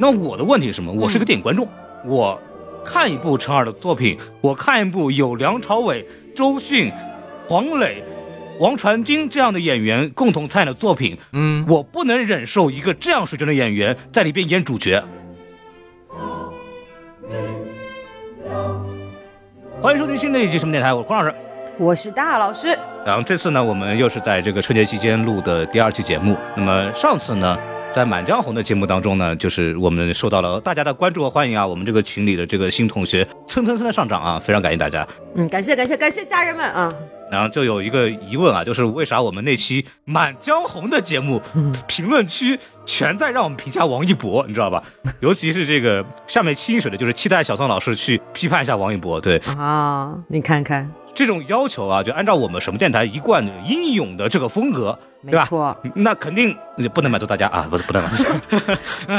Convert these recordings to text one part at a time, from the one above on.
那我的问题是什么？我是个电影观众，我看一部陈二的作品，我看一部有梁朝伟、周迅、黄磊、王传君这样的演员共同参演的作品，嗯，我不能忍受一个这样水准的演员在里边演主角。欢迎收听新的一期什么电台，我是黄老师。我是大老师，然后这次呢，我们又是在这个春节期间录的第二期节目。那么上次呢，在《满江红》的节目当中呢，就是我们受到了大家的关注和欢迎啊，我们这个群里的这个新同学蹭蹭蹭的上涨啊，非常感谢大家。嗯，感谢感谢感谢家人们啊！然后就有一个疑问啊，就是为啥我们那期《满江红》的节目评论区全在让我们评价王一博，你知道吧？尤其是这个下面清水的，就是期待小宋老师去批判一下王一博。对啊，你看看，这种要求啊，就按照我们什么电台一贯的英勇的这个风格，对吧？没错，那肯定不能满足大家啊，不不能满足。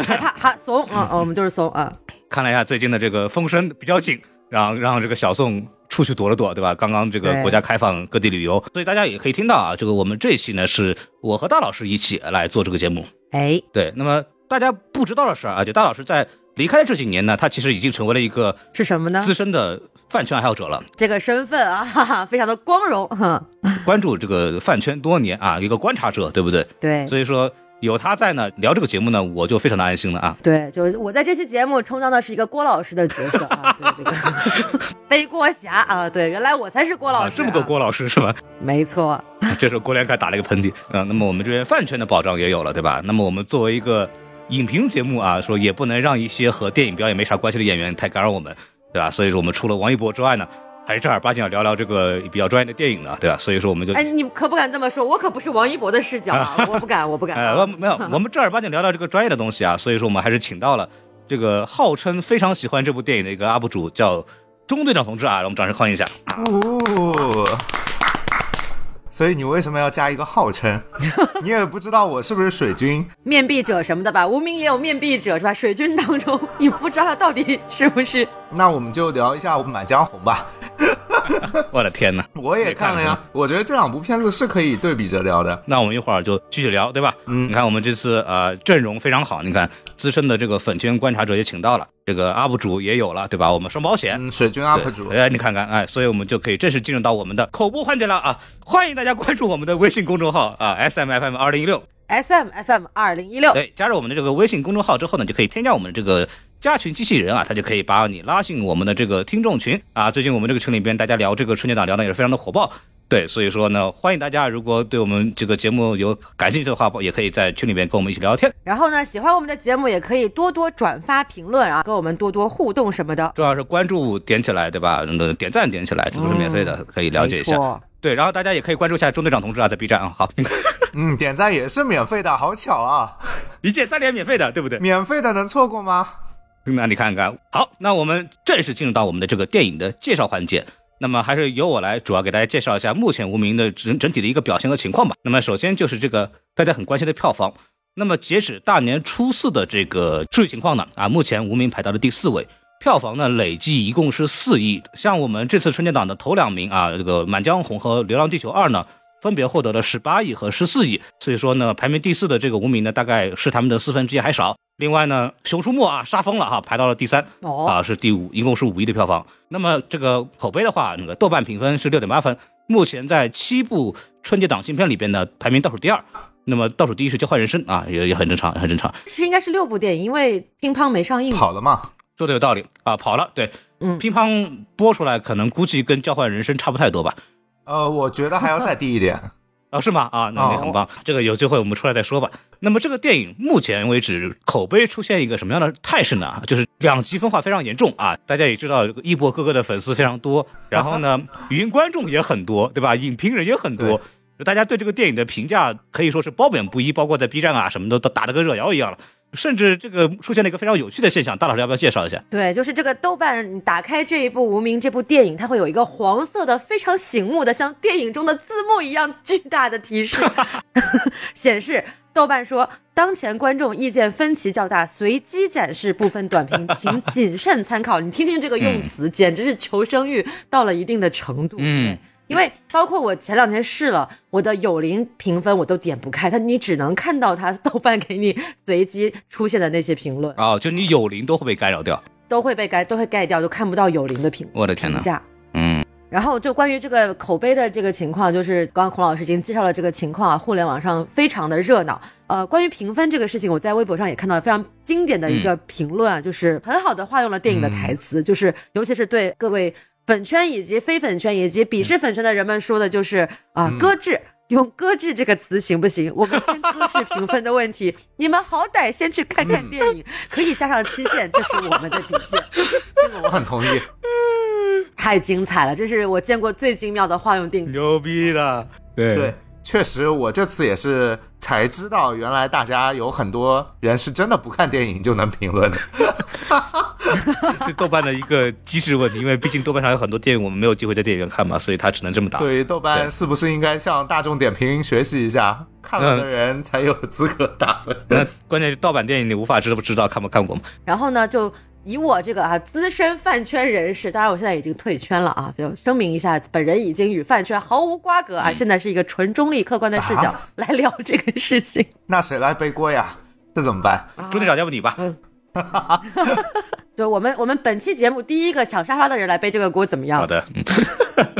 害怕哈怂啊，哦我们就是怂啊，看了一下最近的这个风声比较紧，让让这个小宋出去躲了躲，对吧？刚刚这个国家开放各地旅游，所以大家也可以听到啊，这个我们这一期呢是我和大老师一起来做这个节目。哎，对，那么大家不知道的是啊，就大老师在离开这几年呢，他其实已经成为了一个是什么呢？资深的饭圈爱好者了，这个身份啊，哈哈，非常的光荣哈。关注这个饭圈多年啊，一个观察者，对不对？对所以说有他在呢，聊这个节目呢，我就非常的安心了啊。对，就是我在这期节目充当的是一个郭老师的角色啊，对这个 背锅侠啊，对，原来我才是郭老师、啊，这么个，郭老师是吧？没错，这时候郭连凯打了一个喷嚏，啊，那么我们这边饭圈的保障也有了，对吧？那么我们作为一个影评节目啊，说也不能让一些和电影表演没啥关系的演员太干扰我们，对吧？所以说我们除了王一博之外呢，还是正儿八经要聊聊这个比较专业的电影呢，对吧？所以说我们就哎，你可不敢这么说，我可不是王一博的视角啊，我不敢，我不敢哎。没有，我们正儿八经聊聊这个专业的东西啊，所以说我们还是请到了这个号称非常喜欢这部电影的一个 UP 主，叫钟队长同志啊，让我们掌声欢迎一下。哦。所以你为什么要加一个号称？你也不知道我是不是水军？面壁者什么的吧，无名也有面壁者是吧？水军当中，你不知道他到底是不是？那我们就聊一下《满江红》吧。我的天哪！我也看了呀，我觉得这两部片子是可以对比着聊的。那我们一会儿就继续聊，对吧？嗯你看我们这次呃阵容非常好，你看资深的这个粉圈观察者也请到了，这个 UP 主也有了，对吧？我们双保险。嗯，水军 UP 主对，哎，你看看，哎，所以我们就可以正式进入到我们的口播环节了啊！欢迎大家关注我们的微信公众号啊，S M F M 二零一六，S M F M 二零一六，对，加入我们的这个微信公众号之后呢，就可以添加我们这个加群机器人啊，他就可以把你拉进我们的这个听众群啊。最近我们这个群里边，大家聊这个春节档聊的也是非常的火爆。对，所以说呢，欢迎大家如果对我们这个节目有感兴趣的话，也可以在群里面跟我们一起聊聊天。然后呢，喜欢我们的节目也可以多多转发、评论啊，跟我们多多互动什么的。重要是关注点起来，对吧？嗯，点赞点起来，这都是免费的，可以了解一下。对，然后大家也可以关注一下中队长同志啊，在 B 站啊。好，嗯，点赞也是免费的，好巧啊！一键三连免费的，对不对？免费的能错过吗？那你看看，好，那我们正式进入到我们的这个电影的介绍环节。那么还是由我来主要给大家介绍一下目前《无名》的整整体的一个表现和情况吧。那么首先就是这个大家很关心的票房。那么截止大年初四的这个数据情况呢，啊，目前《无名》排到了第四位，票房呢累计一共是四亿。像我们这次春节档的头两名啊，这个《满江红》和《流浪地球二》呢，分别获得了十八亿和十四亿。所以说呢，排名第四的这个《无名》呢，大概是他们的四分之一还少。另外呢，《熊出没》啊杀疯了哈，排到了第三。哦，啊，是第五，一共是五亿的票房。那么这个口碑的话，那个豆瓣评分是六点八分，目前在七部春节档新片里边呢排名倒数第二。那么倒数第一是《交换人生》啊，也也很正常，很正常，其实应该是六部电影，因为乒乓没上映。跑了嘛？说的有道理啊，跑了。对，嗯乒乓播出来可能估计跟《交换人生》差不太多吧。呃，我觉得还要再低一点。啊，是吗？啊，那那哦很棒，这个有机会我们出来再说吧。那么这个电影目前为止口碑出现一个什么样的态势呢？就是两极分化非常严重啊！大家也知道，这个一博哥哥的粉丝非常多，然后呢，语音观众也很多，对吧？影评人也很多，大家对这个电影的评价可以说是褒贬不一，包括在 B 站啊什么的都打得跟热窑一样了。甚至这个出现了一个非常有趣的现象，大老师要不要介绍一下？对，就是这个豆瓣，你打开这一部《无名》这部电影，它会有一个黄色的、非常醒目的，像电影中的字幕一样巨大的提示，显示豆瓣说当前观众意见分歧较大，随机展示部分短评，请谨慎参考。你听听这个用词，简直是求生欲到了一定的程度。嗯。因为包括我前两天试了我的有灵评分，我都点不开，它你只能看到它豆瓣给你随机出现的那些评论，哦，就你有灵都会被干扰掉。都会被盖都会盖掉，就看不到有灵的评我的天哪评！价。嗯，然后就关于这个口碑的这个情况，就是刚刚孔老师已经介绍了这个情况啊，互联网上非常的热闹。呃，关于评分这个事情，我在微博上也看到了非常经典的一个评论啊，就是很好的化用了电影的台词，就是尤其是对各位粉圈以及非粉圈以及鄙视粉圈的人们说的，就是啊、搁置。用“搁置”这个词行不行？我们先搁置评分的问题，你们好歹先去看看电影，可以加上期限，这是我们的底线。这个我很同意。太精彩了，这是我见过最精妙的化用电影。牛逼的，对对，确实，我这次也是才知道，原来大家有很多人是真的不看电影就能评论的。是豆瓣的一个机制问题，因为毕竟豆瓣上有很多电影我们没有机会在电影院看嘛，所以他只能这么打。所以豆瓣是不是应该向大众点评学习一下，看了的人才有资格打分？那关键盗版电影你无法知不知道看没看过嘛？然后呢，就以我这个啊资深饭圈人士，当然我现在已经退圈了啊，就声明一下，本人已经与饭圈毫无瓜葛啊，现在是一个纯中立客观的视角啊来聊这个事情。那谁来背锅呀？这怎么办？朱队长，要不你吧？就我们我们本期节目第一个抢沙发的人来背这个锅怎么样？好的，嗯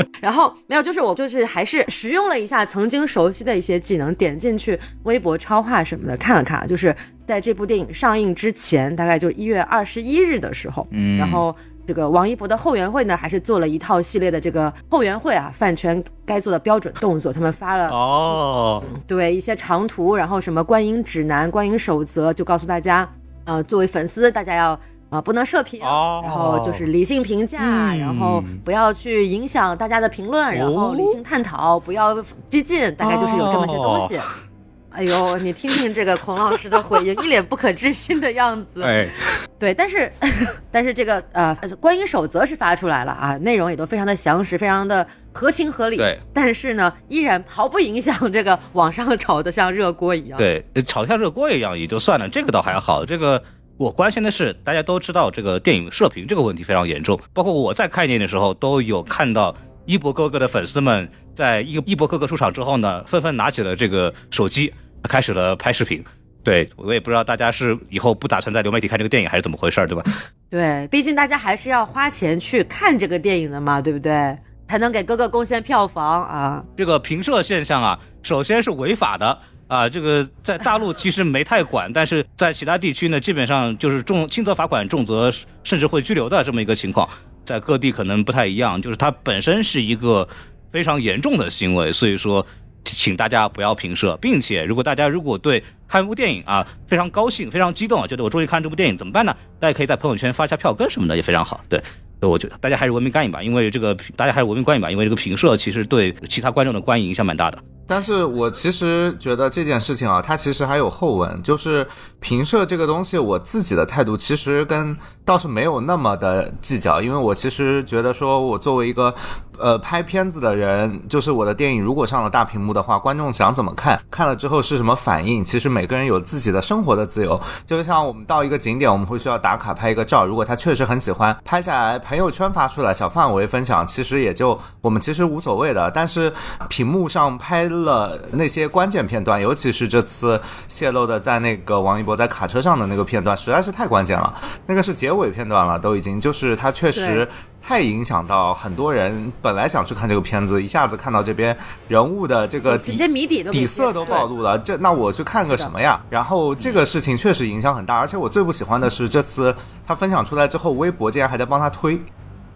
然后没有，就是我就是还是使用了一下曾经熟悉的一些技能，点进去微博超话什么的看了看，就是在这部电影上映之前，大概就是一月二十一日的时候，嗯然后这个王一博的后援会呢，还是做了一套系列的这个后援会啊，饭圈该做的标准动作，他们发了哦，对一些长图，然后什么观影指南、观影守则，就告诉大家，呃，作为粉丝，大家要。啊、不能射频，哦然后就是理性评价，嗯然后不要去影响大家的评论，然后理性探讨，不要激进，大概就是有这么些东西。哎呦，你听听这个孔老师的回应，一脸不可置信的样子。哎，对，但是但是这个呃观影守则是发出来了啊，内容也都非常的详实，非常的合情合理。对，但是呢，依然毫不影响这个网上 炒的像热锅一样。，对，炒得像热锅一样也就算了，这个倒还好。这个我关心的是，大家都知道这个电影射频这个问题非常严重，包括我在看电影的时候都有看到一博哥哥的粉丝们在一一博哥哥出场之后呢，纷纷拿起了这个手机，开始了拍视频。对我也不知道大家是以后不打算在流媒体看这个电影，还是怎么回事儿，对吧？对，毕竟大家还是要花钱去看这个电影的嘛，对不对？才能给哥哥贡献票房啊。这个评射现象啊，首先是违法的啊，这个在大陆其实没太管，但是在其他地区呢，基本上就是重轻则罚款，重则甚至会拘留的这么一个情况，在各地可能不太一样，就是它本身是一个非常严重的行为，所以说。请大家不要评射，并且如果大家如果对看一部电影啊非常高兴、非常激动啊，觉得我终于看这部电影怎么办呢？大家可以在朋友圈发一下票根什么的，也非常好。对，我觉得大家还是文明观影吧，因为这个大家还是文明观影吧，因为这个评射其实对其他观众的观影影响蛮大的。但是我其实觉得这件事情啊，它其实还有后文，就是评射这个东西，我自己的态度其实跟倒是没有那么的计较，因为我其实觉得说我作为一个呃拍片子的人，就是我的电影如果上了大屏幕的话，观众想怎么看，看了之后是什么反应，其实每个人有自己的生活的自由。就像我们到一个景点，我们会需要打卡拍一个照，如果他确实很喜欢，拍下来朋友圈发出来，小范围分享，其实也就我们其实无所谓的。但是屏幕上拍了那些关键片段，尤其是这次泄露的在那个王一博在卡车上的那个片段，实在是太关键了。那个是结尾片段了，都已经就是他确实。太影响到很多人本来想去看这个片子，一下子看到这边人物的这个底这些谜底底色都暴露了，这那我去看个什么呀？然后这个事情确实影响很大，而且我最不喜欢的是这次他分享出来之后，微博竟然还在帮他推，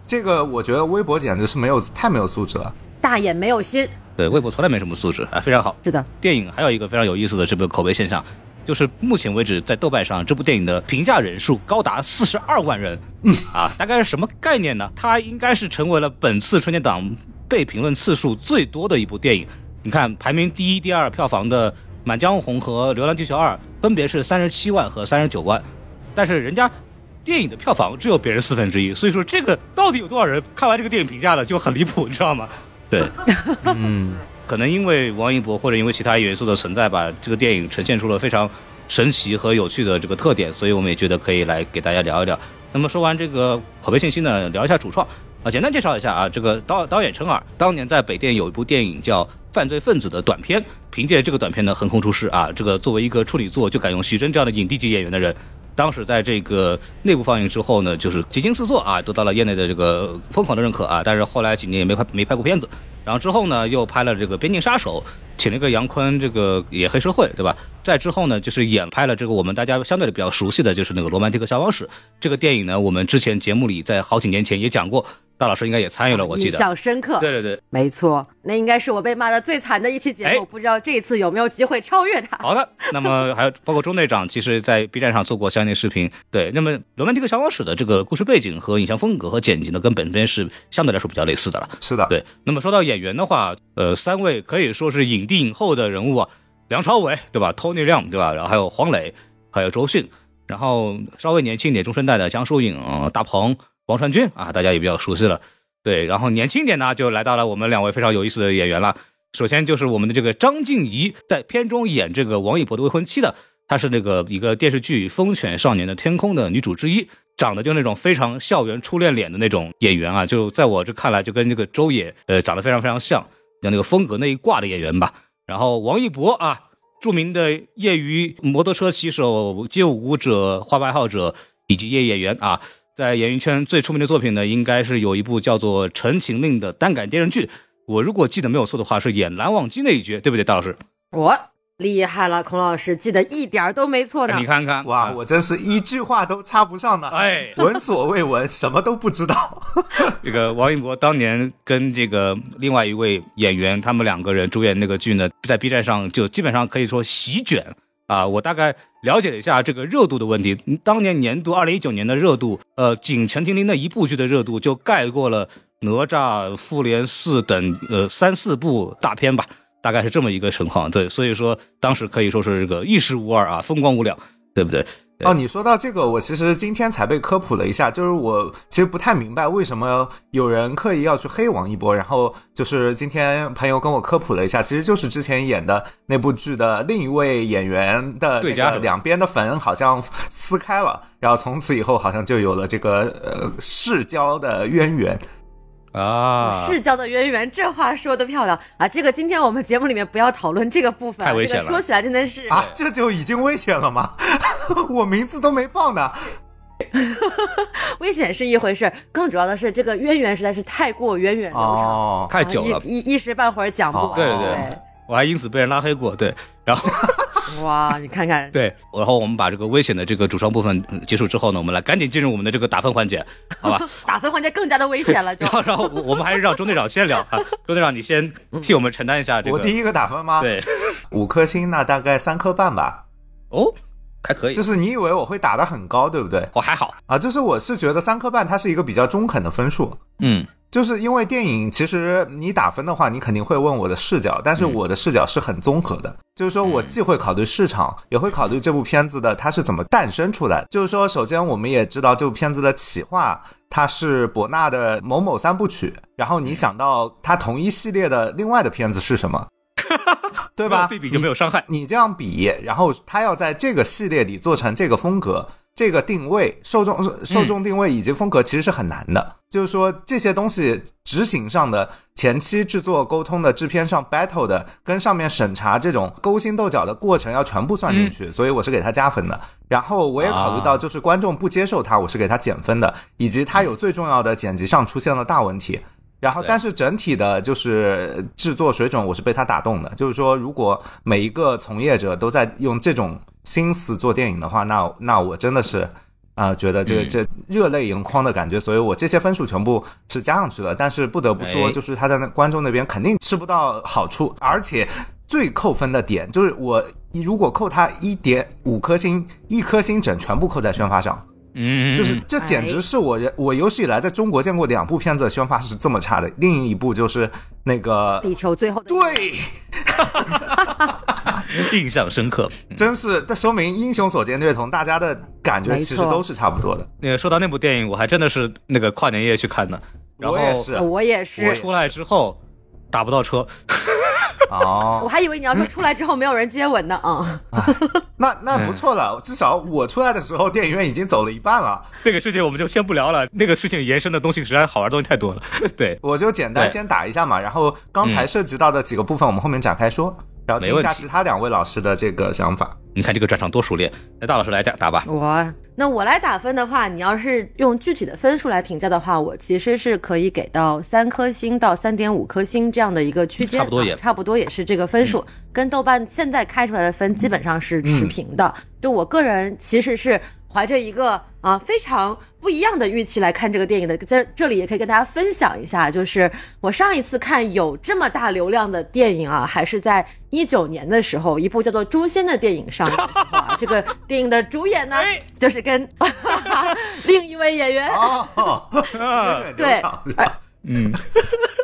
这个我觉得微博简直是没有太没有素质了。大眼没有心。对，微博从来没什么素质啊，非常好。是的，电影还有一个非常有意思的这个口碑现象，就是目前为止在豆瓣上这部电影的评价人数高达四十二万人，嗯啊，大概是什么概念呢？它应该是成为了本次春节档被评论次数最多的一部电影。你看排名第一、第二票房的《满江红》和《流浪地球二》分别是三十七万和三十九万，但是人家。电影的票房只有别人四分之一，所以说这个到底有多少人看完这个电影评价的就很离谱，你知道吗？对，嗯，可能因为王一博或者因为其他元素的存在吧，这个电影呈现出了非常神奇和有趣的这个特点，所以我们也觉得可以来给大家聊一聊。那么说完这个口碑信息呢，聊一下主创。啊，简单介绍一下啊，这个导导演陈耳当年在北电有一部电影叫《犯罪分子》的短片，凭借这个短片呢横空出世啊，这个作为一个处女作就敢用徐峥这样的影帝级演员的人。当时在这个内部放映之后呢，就是几经四座啊，得到了业内的这个疯狂的认可啊。但是后来几年也没拍没拍过片子，然后之后呢又拍了这个《边境杀手》，请了一个杨坤，这个演黑社会，对吧？再之后呢就是演拍了这个我们大家相对的比较熟悉的就是那个《罗曼蒂克消亡史》这个电影呢，我们之前节目里在好几年前也讲过。大老师应该也参与了，我记得印象深刻。对对对，没错，那应该是我被骂的最惨的一期节目，不知道这一次有没有机会超越他。好的，那么还有包括钟队长，其实在 B 站上做过相应的视频。对，那么《罗曼蒂克消亡史》的这个故事背景和影像风格和剪辑呢，跟本片是相对来说比较类似的了。是的，对。那么说到演演员的话，呃，三位可以说是影帝影后的人物啊，梁朝伟对吧？Tony 亮对吧？然后还有黄磊，还有周迅，然后稍微年轻一点中生代的江疏影、大鹏、王传君啊，大家也比较熟悉了。对，然后年轻点呢，就来到了我们两位非常有意思的演员了。首先就是我们的这个张静怡，在片中演这个王一博的未婚妻的，她是那个一个电视剧《风犬少年的天空》的女主之一，长得就那种非常校园初恋脸的那种演员啊，就在我这看来，就跟这个周也呃长得非常非常像，像那个风格那一挂的演员吧。然后王一博啊，著名的业余摩托车骑手、街舞舞者、花牌爱好者以及业余演员啊。在演艺圈最出名的作品呢，应该是有一部叫做《陈情令》的单改电视剧。我如果记得没有错的话，是演蓝忘机那一角，对不对，大老师？我厉害了，孔老师记得一点都没错的。你看看，哇，我真是一句话都插不上呢。哎，闻所未闻，什么都不知道。这个王一博当年跟这个另外一位演员，他们两个人主演那个剧呢，在 B 站上就基本上可以说席卷。啊，我大概了解了一下这个热度的问题。当年年度二零一九年的热度，呃，仅陈婷婷那一部剧的热度就盖过了哪吒、复联四等呃三四部大片吧，大概是这么一个情况。对，所以说当时可以说是这个一时无二啊，风光无两，对不对？哦，你说到这个，我其实今天才被科普了一下，就是我其实不太明白为什么有人刻意要去黑王一博，然后就是今天朋友跟我科普了一下，其实就是之前演的那部剧的另一位演员的那个两边的粉好像撕开了，然后从此以后好像就有了这个呃世交的渊源。啊，世交的渊源，这话说的漂亮啊！这个今天我们节目里面不要讨论这个部分，太危险了。说起来真的是啊，这就已经危险了吗？我名字都没报呢。危险是一回事，更主要的是这个渊源实在是太过源远流长，太久了，一一时半会儿讲不完。对对对，我还因此被人拉黑过。对，然后。哇，你看看，对，然后我们把这个危险的这个主创部分结束之后呢，我们来赶紧进入我们的这个打分环节，好吧？打分环节更加的危险了，然后，然后我们还是让中队长先聊啊，中队长你先替我们承担一下这个。我第一个打分吗？对，五颗星，那大概三颗半吧。哦，还可以。就是你以为我会打的很高，对不对？我还好啊，就是我是觉得三颗半它是一个比较中肯的分数。嗯。就是因为电影，其实你打分的话，你肯定会问我的视角，但是我的视角是很综合的。就是说我既会考虑市场，也会考虑这部片子的它是怎么诞生出来。就是说，首先我们也知道这部片子的企划，它是博纳的某某三部曲。然后你想到它同一系列的另外的片子是什么，对吧？对比就没有伤害。你这样比，然后他要在这个系列里做成这个风格。这个定位、受众、受众定位以及风格其实是很难的。就是说，这些东西执行上的前期制作、沟通的制片上 battle 的，跟上面审查这种勾心斗角的过程要全部算进去，所以我是给他加分的。然后我也考虑到，就是观众不接受他，我是给他减分的，以及他有最重要的剪辑上出现了大问题。然后，但是整体的就是制作水准，我是被他打动的。就是说，如果每一个从业者都在用这种。心思做电影的话，那那我真的是啊，觉得这这热泪盈眶的感觉，所以我这些分数全部是加上去了。但是不得不说，就是他在那观众那边肯定吃不到好处，而且最扣分的点就是我如果扣他一点五颗星，一颗星整全部扣在宣发上。嗯，就是这简直是我我有史以来在中国见过两部片子宣发是这么差的。另一部就是那个地球最后的对，印象深刻，真是这说明英雄所见略同，大家的感觉其实都是差不多的。那个说到那部电影，我还真的是那个跨年夜去看的，我也是，我也是，我出来之后打不到车。我哦，还以为你要说出来之后没有人接吻呢啊！那那不错了，至少我出来的时候，电影院已经走了一半了。这个事情我们就先不聊了，那个事情延伸的东西实在好玩的东西太多了。对，我就简单先打一下嘛，然后刚才涉及到的几个部分，我们后面展开说，然后听一下其他两位老师的这个想法。你看这个转场多熟练，那大老师来打打吧。我那我来打分的话，你要是用具体的分数来评价的话，我其实是可以给到三颗星到三点五颗星这样的一个区间，差不多也啊差不多也是这个分数，跟豆瓣现在开出来的分基本上是持平的。就我个人其实是怀着一个啊非常不一样的预期来看这个电影的，在这里也可以跟大家分享一下，就是我上一次看有这么大流量的电影啊，还是在一九年的时候，一部叫做《诛仙》的电影上映的时候啊，这个电影的主演呢 哎就是跟另一位演员。哦，对而嗯，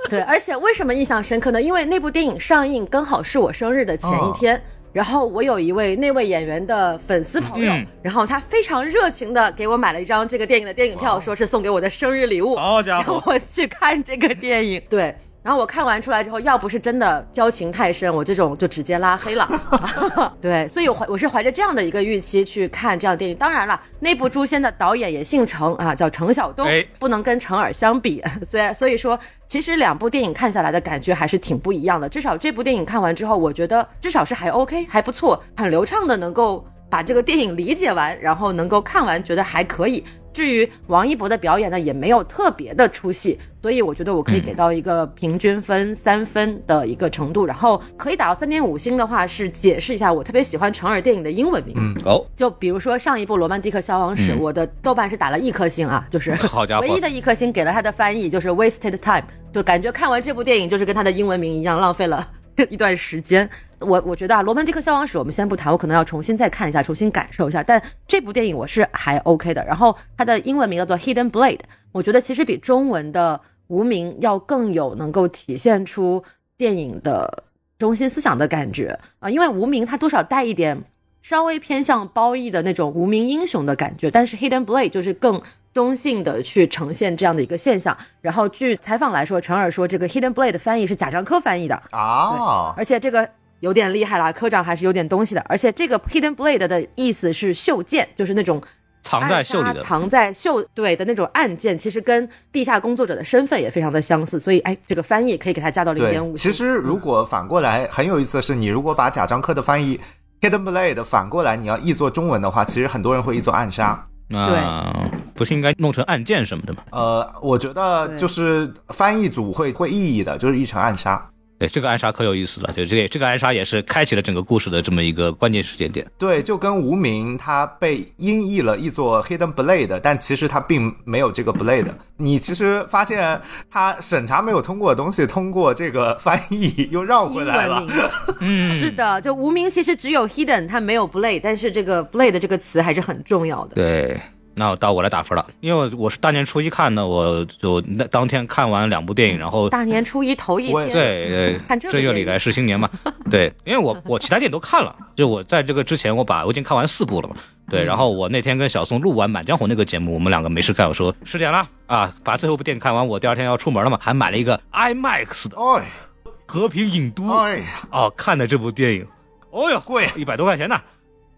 对，而且为什么印象深刻呢？因为那部电影上映刚好是我生日的前一天。然后我有一位那位演员的粉丝朋友，嗯然后他非常热情的给我买了一张这个电影的电影票，说是送给我的生日礼物。好家伙，然后我去看这个电影，对。然后我看完出来之后，要不是真的交情太深，我这种就直接拉黑了。对，所以我怀我是怀着这样的一个预期去看这样的电影。当然了，那部《诛仙》的导演也姓程啊，叫程晓东，哎不能跟程耳相比。虽然所以说，其实两部电影看下来的感觉还是挺不一样的。至少这部电影看完之后，我觉得至少是还 OK，还不错，很流畅的能够把这个电影理解完，然后能够看完，觉得还可以。至于王一博的表演呢，也没有特别的出戏，所以我觉得我可以给到一个平均分三分的一个程度，然后可以打到三点五星的话，是解释一下我特别喜欢成尔电影的英文名。嗯哦，就比如说上一部《罗曼蒂克消亡史》，嗯我的豆瓣是打了一颗星啊，就是 好家伙唯一的一颗星给了他的翻译，就是 wasted time，就感觉看完这部电影就是跟他的英文名一样，浪费了一段时间。我我觉得啊，《罗曼蒂克消亡史》我们先不谈，我可能要重新再看一下，重新感受一下。但这部电影我是还 OK 的。然后它的英文名叫做《Hidden Blade》，我觉得其实比中文的《无名》要更有能够体现出电影的中心思想的感觉啊、因为《无名》它多少带一点稍微偏向褒义的那种无名英雄的感觉，但是 Hidden Blade 就是更中性的去呈现这样的一个现象。然后据采访来说，陈耳说这个 Hidden Blade 的翻译是贾樟柯翻译的，啊，而且这个有点厉害了，科长还是有点东西的。而且这个 Hidden Blade 的意思是袖剑，就是那种藏在袖里的，藏在袖对的那种暗剑，其实跟地下工作者的身份也非常的相似。所以哎，这个翻译可以给他加到零点五。其实如果反过来很有意思的是，你如果把贾樟柯的翻译 Hidden Blade 反过来，你要译作中文的话，其实很多人会译作暗杀。啊，不是应该弄成暗箭什么的吗？呃，我觉得就是翻译组会会意译的，就是译成暗杀。对，这个暗杀可有意思了，就这个这个暗杀也是开启了整个故事的这么一个关键时间点。对，就跟无名他被音译了，译作 Hidden Blade，但其实他并没有这个 blade。你其实发现他审查没有通过的东西，通过这个翻译又绕回来了 嗯，是的，就无名其实只有 hidden，他没有 blade，但是这个 blade 这个词还是很重要的。对。那到我来打分了，因为我是大年初一看的，我就那当天看完两部电影，然后大年初一头一天，对正月里来是新年嘛，对，因为我我其他电影都看了，就我在这个之前我把我已经看完四部了嘛，对，然后我那天跟小宋录完《满江红》那个节目，我们两个没事干，我说十点了啊，把最后一部电影看完，我第二天要出门了嘛，还买了一个 IMAX 的哎《和平影都》哎呀，哦，看的这部电影，哦哟，贵一百多块钱呢，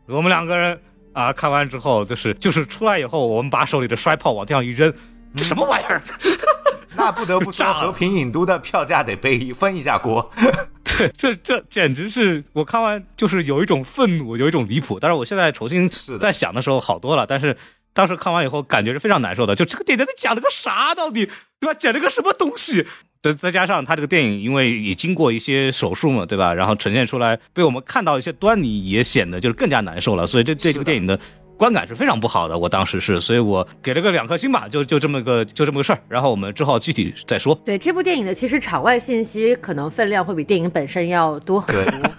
我们两个人啊看完之后，就是就是出来以后，我们把手里的摔炮往地上一扔，这什么玩意儿？那不得不说，炸和平影都的票价得背分一下锅。对，这这简直是我看完就是有一种愤怒，有一种离谱。但是，我现在重新是在想的时候好多了，但是当时看完以后感觉是非常难受的。就这个电影在讲了个啥？到底对吧？讲了个什么东西？再再加上他这个电影，因为也经过一些手术嘛，对吧？然后呈现出来，被我们看到一些端倪，也显得就是更加难受了。所以这这是的个电影的观感是非常不好的。我当时是，所以我给了个两颗星吧，就就这么个就这么个事儿。然后我们之后具体再说。对这部电影的其实场外信息可能分量会比电影本身要多很多。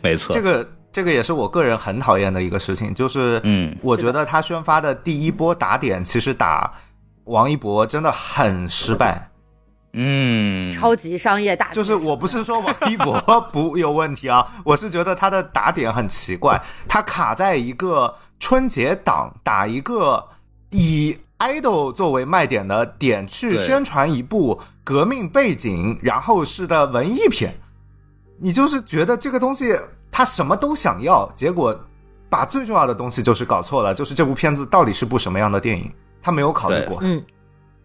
没错，这个这个也是我个人很讨厌的一个事情，就是嗯，我觉得他宣发的第一波打点，其实打王一博真的很失败。嗯，超级商业大片，就是我不是说王一博 不有问题啊，我是觉得他的打点很奇怪，他卡在一个春节档打一个以 idol 作为卖点的点去宣传一部革命背景然后是的文艺片。你就是觉得这个东西他什么都想要，结果把最重要的东西就是搞错了，就是这部片子到底是部什么样的电影，他没有考虑过。嗯，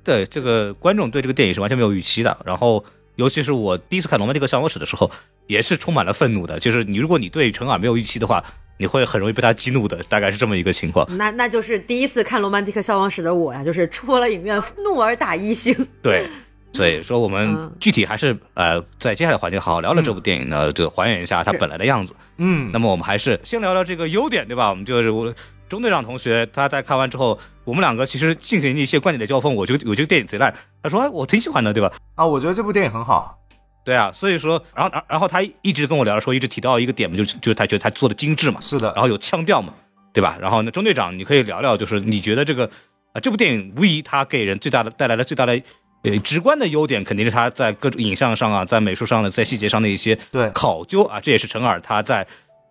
对这个观众对这个电影是完全没有预期的。然后，尤其是我第一次看《罗曼蒂克消亡史》的时候，也是充满了愤怒的。就是你，如果你对陈耳没有预期的话，你会很容易被他激怒的，大概是这么一个情况。那那就是第一次看《罗曼蒂克消亡史》的我呀，就是出了影院怒而打一星。对，所以说我们嗯具体还是呃，在接下来环节好好聊聊这部电影呢，就还原一下它本来的样子。嗯，那么我们还是先聊聊这个优点，对吧？我们就是我钟队长同学，他在看完之后，我们两个其实进行一些观点的交锋。我觉得我觉得电影贼烂，他说哎我挺喜欢的，对吧？啊，我觉得这部电影很好。对啊，所以说，然后然然后他一直跟我聊的时候，一直提到一个点嘛，就是就是他觉得他做的精致嘛，是的然，后有腔调嘛，对吧？然后呢，中队长，你可以聊聊，就是你觉得这个啊、这部电影无疑它给人最大的带来了最大的呃直观的优点，肯定是它在各种影像上啊，在美术上的，在细节上的一些对考究啊，这也是陈耳他在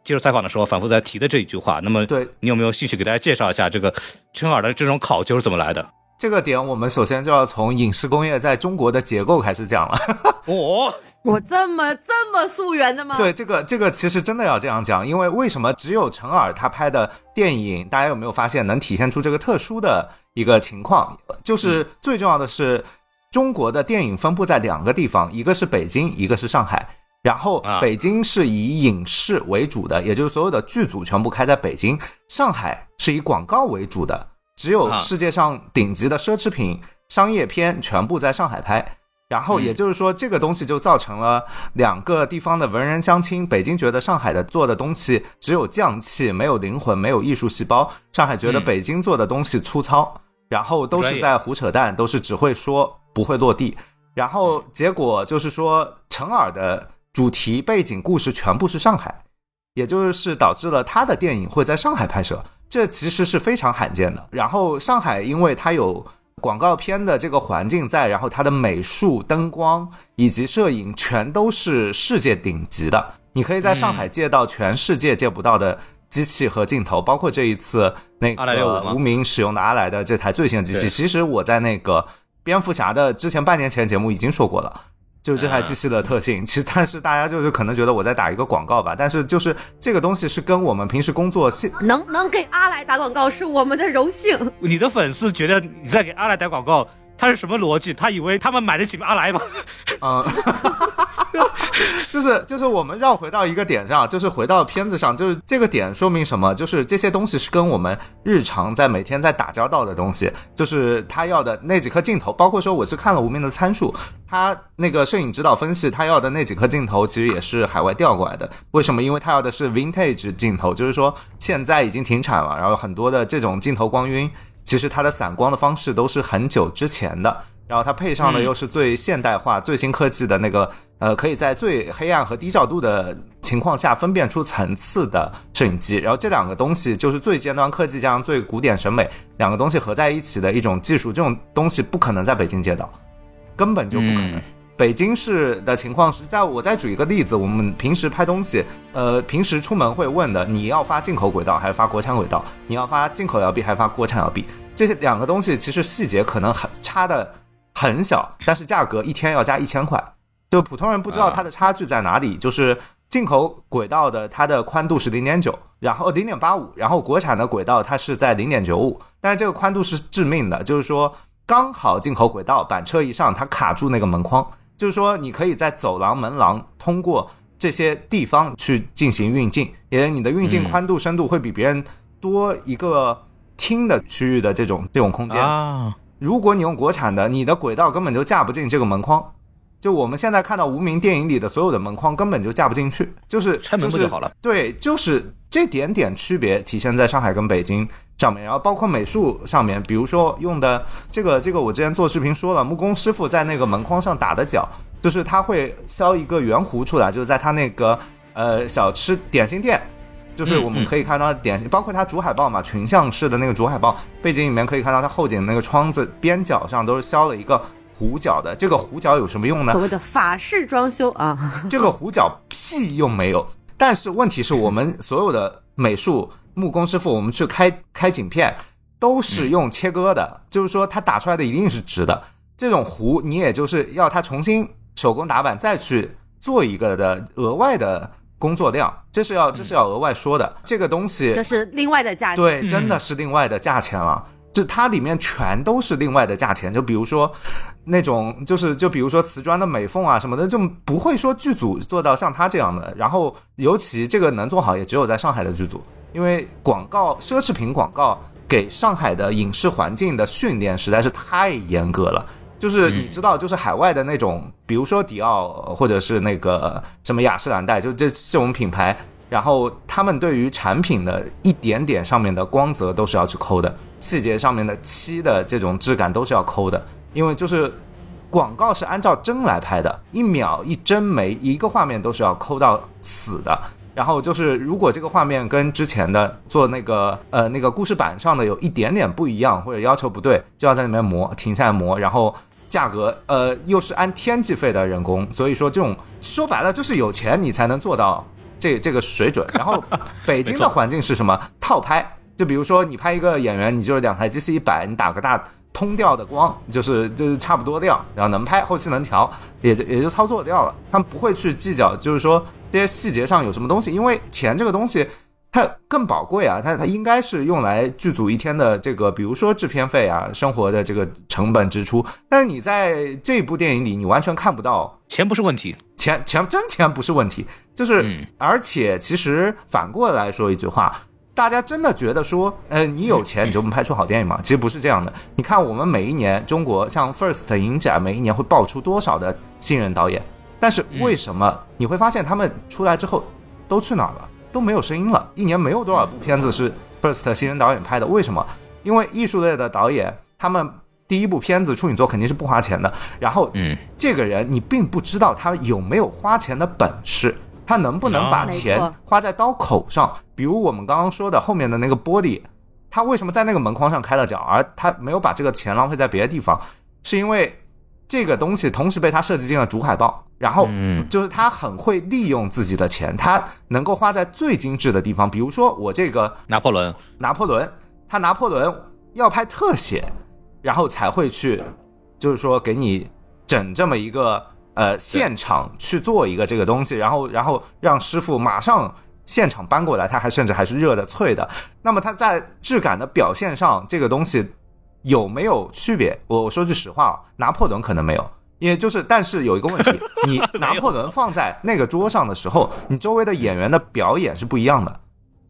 接受采访的时候反复在提的这一句话。那么，对你有没有兴趣给大家介绍一下这个陈耳的这种考究是怎么来的？这个点，我们首先就要从影视工业在中国的结构开始讲了。哦，我这么这么溯源的吗？对，这个这个其实真的要这样讲，因为为什么只有陈耳他拍的电影，大家有没有发现能体现出这个特殊的一个情况？就是最重要的是，中国的电影分布在两个地方，一个是北京，一个是上海。然后啊北京是以影视为主的，也就是所有的剧组全部开在北京；上海是以广告为主的，只有啊世界上顶级的奢侈品商业片全部在上海拍。然后也就是说，这个东西就造成了两个地方的文人相亲。北京觉得上海的做的东西只有匠气，没有灵魂，没有艺术细胞；上海觉得嗯北京做的东西粗糙，然后都是在胡扯淡，都是只会说不会落地。然后结果就是说，陈耳的主题背景故事全部是上海，也就是导致了他的电影会在上海拍摄，这其实是非常罕见的。然后上海因为它有广告片的这个环境在，然后它的美术、灯光以及摄影全都是世界顶级的，你可以在上海借到全世界借不到的机器和镜头，包括这一次那个无名使用的阿莱的这台最新的机器。其实我在那个蝙蝠侠的之前半年前节目已经说过了。就是这台机器的特性，其实但是大家就是可能觉得我在打一个广告吧，但是就是这个东西是跟我们平时工作性能能给阿来打广告是我们的荣幸。你的粉丝觉得你在给阿来打广告，他是什么逻辑？他以为他们买得起阿来吗？嗯，就是就是我们绕回到一个点上，就是回到片子上，就是这个点说明什么？就是这些东西是跟我们日常在每天在打交道的东西，就是他要的那几颗镜头，包括说我去看了《无名的参数》，他那个摄影指导分析，他要的那几颗镜头其实也是海外调过来的。为什么？因为他要的是 vintage 镜头，就是说现在已经停产了，然后很多的这种镜头光晕，其实它的散光的方式都是很久之前的。然后它配上的嗯又是最现代化、最新科技的那个，呃，可以在最黑暗和低照度的情况下分辨出层次的摄影机。然后这两个东西就是最尖端科技加上最古典审美两个东西合在一起的一种技术，这种东西不可能在北京见到，根本就不可能。嗯北京市的情况是在我再举一个例子，我们平时拍东西，呃，平时出门会问的，你要发进口轨道还是发国产轨道？你要发进口摇臂还是发国产摇臂？这些两个东西其实细节可能很差的很小，但是价格一天要加一千块，就普通人不知道它的差距在哪里。就是进口轨道的它的宽度是零点九，然后零点八五，然后国产的轨道它是在零点九五，但是这个宽度是致命的，就是说刚好进口轨道板车一上，它卡住那个门框。就是说，你可以在走廊、门廊通过这些地方去进行运镜，也你的运镜嗯宽度、深度会比别人多一个厅的区域的这种这种空间。啊，如果你用国产的，你的轨道根本就架不进这个门框。就我们现在看到无名电影里的所有的门框根本就架不进去，就是拆门不就好了？对，就是这点点区别体现在上海跟北京上面，然后包括美术上面，比如说用的这个这个，我之前做视频说了，木工师傅在那个门框上打的角，就是他会削一个圆弧出来，就是在他那个呃小吃点心店。就是我们可以看到典型，包括它主海报嘛，群像式的那个主海报背景里面可以看到它后景那个窗子边角上都是削了一个弧角的。这个弧角有什么用呢所？谓的法式装修啊，这个弧角屁用没有。但是问题是我们所有的美术木工师傅，我们去开开景片都是用切割的，就是说它打出来的一定是直的。这种弧你也就是要它重新手工打板再去做一个的额外的工作量，这是要这是要额外说的。这个东西这是另外的价钱。对，真的是另外的价钱了。就它里面全都是另外的价钱，就比如说那种，就是就比如说瓷砖的美缝啊什么的，就不会说剧组做到像他这样的。然后尤其这个能做好，也只有在上海的剧组，因为广告奢侈品广告给上海的影视环境的训练实在是太严格了。就是你知道，就是海外的那种，比如说迪奥或者是那个什么雅诗兰黛，就这这种品牌。然后他们对于产品的一点点上面的光泽都是要去抠的，细节上面的漆的这种质感都是要抠的，因为就是广告是按照帧来拍的，一秒一帧每一个画面都是要抠到死的。然后就是如果这个画面跟之前的做那个呃那个故事板上的有一点点不一样或者要求不对，就要在里面磨，停下来磨，然后价格呃又是按天计费的人工，所以说这种说白了就是有钱你才能做到。这这个水准，然后北京的环境是什么？套拍，就比如说你拍一个演员，你就是两台机器一摆，你打个大通调的光，就是就是差不多调，然后能拍，后期能调，也就也就操作掉了。他们不会去计较，就是说这些细节上有什么东西，因为钱这个东西它更宝贵啊，它它应该是用来剧组一天的这个，比如说制片费啊，生活的这个成本支出。但是你在这部电影里，你完全看不到，钱不是问题。钱钱真钱不是问题，就是，而且其实反过来说一句话，大家真的觉得说，呃，你有钱你就能拍出好电影吗？其实不是这样的。你看我们每一年中国像 First 影展，每一年会爆出多少的新人导演，但是为什么你会发现他们出来之后都去哪儿了？都没有声音了。一年没有多少部片子是 Burst 新人导演拍的，为什么？因为艺术类的导演他们。第一部片子处女座肯定是不花钱的，然后，嗯，这个人你并不知道他有没有花钱的本事，他能不能把钱花在刀口上？比如我们刚刚说的后面的那个玻璃，他为什么在那个门框上开了角，而他没有把这个钱浪费在别的地方？是因为这个东西同时被他设计进了主海报，然后，就是他很会利用自己的钱，他能够花在最精致的地方。比如说我这个拿破仑，拿破仑，他拿破仑要拍特写。然后才会去，就是说给你整这么一个呃现场去做一个这个东西，然后然后让师傅马上现场搬过来，他还甚至还是热的脆的。那么他在质感的表现上，这个东西有没有区别？我说句实话啊，拿破仑可能没有，因为就是但是有一个问题，你 拿破仑放在那个桌上的时候，你周围的演员的表演是不一样的。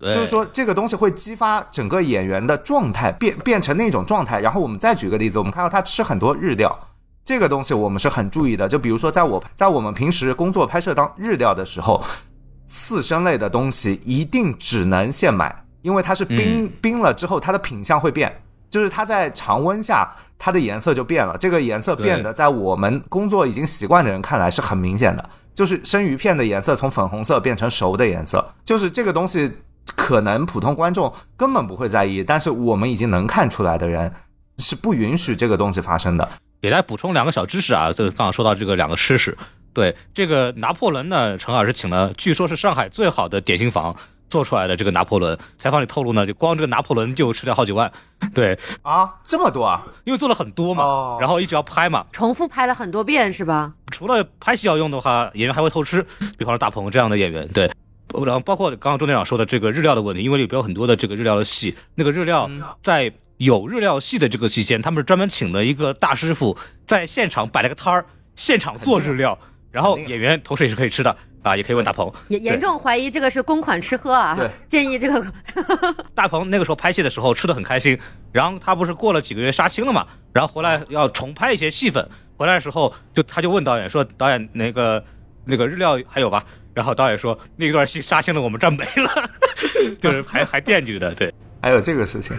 就是说，这个东西会激发整个演员的状态变变成那种状态。然后我们再举个例子，我们看到他吃很多日料，这个东西我们是很注意的。就比如说，在我在我们平时工作拍摄当日料的时候，刺身类的东西一定只能现买，因为它是冰冰了之后，它的品相会变，就是它在常温下它的颜色就变了。这个颜色变得，在我们工作已经习惯的人看来是很明显的，就是生鱼片的颜色从粉红色变成熟的颜色，就是这个东西。可能普通观众根本不会在意，但是我们已经能看出来的人是不允许这个东西发生的。给大家补充两个小知识啊，就刚刚说到这个两个吃食，对这个拿破仑呢，陈老师请了，据说是上海最好的点心坊做出来的这个拿破仑。采访里透露呢，就光这个拿破仑就吃掉好几万。对啊，这么多啊，因为做了很多嘛，然后一直要拍嘛，重复拍了很多遍是吧？除了拍戏要用的话，演员还会偷吃，比方说大鹏这样的演员，对。然后包括刚刚钟队长说的这个日料的问题，因为里边有很多的这个日料的戏，那个日料在有日料戏的这个期间，他们是专门请了一个大师傅在现场摆了个摊儿，现场做日料，然后演员同时也是可以吃的啊，也可以问大鹏。严严重怀疑这个是公款吃喝啊，建议这个 大鹏那个时候拍戏的时候吃的很开心，然后他不是过了几个月杀青了嘛，然后回来要重拍一些戏份，回来的时候就他就问导演说，导演那个那个日料还有吧？然后导演说那段戏杀青了，我们这没了，就是还还惦记着的，对，还有这个事情，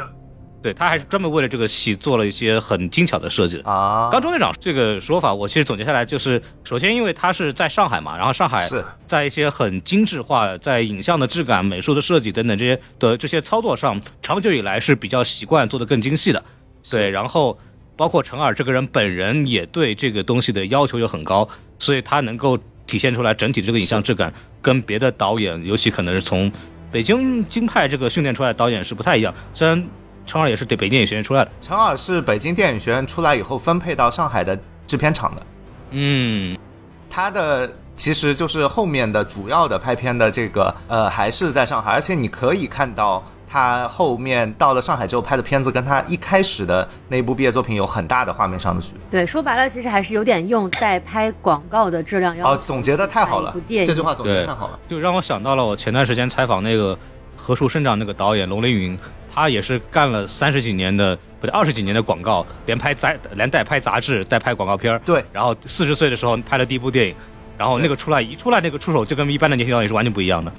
对他还是专门为了这个戏做了一些很精巧的设计啊。刚周队长这个说法，我其实总结下来就是，首先因为他是在上海嘛，然后上海是在一些很精致化，在影像的质感、美术的设计等等这些的这些操作上，长久以来是比较习惯做的更精细的，对。然后包括陈耳这个人本人也对这个东西的要求又很高，所以他能够。体现出来整体这个影像质感跟别的导演，尤其可能是从北京京派这个训练出来的导演是不太一样。虽然陈耳也是对北京电影学院出来的，陈耳是北京电影学院出来以后分配到上海的制片厂的。嗯，他的其实就是后面的主要的拍片的这个呃还是在上海，而且你可以看到他后面到了上海之后拍的片子，跟他一开始的那部毕业作品有很大的画面上的区别。对，说白了，其实还是有点用在拍广告的质量要求。哦，总结的太好了这句话总结的太好了。就让我想到了我前段时间采访那个何处生长那个导演龙凌云，他也是干了三十几年的不对二十几年的广告，连拍杂连带拍杂志带拍广告片儿对然后四十岁的时候拍了第一部电影，然后那个出来一出来那个出手就跟一般的年轻导演是完全不一样的。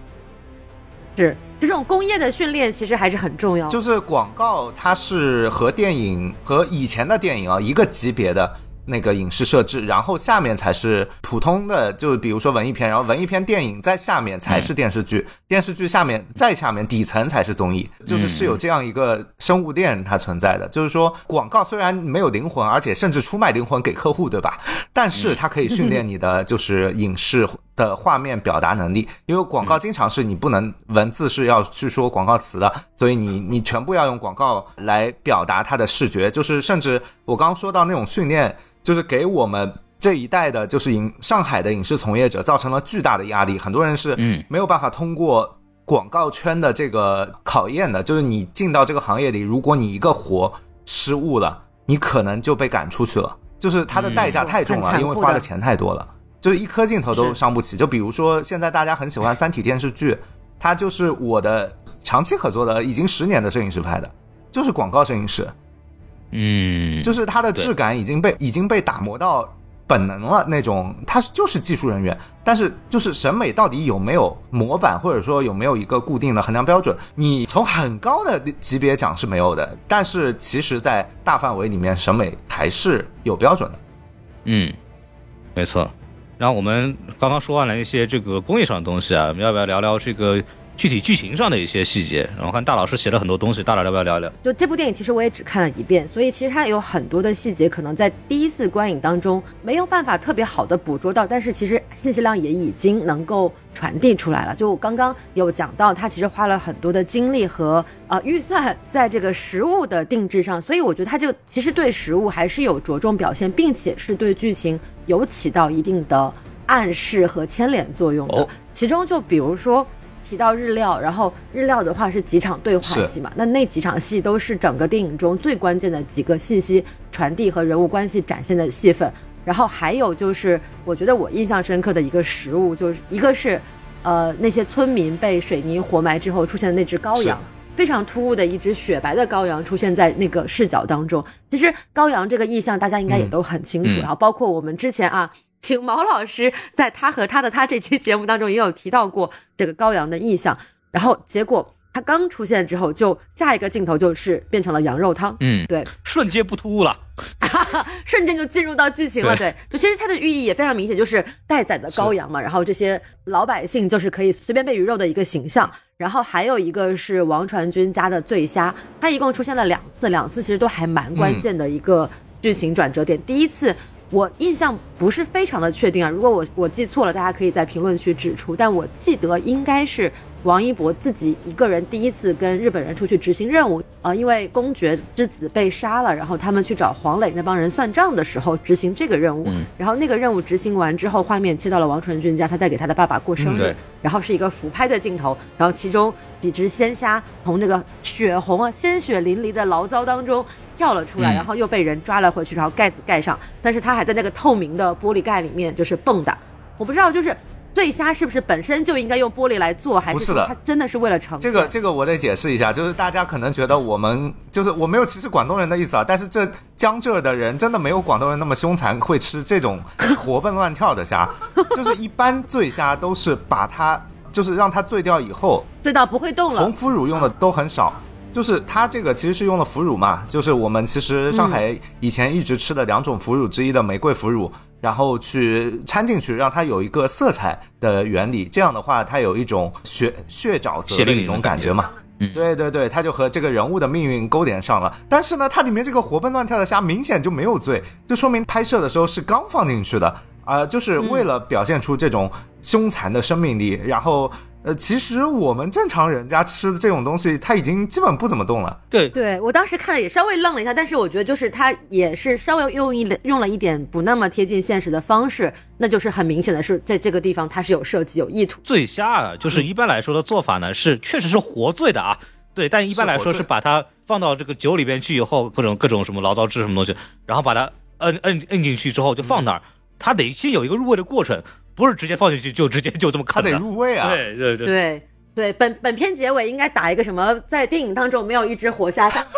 是这种工业的训练，其实还是很重要的。就是广告，它是和电影和以前的电影啊一个级别的那个影视设置，然后下面才是普通的，就比如说文艺片，然后文艺片电影在下面才是电视剧，电视剧下面再下面底层才是综艺，就是是有这样一个生物链它存在的。就是说，广告虽然没有灵魂，而且甚至出卖灵魂给客户，对吧？但是它可以训练你的就是影视的画面表达能力，因为广告经常是你不能文字是要去说广告词的，所以你你全部要用广告来表达它的视觉，就是甚至我刚刚说到那种训练，就是给我们。这一代的，就是影上海的影视从业者造成了巨大的压力，很多人是嗯没有办法通过广告圈的这个考验的。就是你进到这个行业里，如果你一个活失误了，你可能就被赶出去了。就是它的代价太重了，因为花的钱太多了。就是一颗镜头都是伤不起。就比如说现在大家很喜欢 《三体》电视剧，它就是我的长期合作的，已经十年的摄影师拍的，就是广告摄影师，嗯，就是它的质感已经被已经被打磨到本能了那种，他就是技术人员，但是就是审美到底有没有模板，或者说有没有一个固定的衡量标准？你从很高的级别讲是没有的，但是其实，在大范围里面，审美还是有标准的。嗯，没错。然后我们刚刚说完了一些这个工艺上的东西啊，我们要不要聊聊这个具体剧情上的一些细节？然后看大老师写了很多东西，大佬要不要聊聊？就这部电影，其实我也只看了一遍，所以其实它有很多的细节，可能在第一次观影当中没有办法特别好的捕捉到，但是其实信息量也已经能够传递出来了。就我刚刚有讲到，他其实花了很多的精力和呃预算在这个食物的定制上，所以我觉得他就其实对食物还是有着重表现，并且是对剧情有起到一定的暗示和牵连作用的。哦其中就比如说。提到日料，然后日料的话是几场对话戏嘛？那那几场戏都是整个电影中最关键的几个信息传递和人物关系展现的戏份。然后还有就是，我觉得我印象深刻的一个食物，就是一个是，呃，那些村民被水泥活埋之后出现的那只羔羊，非常突兀的一只雪白的羔羊出现在那个视角当中。其实羔羊这个意象大家应该也都很清楚，嗯然后包括我们之前啊。请毛老师在他和他的他这期节目当中也有提到过这个羔羊的意象，然后结果他刚出现之后，就下一个镜头就是变成了羊肉汤，嗯，对，瞬间不突兀了。瞬间就进入到剧情了。对，就其实它的寓意也非常明显，就是待宰的羔羊嘛，然后这些老百姓就是可以随便被鱼肉的一个形象。然后还有一个是王传君家的醉虾，他一共出现了两次，两次其实都还蛮关键的一个剧情转折点。第一次。我印象不是非常的确定啊，如果我我记错了，大家可以在评论区指出。但我记得应该是王一博自己一个人第一次跟日本人出去执行任务，呃，因为公爵之子被杀了，然后他们去找黄磊那帮人算账的时候执行这个任务。嗯然后那个任务执行完之后，画面切到了王传君家，他在给他的爸爸过生日，嗯然后是一个俯拍的镜头，然后其中几只鲜虾从那个血红啊、鲜血淋漓的醪糟当中跳了出来，嗯然后又被人抓了回去，然后盖子盖上，但是他还在那个透明的玻璃盖里面就是蹦跶。我不知道，就是醉虾是不是本身就应该用玻璃来做，还不是的是说它真的是为了成这个这个我得解释一下，就是大家可能觉得我们就是我没有歧视广东人的意思啊，但是这江浙的人真的没有广东人那么凶残，会吃这种活蹦乱跳的虾。就是一般醉虾都是把它就是让它醉掉以后，醉到不会动了红？腐乳用的都很少。就是它这个其实是用了腐乳嘛，就是我们其实上海以前一直吃的两种腐乳之一的玫瑰腐乳，然后去掺进去，让它有一个色彩的原理，这样的话它有一种血血沼泽血淋淋的的一种感觉嘛。嗯对对对，它就和这个人物的命运勾连上了。但是呢，它里面这个活蹦乱跳的虾明显就没有醉，就说明拍摄的时候是刚放进去的啊、就是为了表现出这种凶残的生命力，然后呃，其实我们正常人家吃的这种东西，它已经基本不怎么动了。对，对我当时看了也稍微愣了一下，但是我觉得就是它也是稍微用一用了一点不那么贴近现实的方式，那就是很明显的是在这个地方它是有设计有意图。醉虾啊，就是一般来说的做法呢是确实是活醉的啊，对，但一般来说是把它放到这个酒里边去以后，各种各种什么醪糟汁什么东西，然后把它摁摁摁进去之后就放那儿，它得先有一个入味的过程，不是直接放进去就直接 就这么看的。入味啊。对对对，对对，本本片结尾应该打一个什么，在电影当中没有一只活虾上。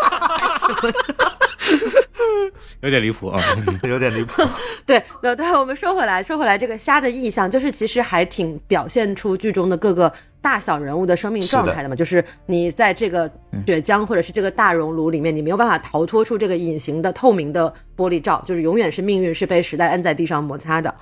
有点离谱啊。有点离谱。对，没有，对，我们说回来，说回来，这个虾的意象，就是其实还挺表现出剧中的各个大小人物的生命状态的嘛。就是你在这个血浆或者是这个大熔炉里面，你没有办法逃脱出这个隐形的透明的玻璃罩，就是永远是命运是被时代摁在地上摩擦的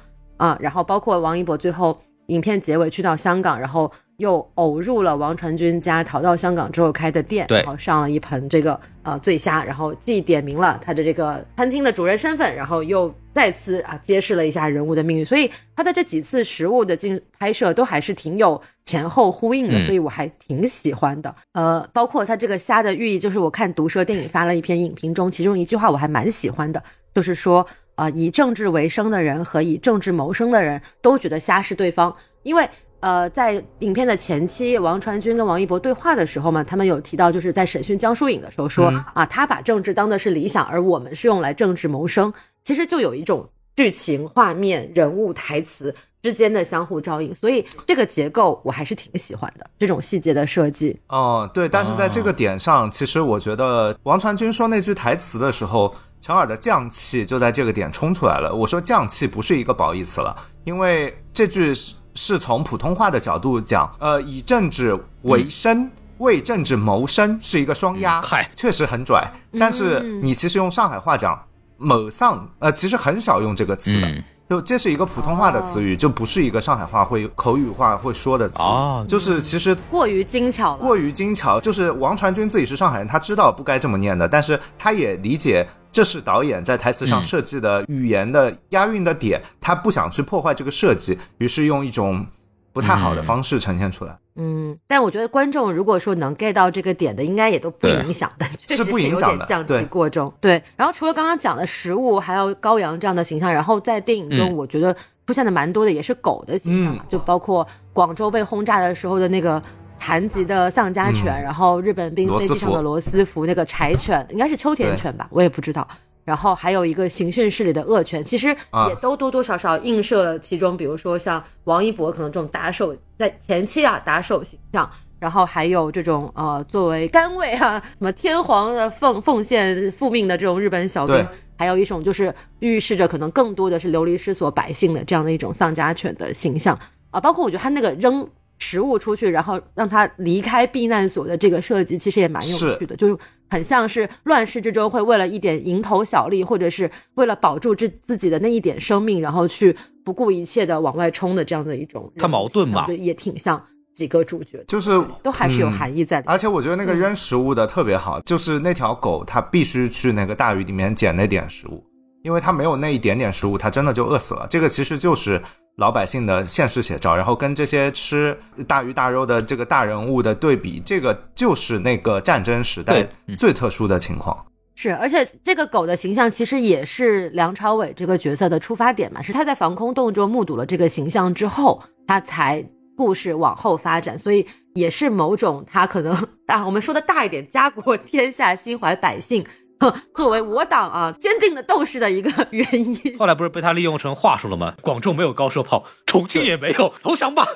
啊。然后包括王一博最后影片结尾去到香港，然后又偶入了王传君家逃到香港之后开的店，对然后上了一盆这个呃醉虾，然后既点明了他的这个餐厅的主人身份，然后又再次啊揭示了一下人物的命运，所以他的这几次食物的进拍摄都还是挺有前后呼应的，嗯所以我还挺喜欢的。呃，包括他这个虾的寓意，就是我看毒舌电影发了一篇影评中，其中一句话我还蛮喜欢的，就是说呃以政治为生的人和以政治谋生的人都觉得瞎是对方，因为。呃，在影片的前期，王传君跟王一博对话的时候嘛，他们有提到，就是在审讯江疏影的时候说、啊，他把政治当的是理想，而我们是用来政治谋生。其实就有一种剧情、画面、人物、台词之间的相互照应，所以这个结构我还是挺喜欢的，这种细节的设计。哦，对，但是在这个点上，其实我觉得王传君说那句台词的时候，陈耳的匠气就在这个点冲出来了。我说匠气不是一个褒义词了，因为这句是是从普通话的角度讲，呃，以政治为生。为政治谋生是一个双押，嗨确实很拽。但是你其实用上海话讲“某丧”，呃，其实很少用这个词的。嗯就这是一个普通话的词语，就不是一个上海话会口语化会说的词。哦就是其实过于精巧了，过于精巧，就是王传君自己是上海人，他知道不该这么念的，但是他也理解这是导演在台词上设计的语言的押韵的点，他不想去破坏这个设计，于是用一种不太好的方式呈现出来。嗯，但我觉得观众如果说能 get 到这个点的，应该也都不影响的，是不影有响的点降对级过重。对，然后除了刚刚讲的食物，还有羔羊这样的形象，然后在电影中，嗯我觉得出现的蛮多的也是狗的形象嘛，就包括广州被轰炸的时候的那个。残疾的丧家犬，然后日本兵飞机上的罗斯福那个柴犬，应该是秋田犬吧，我也不知道。然后还有一个刑讯室里的恶犬，其实啊。也都多多少少映射了其中，比如说像王一博可能这种打手在前期啊打手形象，然后还有这种呃作为甘位啊什么天皇的奉奉献复命的这种日本小兵，还有一种就是预示着可能更多的是流离失所百姓的这样的一种丧家犬的形象。啊，包括我觉得他那个扔。食物出去，然后让他离开避难所的这个设计，其实也蛮有趣的，就是很像是乱世之中会为了一点蝇头小利，或者是为了保住自自己的那一点生命，然后去不顾一切的往外冲的这样的一种。他矛盾嘛就也挺像几个主角，就是都还是有嗯含义在里面。而且我觉得那个扔食物的特别好，就是那条狗它必须去那个大鱼里面捡那点食物，因为它没有那一点点食物，它真的就饿死了。这个其实就是老百姓的现实写照，然后跟这些吃大鱼大肉的这个大人物的对比，这个就是那个战争时代最特殊的情况。是，而且这个狗的形象其实也是梁朝伟这个角色的出发点嘛，是他在防空洞中目睹了这个形象之后，他才故事往后发展，所以也是某种他可能 啊，我们说的大一点，家国天下，心怀百姓，哼 作为我党啊坚定的斗士的一个原因。后来不是被他利用成话术了吗？广州没有高射炮，重庆也没有，投降吧。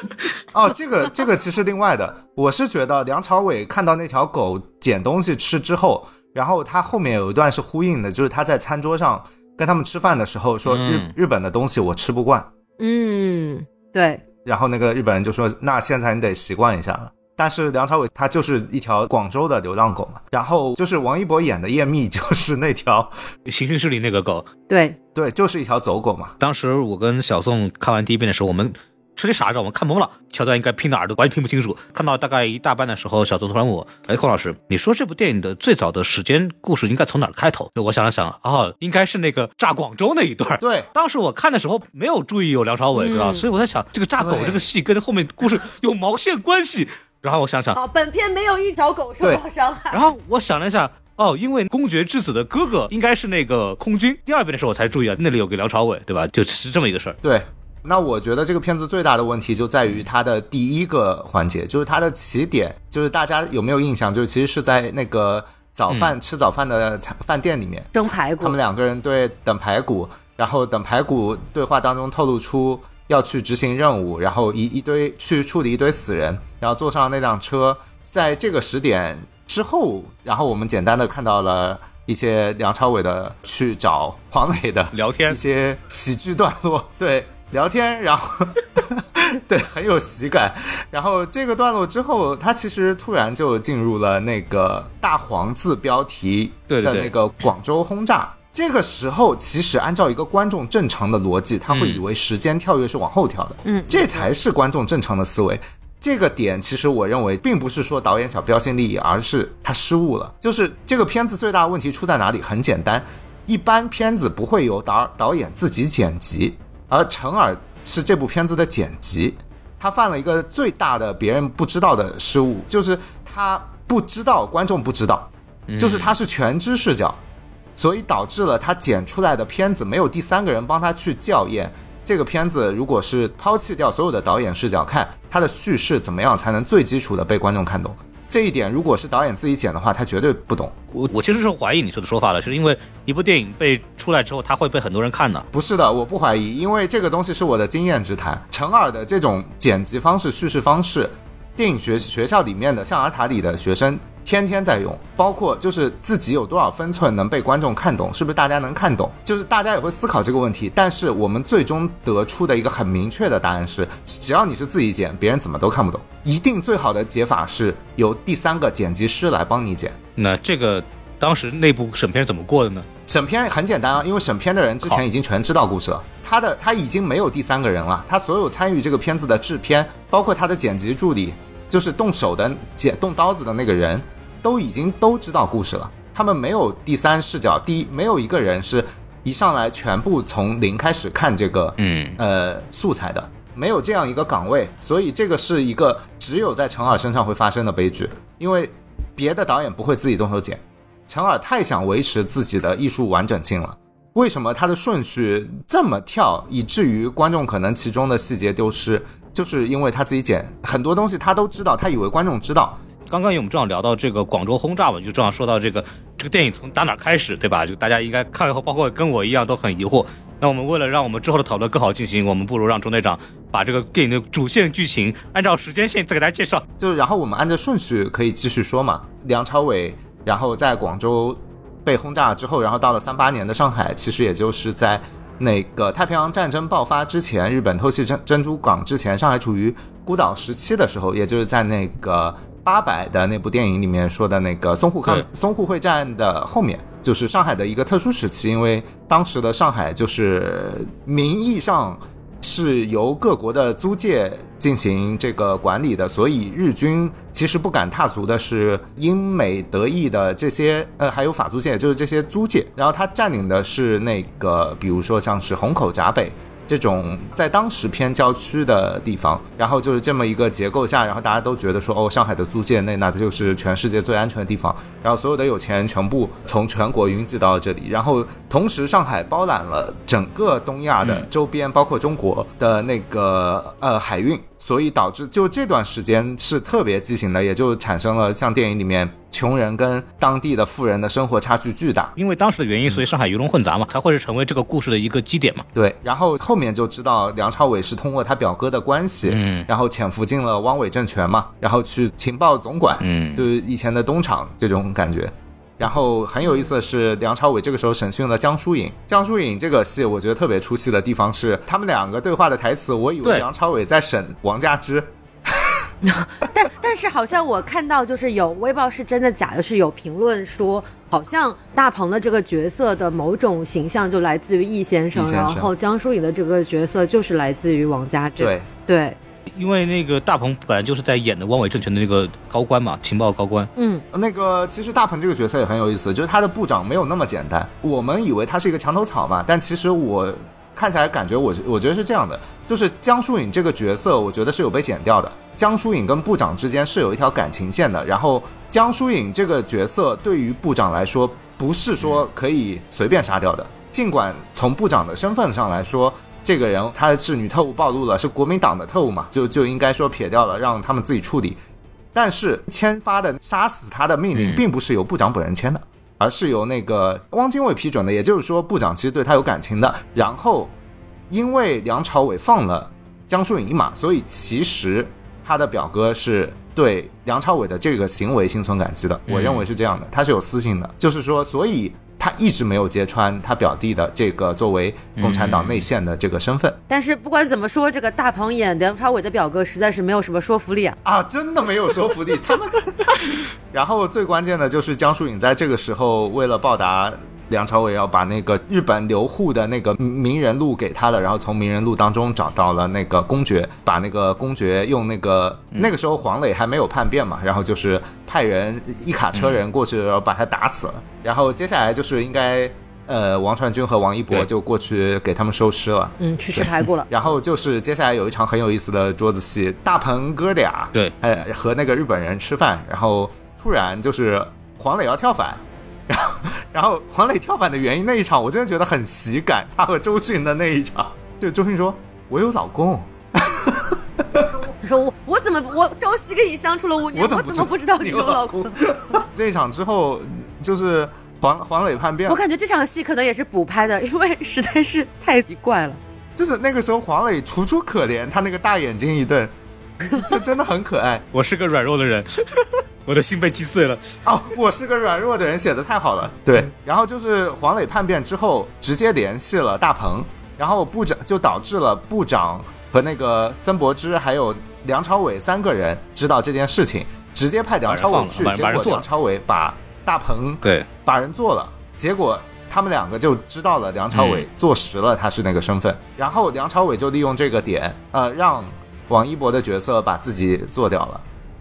哦，这个这个其实另外的，我是觉得梁朝伟看到那条狗捡东西吃之后，然后他后面有一段是呼应的，就是他在餐桌上跟他们吃饭的时候说日、嗯日本的东西我吃不惯，嗯，对，然后那个日本人就说那现在你得习惯一下了。但是梁朝伟他就是一条广州的流浪狗嘛，然后就是王一博演的叶密就是那条，刑讯室里那个狗，对，对，就是一条走狗嘛。当时我跟小宋看完第一遍的时候，我们彻底傻着，我们看懵了，桥段应该拼哪儿都完全拼不清楚。看到大概一大半的时候，小宋突然问我：“哎，孔老师，你说这部电影的最早的时间故事应该从哪儿开头？”我想了想，哦，应该是那个炸广州那一段。对，当时我看的时候没有注意有梁朝伟，知道，所以我在想，这个炸狗这个戏跟后面故事有毛线关系？然后我想想，哦，本片没有一条狗受到伤害。然后我想了一下，哦，因为公爵之子的哥哥应该是那个空军。第二遍的时候我才注意啊，那里有个梁朝伟，对吧？就是这么一个事儿。对，那我觉得这个片子最大的问题就在于它的第一个环节，就是它的起点，就是大家有没有印象？就是其实是在那个早饭吃早饭的饭店里面蒸排骨，他们两个人对等排骨，然后等排骨对话当中透露出。要去执行任务，然后一一堆去处理一堆死人，然后坐上那辆车，在这个时点之后，然后我们简单的看到了一些梁朝伟的去找黄磊的聊天，一些喜剧段落，对聊天，然后 对很有喜感，然后这个段落之后，他其实突然就进入了那个大黄字标题的那个广州轰炸。这个时候，其实按照一个观众正常的逻辑，他会以为时间跳跃是往后跳的，嗯，这才是观众正常的思维。这个点其实我认为并不是说导演想标新立异，而是他失误了。就是这个片子最大的问题出在哪里？很简单，一般片子不会由导导演自己剪辑，而陈耳是这部片子的剪辑，他犯了一个最大的别人不知道的失误，就是他不知道观众不知道，就是他是全知视角。所以导致了他剪出来的片子没有第三个人帮他去校验这个片子。如果是抛弃掉所有的导演视角，看他的叙事怎么样才能最基础的被观众看懂，这一点如果是导演自己剪的话，他绝对不懂。我我其实是怀疑你说的说法的，是因为一部电影被出来之后，他会被很多人看的。不是的，我不怀疑，因为这个东西是我的经验之谈。陈耳的这种剪辑方式、叙事方式。电影学学校里面的象牙塔里的学生天天在用，包括就是自己有多少分寸能被观众看懂，是不是大家能看懂？就是大家也会思考这个问题。但是我们最终得出的一个很明确的答案是：只要你是自己剪，别人怎么都看不懂。一定最好的解法是由第三个剪辑师来帮你剪。那这个当时内部审片是怎么过的呢？审片很简单啊，因为审片的人之前已经全知道故事了，他的他已经没有第三个人了，他所有参与这个片子的制片，包括他的剪辑助理。就是动手的剪动刀子的那个人，都已经都知道故事了。他们没有第三视角，第一没有一个人是一上来全部从零开始看这个，嗯呃素材的，没有这样一个岗位，所以这个是一个只有在陈耳身上会发生的悲剧，因为别的导演不会自己动手剪。陈耳太想维持自己的艺术完整性了，为什么他的顺序这么跳，以至于观众可能其中的细节丢失？就是因为他自己剪很多东西，他都知道，他以为观众知道。刚刚我们正好聊到这个广州轰炸嘛，就正好说到这个这个电影从打哪开始，对吧？就大家应该看以后，包括跟我一样都很疑惑。那我们为了让我们之后的讨论更好进行，我们不如让钟队长把这个电影的主线剧情按照时间线再给大家介绍。就然后我们按照顺序可以继续说嘛。梁朝伟然后在广州被轰炸之后，然后到了三八年的上海，其实也就是在。那个太平洋战争爆发之前，日本偷袭珍珍珠港之前，上海处于孤岛时期的时候，也就是在那个八百的那部电影里面说的那个淞沪抗淞沪会战的后面，就是上海的一个特殊时期，因为当时的上海就是名义上。是由各国的租界进行这个管理的，所以日军其实不敢踏足的是英美德意的这些，呃，还有法租界，就是这些租界。然后他占领的是那个，比如说像是虹口闸北。这种在当时偏郊区的地方，然后就是这么一个结构下，然后大家都觉得说，哦，上海的租界内那就是全世界最安全的地方，然后所有的有钱人全部从全国云集到这里，然后同时上海包揽了整个东亚的周边，包括中国的那个呃海运。所以导致就这段时间是特别畸形的，也就产生了像电影里面穷人跟当地的富人的生活差距巨大。因为当时的原因，所以上海鱼龙混杂嘛，才会是成为这个故事的一个基点嘛。对，然后后面就知道梁朝伟是通过他表哥的关系，嗯，然后潜伏进了汪伪政权嘛，然后去情报总管，嗯，就是以前的东厂这种感觉。然后很有意思的是，梁朝伟这个时候审讯了江疏影。江疏影这个戏，我觉得特别出戏的地方是，他们两个对话的台词，我以为梁朝伟在审王佳芝，但但是好像我看到就是有微博是真的假的，是有评论说，好像大鹏的这个角色的某种形象就来自于易先生，先生。然后江疏影的这个角色就是来自于王家镇。对，对，因为那个大鹏本来就是在演的汪伪政权的那个高官嘛，情报高官。嗯，那个其实大鹏这个角色也很有意思，就是他的部长没有那么简单。我们以为他是一个墙头草嘛，但其实我看起来感觉我我觉得是这样的，就是江疏影这个角色，我觉得是有被剪掉的。江疏影跟部长之间是有一条感情线的，然后江疏影这个角色对于部长来说，不是说可以随便杀掉的。尽管从部长的身份上来说，这个人他是女特务暴露了，是国民党的特务嘛，就就应该说撇掉了，让他们自己处理。但是签发的杀死他的命令嗯并不是由部长本人签的，而是由那个汪精卫批准的。也就是说，部长其实对他有感情的。然后，因为梁朝伟放了江疏影一马，所以其实他的表哥是对梁朝伟的这个行为心存感激的。我认为是这样的，他是有私心的，就是说，所以他一直没有揭穿他表弟的这个作为共产党内线的这个身份。但是不管怎么说，这个大鹏演梁朝伟的表哥实在是没有什么说服力啊。啊，真的没有说服力，他们。然后最关键的就是江疏影在这个时候为了报答梁朝伟，要把那个日本留沪的那个名人录给他的，然后从名人录当中找到了那个公爵，把那个公爵用那个、那个时候黄磊还没有叛变嘛，然后就是派人一卡车人过去，然后把他打死了。然后接下来就是应该呃王传君和王一博就过去给他们收尸了。嗯，去吃排骨了。然后就是接下来有一场很有意思的桌子戏，大鹏哥俩对，哎和那个日本人吃饭，然后突然就是黄磊要跳反，然后然后黄磊跳反的原因那一场我真的觉得很喜感，他和周迅的那一场，就周迅说我有老公，你说我我怎么我朝夕跟你相处了五年，我怎么我怎么不知道你有老公？这一场之后就是黄黄磊叛变我，感觉这场戏可能也是补拍的，因为实在是太奇怪了。就是那个时候黄磊楚楚可怜，他那个大眼睛一瞪，就真的很可爱。我是个软弱的人，我的心被击碎了。哦，我是个软弱的人，写的太好了。对，然后就是黄磊叛变之后，直接联系了大鹏，然后部长就导致了部长和那个森博之还有梁朝伟三个人知道这件事情，直接派梁朝伟去，结果梁朝伟把大鹏对，把人做了，结果他们两个就知道了梁朝伟坐实了他是那个身份，然后梁朝伟就利用这个点，呃，让王一博的角色把自己做掉了。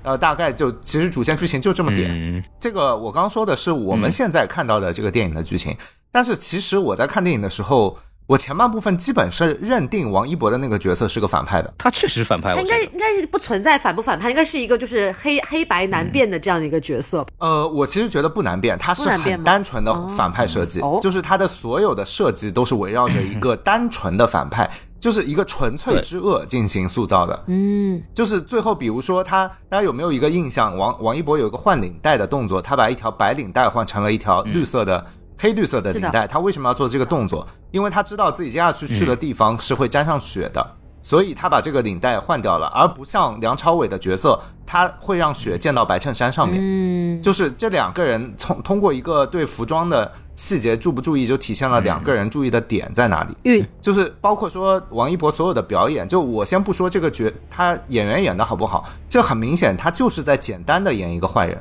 呃，大概就其实主线剧情就这么点。嗯，这个我刚刚说的是我们嗯现在看到的这个电影的剧情，但是其实我在看电影的时候，我前半部分基本是认定王一博的那个角色是个反派的。他确实是反派，他应。该应该是不存在反不反派，应该是一个就是黑黑白难辨的这样的一个角色。呃，我其实觉得不难辨，他是很单纯的反派设计，就是他的所有的设计都是围绕着一个 单纯的反派，就是一个纯粹之恶进行塑造的。嗯，就是最后，比如说他，大家有没有一个印象？王王一博有一个换领带的动作，他把一条白领带换成了一条绿色的、黑绿色的领带。他为什么要做这个动作？因为他知道自己接下去去的地方是会沾上血的，所以他把这个领带换掉了，而不像梁朝伟的角色，他会让血溅到白衬衫上面。嗯，就是这两个人从通过一个对服装的细节注不注意，就体现了两个人注意的点在哪里。嗯就是包括说王一博所有的表演，就我先不说这个角他演员演的好不好，这很明显他就是在简单的演一个坏人。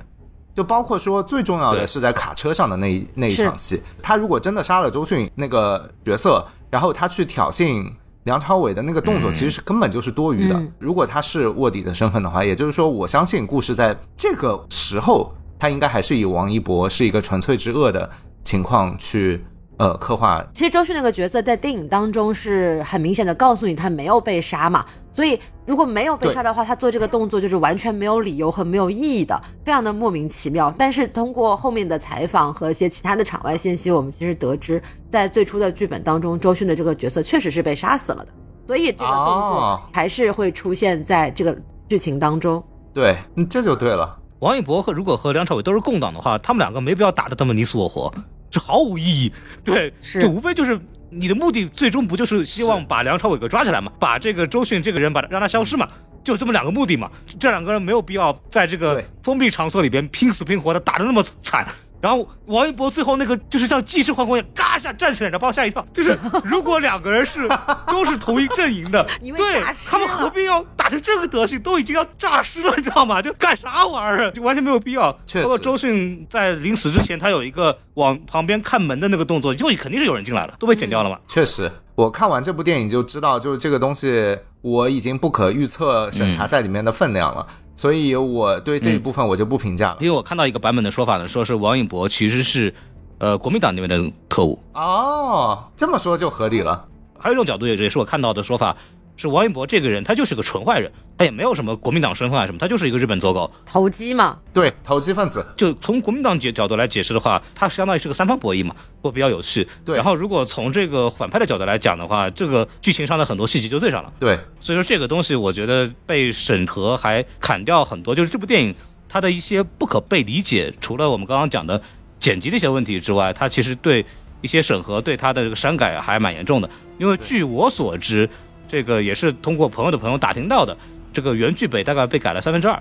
就包括说最重要的是在卡车上的那一那一场戏，他如果真的杀了周迅那个角色，然后他去挑衅梁朝伟的那个动作，其实是根本就是多余的。嗯如果他是卧底的身份的话，也就是说，我相信故事在这个时候，他应该还是以王一博是一个纯粹之恶的情况去呃刻画其实周迅那个角色在电影当中是很明显的告诉你他没有被杀嘛，所以如果没有被杀的话，他做这个动作就是完全没有理由和没有意义的，非常的莫名其妙。但是通过后面的采访和一些其他的场外信息，我们其实得知，在最初的剧本当中，周迅的这个角色确实是被杀死了的，所以这个动作哦还是会出现在这个剧情当中。对，嗯这就对了。王一博和如果和梁朝伟都是共党的话，他们两个没必要打得这么你死我活，这毫无意义。对，是就无非就是你的目的最终不就是希望把梁朝伟给抓起来嘛，把这个周迅这个人把他让他消失嘛，就这么两个目的嘛。这两个人没有必要在这个封闭场所里边拼死拼活的打的那么惨。然后王一博最后那个就是像继世桓公一样，嘎一下站起来，然后把我吓一跳。就是 如果两个人是都是同一阵营的 因，为对他们了何必要打打成这个德行，都已经要诈尸了，你知道吗？就干啥玩意儿，就完全没有必要。确实包括周迅在临死之前，他有一个往旁边看门的那个动作，就肯定是有人进来了，都被剪掉了嘛。确实，我看完这部电影就知道，就是这个东西我已经不可预测审查在里面的分量了，所以我对这一部分我就不评价了。因为我看到一个版本的说法呢，说是王永博其实是，呃，国民党那边的特务。哦，这么说就合理了。还有一种角度，也也是我看到的说法，是王一博这个人他就是个纯坏人，他也没有什么国民党身份啊什么，他就是一个日本走狗。投机嘛，对，投机分子，就从国民党角角度来解释的话，他相当于是个三方博弈嘛，会比较有趣。对然后如果从这个反派的角度来讲的话，这个剧情上的很多细节就对上了。对，所以说这个东西，我觉得被审核还砍掉很多，就是这部电影它的一些不可被理解，除了我们刚刚讲的剪辑的一些问题之外，它其实对一些审核对它的这个删改还蛮严重的。因为据我所知，这个也是通过朋友的朋友打听到的，这个原剧本大概被改了三分之二。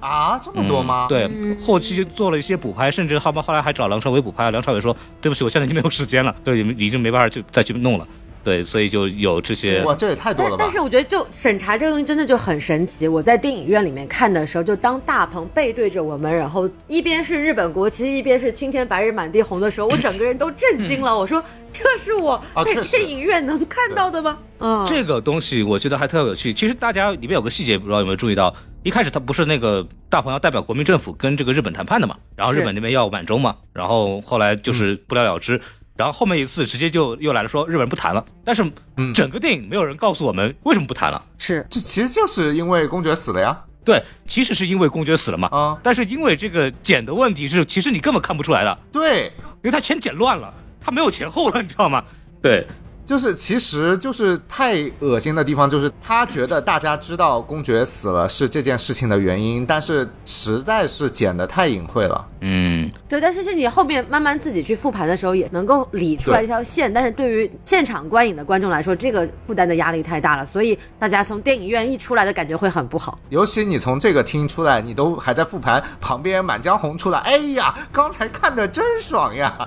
啊，这么多吗？嗯对，嗯后期做了一些补拍，甚至他们后来还找梁朝伟补拍。梁朝伟说：“对不起，我现在已经没有时间了，对，已经没办法去再去弄了。”对，所以就有这些。哇，这也太多了吧但但！是我觉得，就审查这个东西真的就很神奇。我在电影院里面看的时候，就当大鹏背对着我们，然后一边是日本国旗，一边是青天白日满地红的时候，我整个人都震惊了。我说：“这是我在电影院能看到的吗？”嗯，这个东西我觉得还特别有趣。其实大家里面有个细节，不知道有没有注意到？一开始他不是那个大鹏要代表国民政府跟这个日本谈判的嘛，然后日本那边要满洲嘛，然后后来就是不了了之。然后后面一次直接就又来了，说日本人不谈了。但是嗯整个电影没有人告诉我们为什么不谈了。是这其实就是因为公爵死了呀。对，其实是因为公爵死了嘛。啊，但是因为这个剪的问题是，其实你根本看不出来的，对，因为他全剪乱了，他没有前后了，你知道吗？对，就是其实就是太恶心的地方，就是他觉得大家知道公爵死了是这件事情的原因，但是实在是剪得太隐晦了。嗯，对，但是是你后面慢慢自己去复盘的时候，也能够理出来对一条线。但是对于现场观影的观众来说，这个负担的压力太大了，所以大家从电影院一出来的感觉会很不好。尤其你从这个厅出来，你都还在复盘，旁边《满江红》出来，哎呀，刚才看的真爽呀！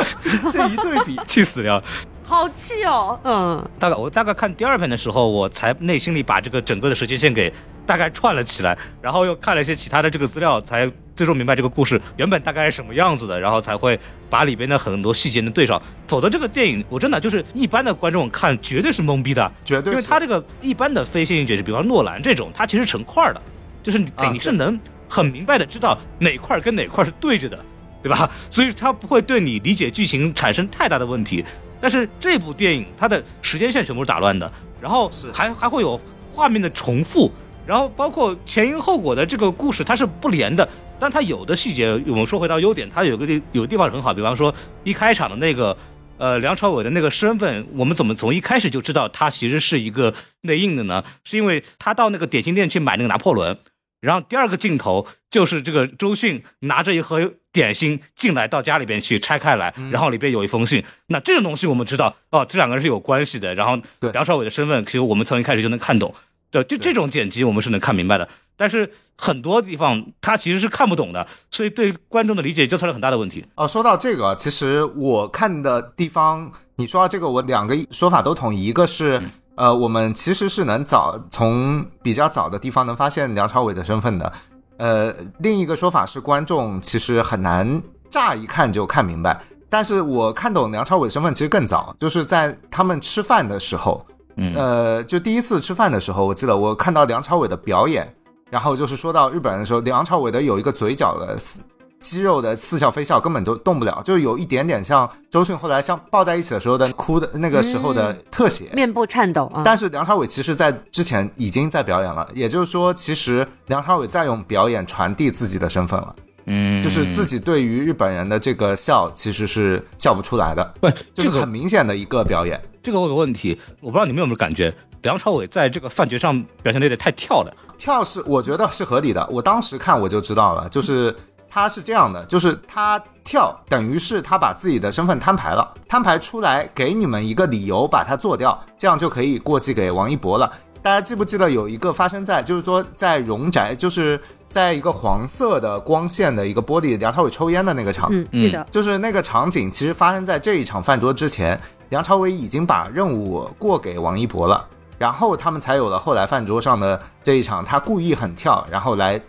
这一对比，气死了。好气哦，嗯，大概我大概看第二遍的时候，我才内心里把这个整个的时间线给大概串了起来，然后又看了一些其他的这个资料，才最终明白这个故事原本大概是什么样子的，然后才会把里边的很多细节能对上。否则这个电影我真的就是一般的观众看绝对是懵逼的，绝对是因为他这个一般的非线性解释，比方诺兰这种，它其实成块儿的，就是你、啊你是能很明白的知道哪块儿跟哪块儿是对着的，对吧？所以它不会对你理解剧情产生太大的问题。但是这部电影它的时间线全部是打乱的，然后还还会有画面的重复，然后包括前因后果的这个故事它是不连的。但它有的细节，我们说回到优点，它有个地有个地方很好，比方说一开场的那个。呃，梁朝伟的那个身份，我们怎么从一开始就知道他其实是一个内应的呢？是因为他到那个点心店去买那个拿破仑，然后第二个镜头就是这个周迅拿着一盒点心进来到家里边去拆开来，然后里边有一封信。那这种东西我们知道哦，这两个人是有关系的。然后对梁朝伟的身份，其实我们从一开始就能看懂。对，就这种剪辑我们是能看明白的，但是很多地方他其实是看不懂的，所以对观众的理解就造成很大的问题。哦，说到这个，其实我看的地方，你说到这个，我两个说法都统一，一个是。呃，我们其实是能早从比较早的地方能发现梁朝伟的身份的，呃，另一个说法是观众其实很难乍一看就看明白，但是我看懂梁朝伟身份其实更早，就是在他们吃饭的时候，嗯。呃，就第一次吃饭的时候，我记得我看到梁朝伟的表演，然后就是说到日本人的时候，梁朝伟的有一个嘴角的四肌肉的似笑非笑，根本就动不了，就有一点点像周迅后来像抱在一起的时候的哭的那个时候的特写。面部颤抖啊。但是梁朝伟其实在之前已经在表演了，也就是说，其实梁朝伟在用表演传递自己的身份了，嗯就是自己对于日本人的这个笑其实是笑不出来的，不，就是这个很明显的一个表演。这个我有个问题，我不知道你们有没有感觉，梁朝伟在这个饭局上表现的有点太跳了。跳是我觉得是合理的，我当时看我就知道了，就是他是这样的，就是他跳等于是他把自己的身份摊牌了，摊牌出来给你们一个理由把他做掉，这样就可以过继给王一博了。大家记不记得有一个发生在，就是说在荣宅，就是在一个黄色的光线的一个玻璃，梁朝伟抽烟的那个场，嗯，记得。就是那个场景，其实发生在这一场饭桌之前，梁朝伟已经把任务过给王一博了。然后他们才有了后来饭桌上的这一场，他故意很跳，然后来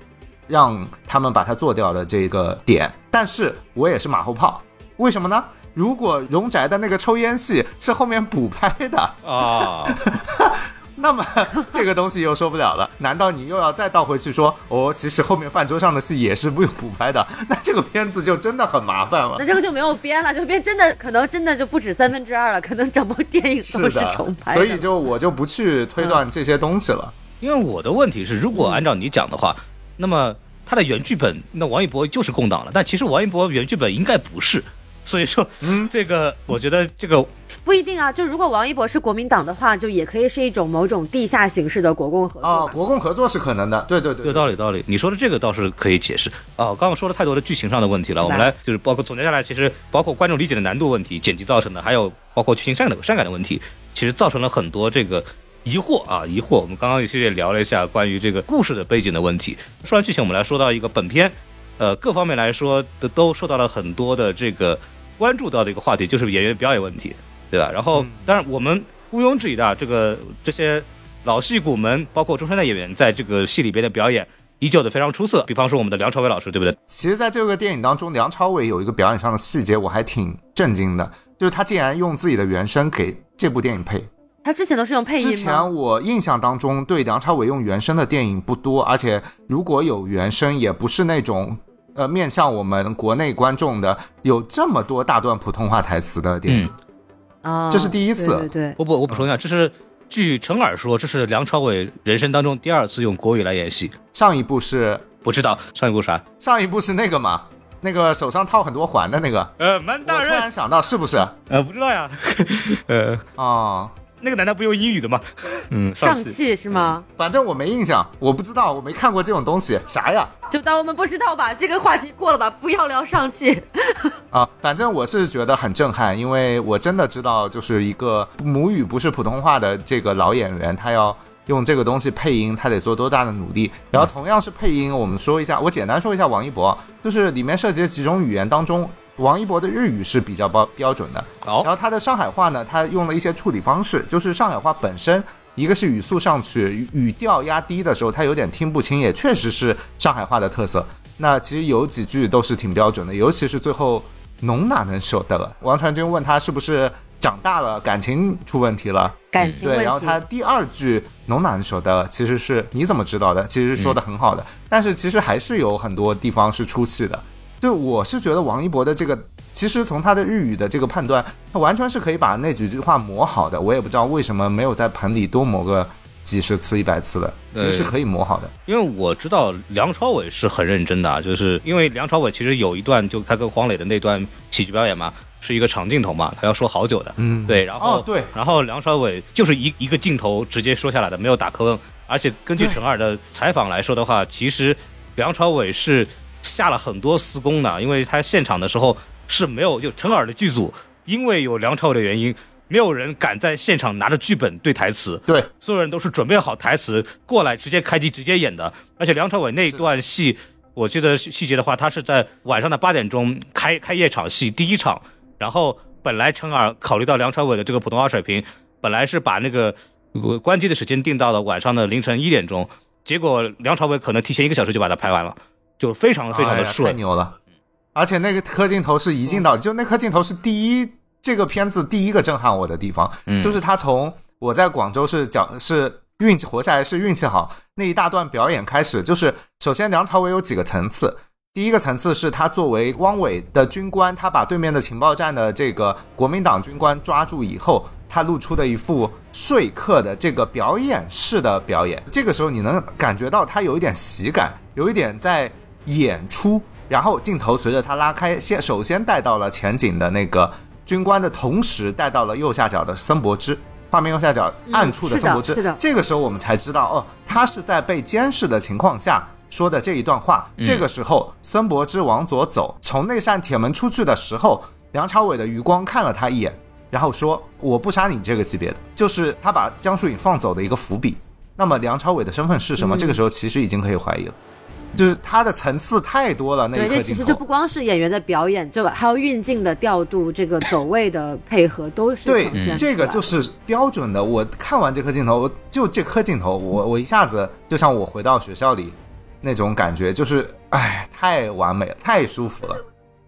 让他们把它做掉的这个点。但是我也是马后炮，为什么呢？如果荣宅的那个抽烟戏是后面补拍的，啊，那么这个东西又说不了了。难道你又要再倒回去说，哦，其实后面饭桌上的戏也是不用补拍的？那这个片子就真的很麻烦了那。这个就没有编了，就编真的可能真的就不止三分之二了，可能整部电影都是重拍的。所以就我就不去推断这些东西了。因为我的问题是，如果按照你讲的话，那么他的原剧本，那王一博就是共党了，但其实王一博原剧本应该不是。所以说，嗯，这个我觉得这个不一定啊，就如果王一博是国民党的话，就也可以是一种某种地下形式的国共合作啊，嘛。国共合作是可能的，对对对有道理，道理。你说的这个倒是可以解释啊。刚刚说了太多的剧情上的问题了，我们来就是包括总结下来，其实包括观众理解的难度问题、剪辑造成的，还有包括剧情删改的删改的问题，其实造成了很多这个疑惑啊疑惑。我们刚刚其实也聊了一下关于这个故事的背景的问题。说完剧情，我们来说到一个本片，呃，各方面来说都都受到了很多的这个关注到的一个话题，就是演员表演问题，对吧？然后，当然我们毋庸置疑的啊，这个这些老戏骨们，包括中生代演员，在这个戏里边的表演依旧的非常出色。比方说我们的梁朝伟老师，对不对？其实，在这个电影当中，梁朝伟有一个表演上的细节，我还挺震惊的，就是他竟然用自己的原声给这部电影配。他之前都是用配音之？前我印象当中，对梁朝伟用原声的电影不多，而且如果有原声，也不是那种呃面向我们国内观众的，有这么多大段普通话台词的电影。啊，这是第一次对对对，我不，我补充一下，这是据陈耳说，这是梁朝伟人生当中第二次用国语来演戏。上一部是不知道上一部啥？上一部是那个嘛，那个手上套很多环的那个。呃，门大人突然，想到，是不是？呃，不知道呀。呃，哦，那个难道不用英语的吗？嗯，上气。气是吗？反正我没印象，我不知道，我没看过这种东西，啥呀？就当我们不知道吧，这个话题过了吧，不要聊上气。啊，反正我是觉得很震撼，因为我真的知道，就是一个母语不是普通话的这个老演员，他要用这个东西配音，他得做多大的努力。然后同样是配音，我们说一下，我简单说一下王一博，就是里面涉及的几种语言当中，王一博的日语是比较标标准的，好然后他的上海话呢，他用了一些处理方式，就是上海话本身，一个是语速上去，语语调压低的时候，他有点听不清，也确实是上海话的特色。那其实有几句都是挺标准的，尤其是最后“侬哪能舍得”，王传君问他是不是长大了，感情出问题了。对，感情对。然后他第二句“侬哪能舍得”，其实是你怎么知道的？其实说的很好的，但是其实还是有很多地方是出戏的。就我是觉得王一博的这个，其实从他的日语的这个判断，他完全是可以把那几句话磨好的。我也不知道为什么没有在盆里多磨个几十次、一百次的，其实是可以磨好的。因为我知道梁朝伟是很认真的啊，就是因为梁朝伟其实有一段就他跟黄磊的那段喜剧表演嘛，是一个长镜头嘛，他要说好久的，嗯对，然后、哦对然后梁朝伟就是一一个镜头直接说下来的，没有打磕碰，而且根据陈二的采访来说的话，其实梁朝伟是下了很多私功的，因为他现场的时候是没有就陈耳的剧组，因为有梁朝伟的原因。没有人敢在现场拿着剧本对台词，对，所有人都是准备好台词过来，直接开机直接演的。而且梁朝伟那一段戏，我记得细节的话，他是在晚上的八点钟开开夜场戏第一场，然后本来陈耳考虑到梁朝伟的这个普通话水平，本来是把那个呃关机的时间定到了晚上的凌晨一点钟，结果梁朝伟可能提前一个小时就把它拍完了，就非常非常哎呀太。牛了。而且那个颗镜头是一镜到底，就那颗镜头是第一这个片子第一个震撼我的地方，嗯就是他从我在广州是讲是运气活下来是运气好那一大段表演开始，就是首先梁朝伟有几个层次。第一个层次是他作为汪伪的军官，他把对面的情报站的这个国民党军官抓住以后，他露出的一副说客的这个表演式的表演。这个时候你能感觉到他有一点喜感，有一点在演出。然后镜头随着他拉开，先首先带到了前景的那个军官的同时，带到了右下角的森伯之。画面右下角暗处的森伯之，这个时候我们才知道，哦，他是在被监视的情况下说的这一段话。这个时候，孙伯之往左走，从那扇铁门出去的时候，梁朝伟的余光看了他一眼，然后说：“我不杀你这个级别的。”就是他把江疏影放走的一个伏笔。那么梁朝伟的身份是什么？嗯这个时候其实已经可以怀疑了。就是它的层次太多了。那对，一这颗镜头其实就不，光是演员的表演，就还有运镜的调度，这个走位的配合都是对呈现，这个就是标准的。我看完这颗镜头，我就这颗镜头，我我一下子就像我回到学校里那种感觉，就是哎，太完美了，太舒服了。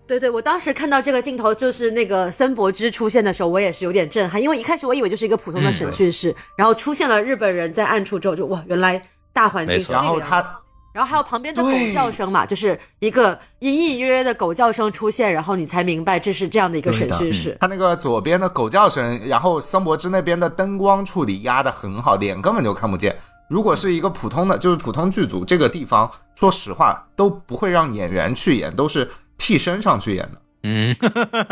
对对，我当时看到这个镜头，就是那个森博之出现的时候，我也是有点震撼，因为一开始我以为就是一个普通的审讯室，然后出现了日本人在暗处之后，就哇，原来大环境没错是这样然后他然后还有旁边的狗叫声嘛，就是一个隐隐约约的狗叫声出现，然后你才明白这是这样的一个审讯室。他那个左边的狗叫声，然后森博之那边的灯光处理压得很好，脸根本就看不见。如果是一个普通的，就是普通剧组，这个地方说实话都不会让演员去演，都是替身上去演的。嗯，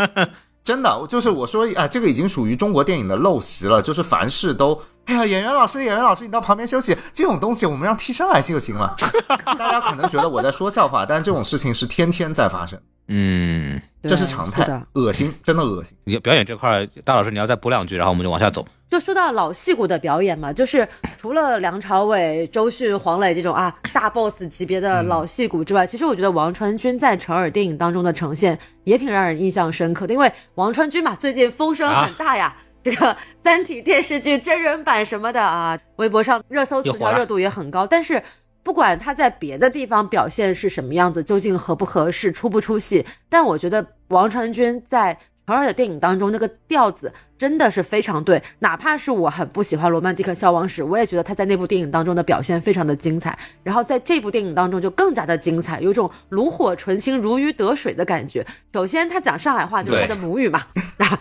真的，就是我说，啊，这个已经属于中国电影的陋习了，就是凡事都，哎呀，演员老师，演员老师，你到旁边休息，这种东西我们让替身来就行了。大家可能觉得我在说笑话，但这种事情是天天在发生，嗯，这是常态，恶心，真的恶心。你表演这块儿，大老师你要再补两句，然后我们就往下走。就说到老戏骨的表演嘛，就是除了梁朝伟、周迅、黄磊这种啊大 boss 级别的老戏骨之外，其实我觉得王传君在成尔电影当中的呈现也挺让人印象深刻的，因为王传君嘛，最近风声很大呀。这个 《三体》电视剧真人版什么的啊，微博上热搜词条热度也很高。但是不管他在别的地方表现是什么样子，究竟合不合适、出不出戏，但我觉得王传君在成尔的电影当中那个调子真的是非常对，哪怕是我很不喜欢《罗曼蒂克消亡史》，我也觉得他在那部电影当中的表现非常的精彩。然后在这部电影当中就更加的精彩，有种炉火纯青、如鱼得水的感觉。首先他讲上海话就是他的母语嘛，啊，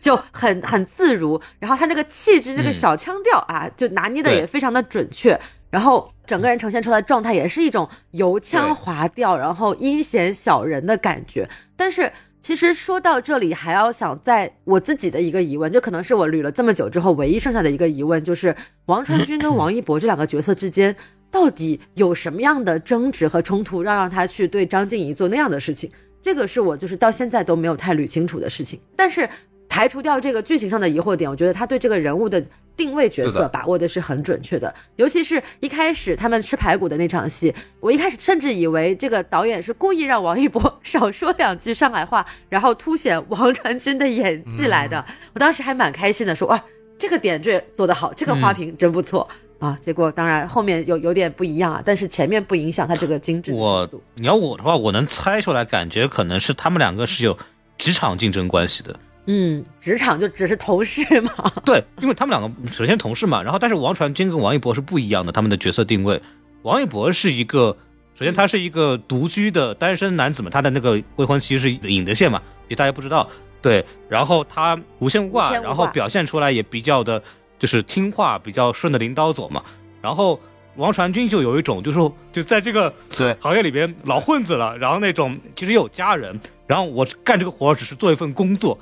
就很很自如。然后他那个气质、那个小腔调啊，就拿捏的也非常的准确。然后整个人呈现出来的状态也是一种油腔滑调，然后阴险小人的感觉。但是其实说到这里，还要想在我自己的一个疑问，这可能是我捋了这么久之后唯一剩下的一个疑问，就是王传君跟王一博这两个角色之间到底有什么样的争执和冲突，让让他去对张静怡做那样的事情？这个是我就是到现在都没有太捋清楚的事情。但是排除掉这个剧情上的疑惑点，我觉得他对这个人物的定位角色把握的是很准确的。尤其是一开始他们吃排骨的那场戏，我一开始甚至以为这个导演是故意让王一博少说两句上海话，然后凸显王传君的演技来的。我当时还蛮开心的，说哇，这个点缀做得好，这个花瓶真不错。啊，结果当然后面有有点不一样啊，但是前面不影响他这个精致我。你要我的话，我能猜出来，感觉可能是他们两个是有职场竞争关系的。嗯，职场就只是同事嘛。对，因为他们两个首先同事嘛，然后但是王传君跟王一博是不一样的，他们的角色定位。王一博是一个，首先他是一个独居的单身男子嘛，他的那个未婚妻是尹德宪嘛，其实大家不知道。对，然后他无牵无挂，无无挂然后表现出来也比较的，就是听话，比较顺着领导走嘛。然后王传君就有一种，就是说就在这个对行业里边老混子了，然后那种其实也有家人，然后我干这个活只是做一份工作，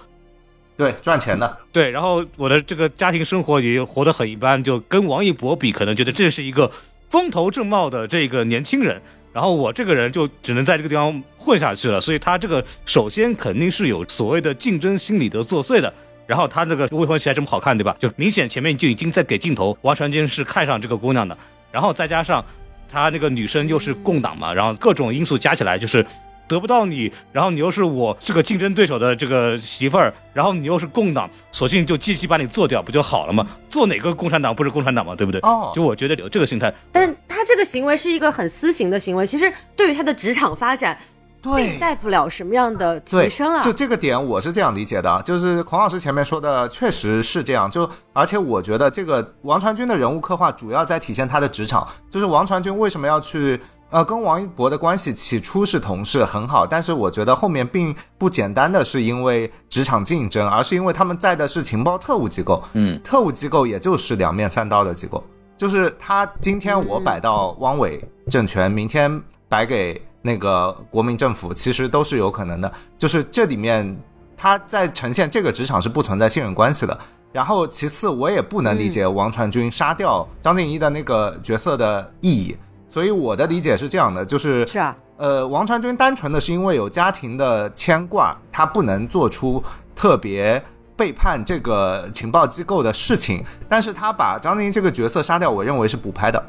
对，赚钱的，对，然后我的这个家庭生活也活得很一般，就跟王一博比，可能觉得这是一个风头正茂的这个年轻人，然后我这个人就只能在这个地方混下去了，所以他这个首先肯定是有所谓的竞争心理的作祟的。然后他那个未婚妻还这么好看，对吧？就明显前面就已经在给镜头，王传君是看上这个姑娘的，然后再加上他那个女生又是共党嘛，然后各种因素加起来就是得不到你，然后你又是我这个竞争对手的这个媳妇儿，然后你又是共党，索性就积极把你做掉不就好了吗？做哪个共产党不是共产党嘛，对不对？哦就我觉得有这个心态，但他这个行为是一个很私刑的行为，其实对于他的职场发展，对并带不了什么样的提，升啊。就这个点，我是这样理解的，就是孔老师前面说的，确实是这样。就而且我觉得这个王传君的人物刻画主要在体现他的职场，就是王传君为什么要去。呃，跟王一博的关系起初是同事，很好，但是我觉得后面并不简单的是因为职场竞争，而是因为他们在的是情报特务机构，嗯，特务机构也就是两面三刀的机构，就是他今天我摆到汪伪政权，明天摆给那个国民政府，其实都是有可能的。就是这里面他在呈现这个职场是不存在信任关系的。然后其次，我也不能理解王传君杀掉张静怡的那个角色的意义。所以我的理解是这样的，就是是啊，呃，王传君单纯的是因为有家庭的牵挂，他不能做出特别背叛这个情报机构的事情，但是他把张静怡这个角色杀掉，我认为是补拍的。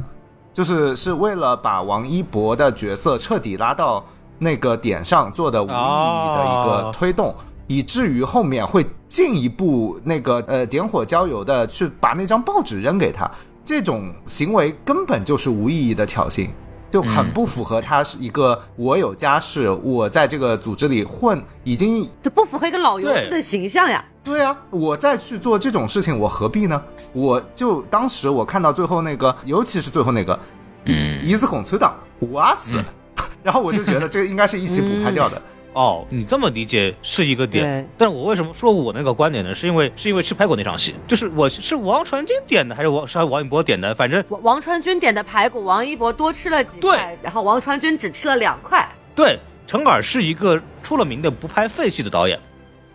就是是为了把王一博的角色彻底拉到那个点上做的无意义的一个推动，以至于后面会进一步那个呃点火浇油的去把那张报纸扔给他，这种行为根本就是无意义的挑衅。就很不符合他是一个我有家室，我在这个组织里混，已经这不符合一个老油子的形象呀。对啊，我再去做这种事情，我何必呢？我就当时我看到最后那个，尤其是最后那个，嗯，一字孔催党，哇塞，然后我就觉得这个应该是一起补拍掉的。哦，你这么理解是一个点，但我为什么说我那个观点呢？是因为是因为吃排骨那场戏，就是我是王传君点的，还是王是王一博点的？反正王王传君点的排骨，王一博多吃了几块，然后王传君只吃了两块。对，陈耳是一个出了名的不拍废戏的导演，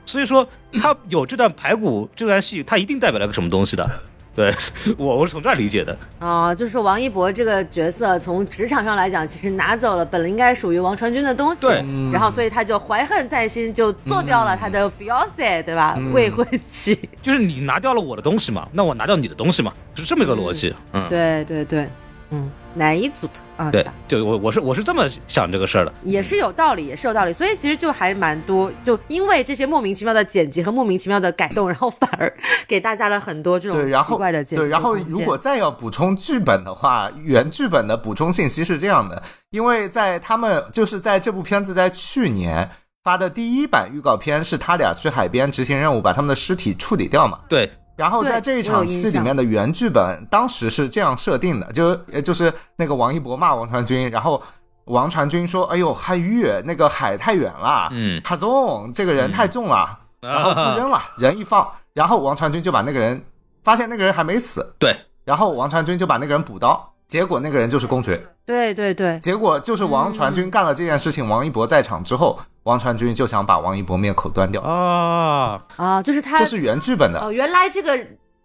所以说他有这段排骨这段戏，他一定代表了个什么东西的。对 我我是从这儿理解的。啊，就是说王一博这个角色从职场上来讲，其实拿走了本来应该属于王传君的东西，对，然后所以他就怀恨在心，就做掉了他的 fiance，对吧？未婚妻，就是你拿掉了我的东西嘛，那我拿掉你的东西嘛，是这么一个逻辑，嗯，对对对。嗯，哪一组的啊？对，就我我是我是这么想这个事儿的，也是有道理，也是有道理。所以其实就还蛮多，就因为这些莫名其妙的剪辑和莫名其妙的改动，然后反而 给大家了很多这种奇怪的剪对，然后如果再要补充剧本的话，原剧本的补充信息是这样的，因为在他们就是在这部片子在去年发的第一版预告片，是他俩去海边执行任务，把他们的尸体处理掉嘛？对。然后在这一场戏里面的原剧本，当时是这样设定的，就就是那个王一博骂王传君，然后王传君说：“哎呦，海域那个海太远了，嗯，他重，这个人太重了，然后不扔了，人一放，然后王传君就把那个人发现那个人还没死，对，然后王传君就把那个人补刀。”结果那个人就是公爵，对对对。结果就是王传君干了这件事情，王一博在场之后，王传君就想把王一博灭口端掉啊啊！就是他，这是原剧本的。哦，原来这个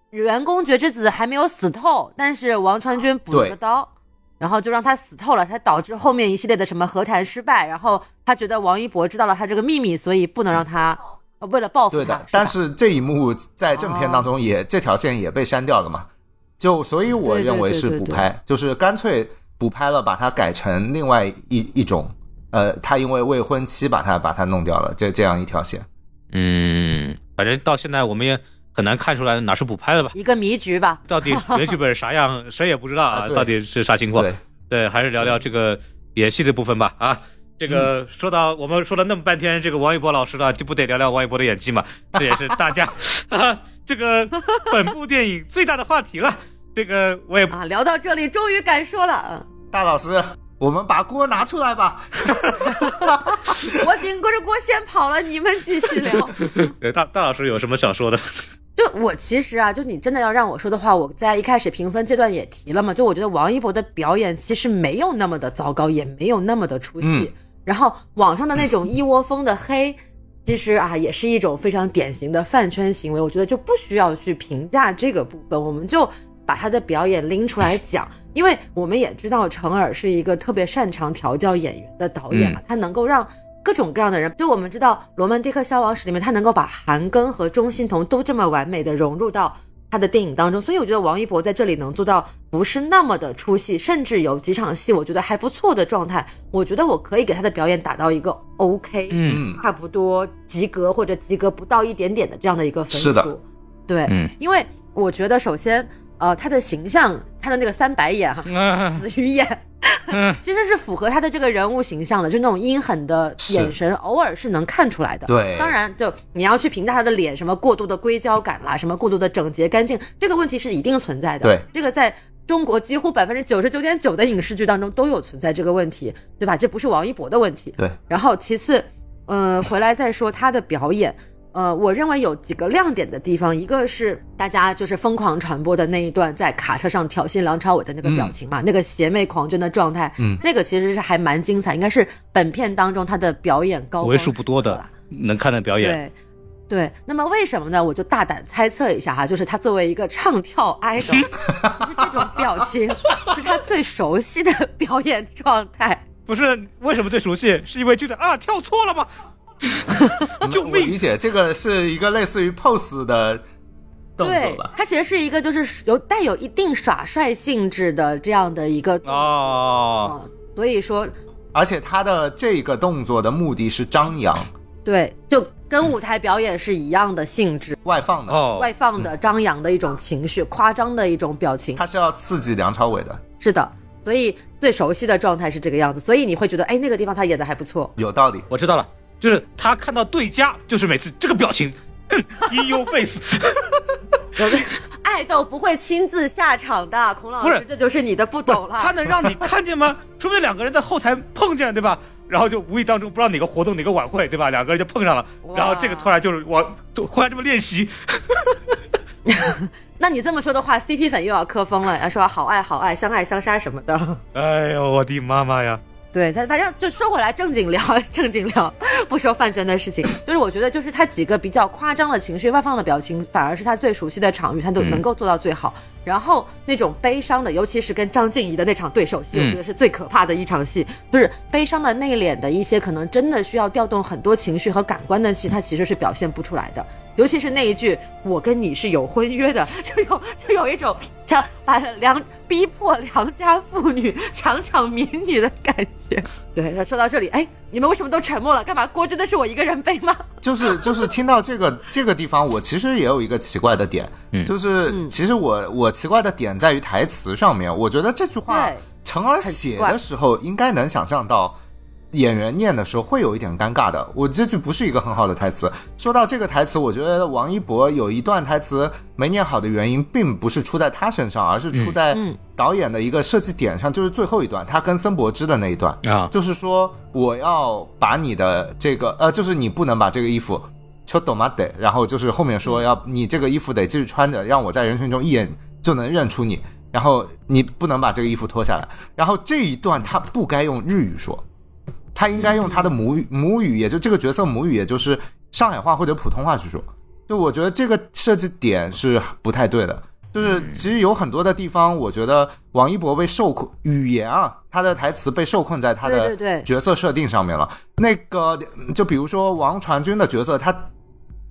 原公爵之子还没有死透，但是王传君补了个刀，然后就让他死透了，才导致后面一系列的什么和谈失败。然后他觉得王一博知道了他这个秘密，所以不能让他为了报复他。对的，但是这一幕在正片当中也这条线也被删掉了嘛。就所以我认为是补拍，就是干脆补拍了，把它改成另外一一种，呃，他因为未婚妻把他把他弄掉了，这这样一条线。嗯，反正到现在我们也很难看出来哪是补拍的吧？一个迷局吧？到底 原剧本啥样，谁也不知道啊？到底是啥情况？对对，还是聊聊这个演戏的部分吧。啊，这个说到我们说了那么半天这个王一博老师了，就不得聊聊王一博的演技嘛？这也是大家。这个本部电影最大的话题了，这个我也啊，聊到这里终于敢说了。大老师，我们把锅拿出来吧。我顶着锅先跑了，你们继续聊。大大老师有什么想说的？就我其实啊，就你真的要让我说的话，我在一开始评分阶段也提了嘛。就我觉得王一博的表演其实没有那么的糟糕，也没有那么的出戏。然后网上的那种一窝蜂的黑。其实啊，也是一种非常典型的饭圈行为。我觉得就不需要去评价这个部分，我们就把他的表演拎出来讲。因为我们也知道程耳是一个特别擅长调教演员的导演嘛，他能够让各种各样的人。就我们知道《罗曼蒂克消亡史》里面，他能够把韩庚和钟欣桐都这么完美的融入到。他的电影当中，所以我觉得王一博在这里能做到不是那么的出戏，甚至有几场戏我觉得还不错的状态。我觉得我可以给他的表演打到一个 OK，嗯，差不多及格或者及格不到一点点的这样的一个分数。是的，对，嗯，因为我觉得首先，呃，他的形象，他的那个三白眼哈，死鱼眼。其实是符合他的这个人物形象的，就那种阴狠的眼神，偶尔是能看出来的。对，当然，就你要去评价他的脸，什么过度的硅胶感啦，什么过度的整洁干净，这个问题是一定存在的。对，这个在中国几乎百分之九十九点九的影视剧当中都有存在这个问题，对吧？这不是王一博的问题。对，然后其次，嗯，回来再说他的表演。呃，我认为有几个亮点的地方，一个是大家就是疯狂传播的那一段在卡车上挑衅梁朝伟的那个表情嘛，那个邪魅狂狷的状态，嗯，那个其实是还蛮精彩，应该是本片当中他的表演高为数不多的能看的表演。对对，那么为什么呢？我就大胆猜测一下哈，就是他作为一个唱跳 idol，这种表情是他最熟悉的表演状态。不是为什么最熟悉？是因为觉得啊跳错了吗？救命！理解这个是一个类似于 pose 的动作吧，。它其实是一个就是有带有一定耍帅性质的这样的一个哦，嗯所以说而且他的这个动作的目的是张扬、对，就跟舞台表演是一样的性质，外放的，哦，外放的、张扬的一种情绪，夸张的一种表情。他是要刺激梁朝伟的，是的，所以最熟悉的状态是这个样子，所以你会觉得，哎，那个地方他演的还不错。有道理。我知道了，就是他看到对家，就是每次这个表情哼，in your face，爱豆不会亲自下场的，孔老师这就是你的不懂了。他能让你看见吗？说明两个人在后台碰见，对吧？然后就无意当中不知道哪个活动哪个晚会，对吧？两个人就碰上了，然后这个突然就是我就忽然这么练习，那你这么说的话，CP 粉又要磕疯了，要说好爱好爱，相爱相杀什么的。哎呦我的妈妈呀！对，他反正就说回来正经聊，正经聊，不说饭圈的事情。就是我觉得，就是他几个比较夸张的情绪、外放的表情，反而是他最熟悉的场域，他都能够做到最好。然后那种悲伤的，尤其是跟张静怡的那场对手戏，嗯我觉得是最可怕的一场戏。就是悲伤的、内敛的一些，可能真的需要调动很多情绪和感官的戏，他其实是表现不出来的。尤其是那一句“我跟你是有婚约的”，就有就有一种强把良逼迫良家妇女强抢民女的感觉。对，那说到这里，哎，你们为什么都沉默了？干嘛锅真的是我一个人背吗？就是 就是听到这个这个地方，我其实也有一个奇怪的点，嗯就是其实我我奇怪的点在于台词上面，我觉得这句话对陈儿写的时候应该能想象到。演员念的时候会有一点尴尬的，我这句不是一个很好的台词。说到这个台词，我觉得王一博有一段台词没念好的原因，并不是出在他身上，而是出在嗯导演的一个设计点上，就是最后一段，他跟森博之的那一段啊就是说我要把你的这个呃，就是你不能把这个衣服。就懂吗？得，然后就是后面说要你这个衣服得继续穿着，让我在人群中一眼就能认出你。然后你不能把这个衣服脱下来。然后这一段他不该用日语说，他应该用他的母语，母语也就这个角色母语，也就是上海话或者普通话去说。就我觉得这个设计点是不太对的。就是其实有很多的地方，我觉得王一博被受困语言啊，他的台词被受困在他的角色设定上面了。那个就比如说王传君的角色，他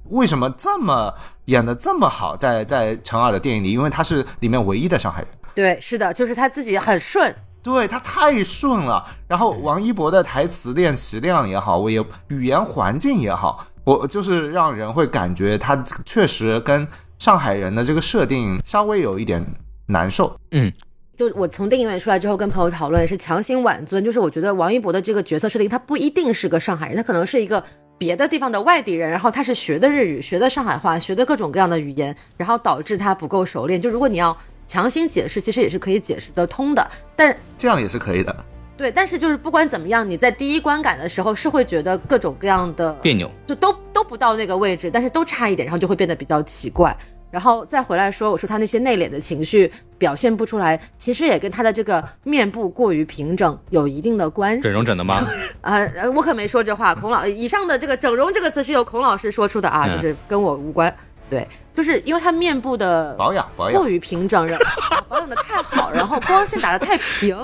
为什么这么演的这么好在？在陈耳的电影里，因为他是里面唯一的上海人。对，是的，就是他自己很顺，对他太顺了，然后王一博的台词练习量也好，我也语言环境也好，我就是让人会感觉他确实跟上海人的这个设定稍微有一点难受。嗯，就我从电影院出来之后跟朋友讨论，是强行挽尊，就是我觉得王一博的这个角色设定，他不一定是个上海人，他可能是一个别的地方的外地人，然后他是学的日语，学的上海话，学的各种各样的语言，然后导致他不够熟练。就如果你要强行解释，其实也是可以解释得通的，但这样也是可以的。对，但是就是不管怎么样，你在第一观感的时候是会觉得各种各样的别扭。就都都不到那个位置，但是都差一点，然后就会变得比较奇怪。然后再回来说，我说他那些内敛的情绪表现不出来，其实也跟他的这个面部过于平整有一定的关系。整容整的吗？啊、呃我可没说这话。孔老以上的这个“整容”这个词是由孔老师说出的啊，嗯就是跟我无关。对，就是因为他面部的保养保养过于平整，然后保养的太好，然后光线打的太平，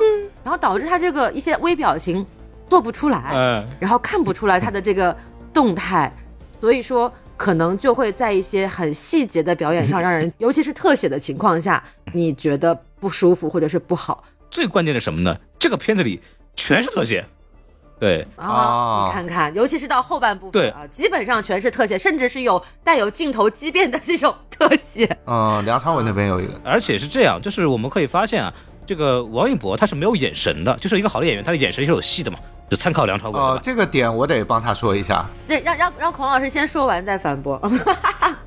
然后导致他这个一些微表情做不出来。嗯，然后看不出来他的这个动态，所以说可能就会在一些很细节的表演上，让人 尤其是特写的情况下，你觉得不舒服或者是不好最关键的什么呢？这个片子里全是特写，对，啊。哦你看看，尤其是到后半部分对啊，基本上全是特写，甚至是有带有镜头畸变的这种特写。嗯，梁朝伟那边有一个，而且是这样，就是我们可以发现啊，这个王一博他是没有眼神的，就是一个好的演员，他的眼神是有戏的嘛，就参考梁朝伟吧，。这个点我得帮他说一下。对让让让孔老师先说完再反驳。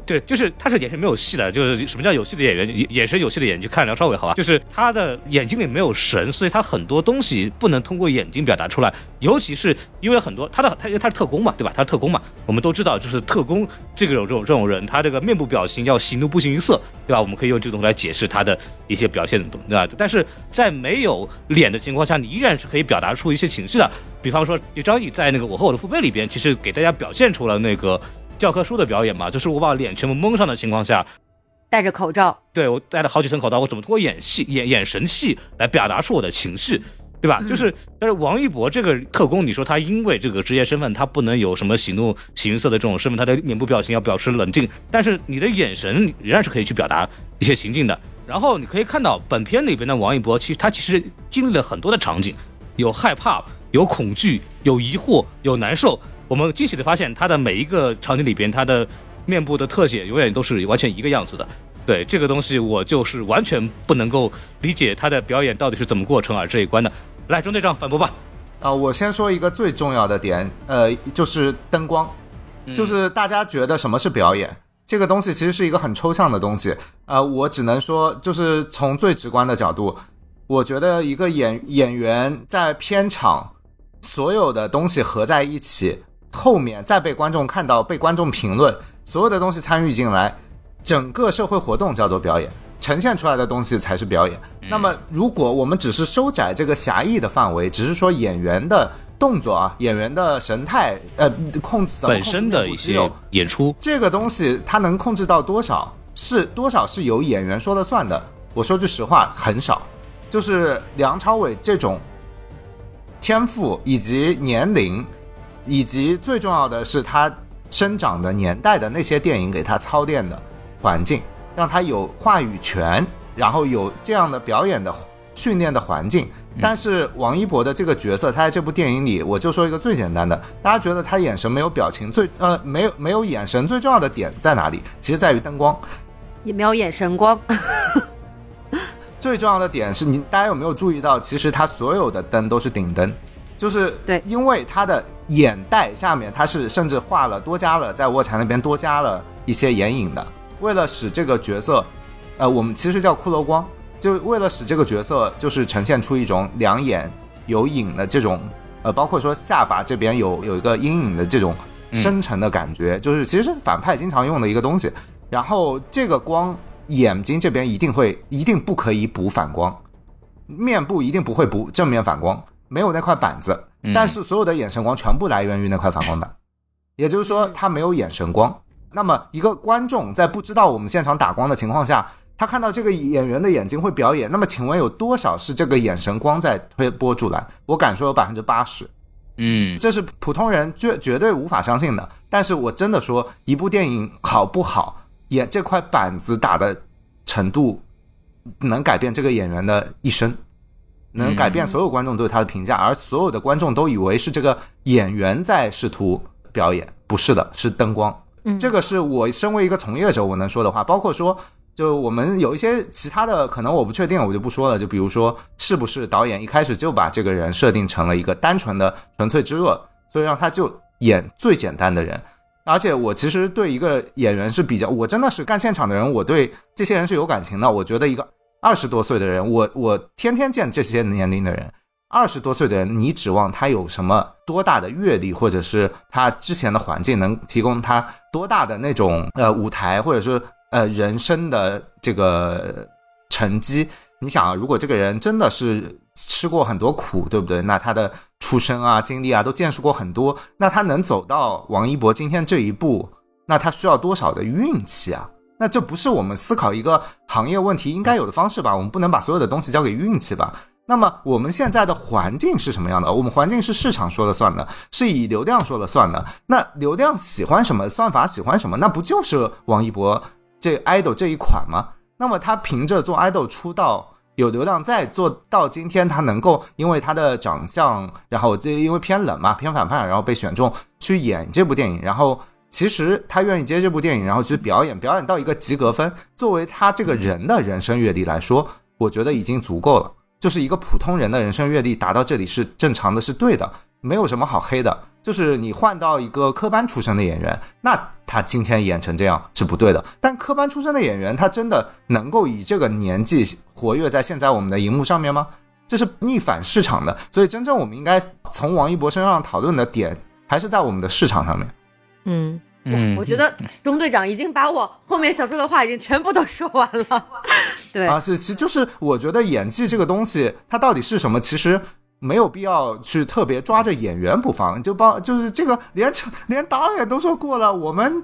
对，就是他是眼神没有戏的，就是什么叫有戏的演员？眼眼神有戏的演员，去看梁朝伟好吧？就是他的眼睛里没有神，所以他很多东西不能通过眼睛表达出来。尤其是因为很多他的他因为他是特工嘛，对吧？他是特工嘛，我们都知道，就是特工这个有这种这种人，他这个面部表情要喜怒不形于色，对吧？我们可以用这个东西来解释他的一些表现的东西，对吧？但是在没有脸的情况下，你依然是可以表达出一些情绪的。比方说，张译在那个《我和我的父辈》里边，其实给大家表现出了那个教科书的表演嘛，就是我把脸全部蒙上的情况下，戴着口罩，对我戴了好几层口罩，我怎么通过演戏、演眼神戏来表达出我的情绪？对吧？就是，但是王一博这个特工，你说他因为这个职业身份，他不能有什么喜怒喜悦色的这种身份，他的面部表情要保持冷静，但是你的眼神仍然是可以去表达一些情境的。然后你可以看到本片里边的王一博，其实他其实经历了很多的场景，有害怕，有恐惧，有疑惑，有难受。我们惊喜的发现，他的每一个场景里边，他的面部的特写永远都是完全一个样子的。对这个东西，我就是完全不能够理解他的表演到底是怎么过程而这一关的。来，中队长反驳吧。啊、我先说一个最重要的点，呃，就是灯光，就是大家觉得什么是表演？这个东西其实是一个很抽象的东西。呃，我只能说，就是从最直观的角度，我觉得一个演演员在片场所有的东西合在一起，后面再被观众看到、被观众评论，所有的东西参与进来，整个社会活动叫做表演，呈现出来的东西才是表演。那么，如果我们只是收窄这个狭义的范围，只是说演员的动作啊、演员的神态，呃，控制本身的一些演出，这个东西它能控制到多少，是多少是由演员说了算的。我说句实话，很少。就是梁朝伟这种天赋以及年龄，以及最重要的是他生长的年代的那些电影给他操练的环境，让他有话语权，然后有这样的表演的训练的环境。但是王一博的这个角色，他在这部电影里，我就说一个最简单的，大家觉得他眼神没有表情，最呃没有没有眼神，最重要的点在哪里？其实在于灯光。也没有眼神光。最重要的点是你大家有没有注意到，其实他所有的灯都是顶灯，就是对。因为他的眼袋下面他是甚至画了多加了在卧蚕那边多加了一些眼影的，为了使这个角色，呃，我们其实叫骷髅光，就为了使这个角色就是呈现出一种两眼有影的这种，呃，包括说下巴这边有有一个阴影的这种深沉的感觉，就是其实是反派经常用的一个东西。然后这个光眼睛这边一定会一定不可以补反光，面部一定不会补正面反光，没有那块板子，但是所有的眼神光全部来源于那块反光板，也就是说它没有眼神光。那么一个观众在不知道我们现场打光的情况下，他看到这个演员的眼睛会表演，那么请问有多少是这个眼神光在推波助澜？我敢说有百分之八十。嗯，这是普通人绝绝对无法相信的。但是我真的说，一部电影好不好，演这块板子打的程度，能改变这个演员的一生，能改变所有观众对他的评价，而所有的观众都以为是这个演员在试图表演，不是的，是灯光。嗯这个是我身为一个从业者我能说的话，包括说。就我们有一些其他的，可能我不确定，我就不说了。就比如说，是不是导演一开始就把这个人设定成了一个单纯的纯粹之恶，所以让他就演最简单的人。而且我其实对一个演员是比较，我真的是干现场的人，我对这些人是有感情的。我觉得一个二十多岁的人，我我天天见这些年龄的人，二十多岁的人，你指望他有什么多大的阅历，或者是他之前的环境能提供他多大的那种呃舞台，或者是呃人生的这个成绩？你想啊，如果这个人真的是吃过很多苦，对不对？那他的出身啊、经历啊都见识过很多，那他能走到王一博今天这一步，那他需要多少的运气啊？那这不是我们思考一个行业问题应该有的方式吧？我们不能把所有的东西交给运气吧？那么我们现在的环境是什么样的？我们环境是市场说了算的，是以流量说了算的。那流量喜欢什么，算法喜欢什么，那不就是王一博这 idol 这一款吗？那么他凭着做 idol 出道。有流量，在做到今天，他能够因为他的长相，然后这因为偏冷嘛，偏反派，然后被选中去演这部电影，然后其实他愿意接这部电影，然后去表演，表演到一个及格分，作为他这个人的人生阅历来说，我觉得已经足够了。就是一个普通人的人生阅历达到这里是正常的，是对的，没有什么好黑的。就是你换到一个科班出身的演员，那他今天演成这样是不对的。但科班出身的演员，他真的能够以这个年纪活跃在现在我们的荧幕上面吗？这是逆反市场的。所以，真正我们应该从王一博身上讨论的点，还是在我们的市场上面。嗯，嗯。我觉得钟队长已经把我后面想说的话已经全部都说完了。对，啊，是，其实就是我觉得演技这个东西，它到底是什么，其实没有必要去特别抓着演员不放，就包就是这个连连导演都说过了，我们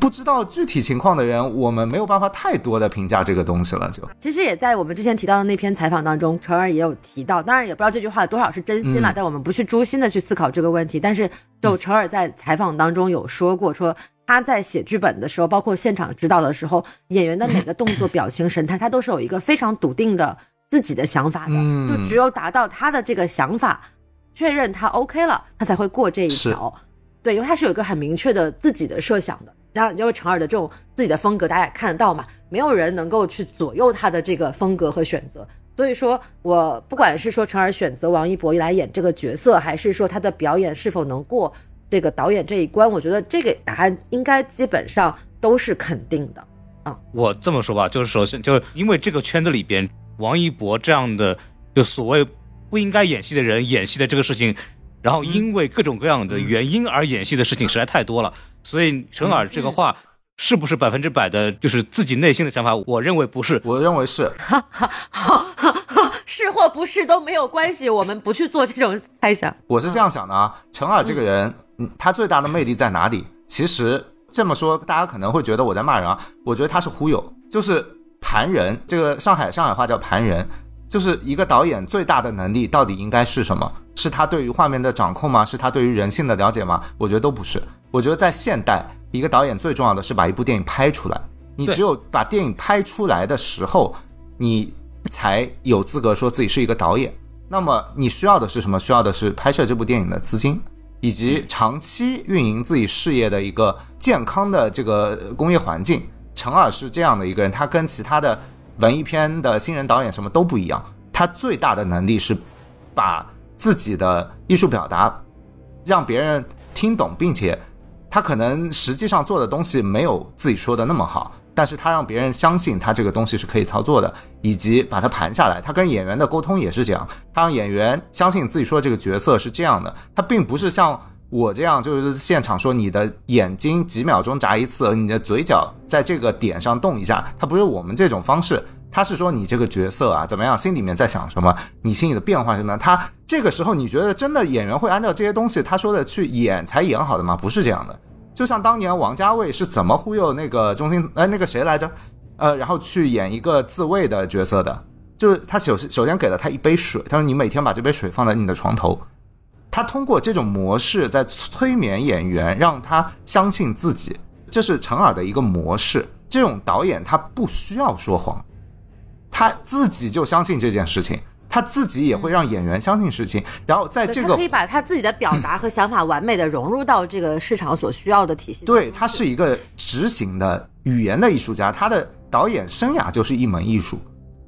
不知道具体情况的人，我们没有办法太多的评价这个东西了。就其实也在我们之前提到的那篇采访当中，陈儿也有提到，当然也不知道这句话多少是真心了，嗯但我们不去诛心的去思考这个问题。但是就陈儿在采访当中有说过，说他在写剧本的时候，包括现场指导的时候，演员的每个动作、表情、神态，他都是有一个非常笃定的自己的想法的，嗯就只有达到他的这个想法，确认他 OK 了，他才会过这一条。对，因为他是有一个很明确的自己的设想的。当然，因为陈耳的这种自己的风格，大家也看得到嘛，没有人能够去左右他的这个风格和选择。所以说我不管是说陈耳选择王一博来演这个角色，还是说他的表演是否能过这个导演这一关，我觉得这个答案应该基本上都是肯定的啊。我这么说吧，就是首先就是因为这个圈子里边，王一博这样的就所谓不应该演戏的人演戏的这个事情，然后因为各种各样的原因而演戏的事情实在太多了，所以陈耳这个话是不是百分之百的，就是自己内心的想法？我认为不是。我认为是，是或不是都没有关系，我们不去做这种猜想。我是这样想的啊。陈耳这个人，嗯，他最大的魅力在哪里？其实这么说，大家可能会觉得我在骂人啊。我觉得他是忽悠，就是盘人。这个上海上海话叫盘人，就是一个导演最大的能力到底应该是什么？是他对于画面的掌控吗？是他对于人性的了解吗？我觉得都不是。我觉得在现代，一个导演最重要的是把一部电影拍出来。你只有把电影拍出来的时候，你才有资格说自己是一个导演。那么你需要的是什么？需要的是拍摄这部电影的资金，以及长期运营自己事业的一个健康的这个工业环境。陈耳是这样的一个人，他跟其他的文艺片的新人导演什么都不一样。他最大的能力是把自己的艺术表达让别人听懂，并且他可能实际上做的东西没有自己说的那么好，但是他让别人相信他这个东西是可以操作的，以及把它盘下来。他跟演员的沟通也是这样，他让演员相信自己说的这个角色是这样的，他并不是像我这样，就是现场说你的眼睛几秒钟眨一次，你的嘴角在这个点上动一下，他不是我们这种方式。他是说你这个角色啊怎么样，心里面在想什么，你心里的变化什么。他这个时候你觉得真的演员会按照这些东西他说的去演才演好的吗？不是这样的。就像当年王家卫是怎么忽悠那个中心呃那个谁来着，呃，然后去演一个自卫的角色的，就是他首首先给了他一杯水，他说你每天把这杯水放在你的床头。他通过这种模式在催眠演员，让他相信自己，这是陈耳的一个模式。这种导演他不需要说谎，他自己就相信这件事情，他自己也会让演员相信事情，然后在这个对他可以把他自己的表达和想法完美的融入到这个市场所需要的体系。对他是一个执行的语言的艺术家，他的导演生涯就是一门艺术，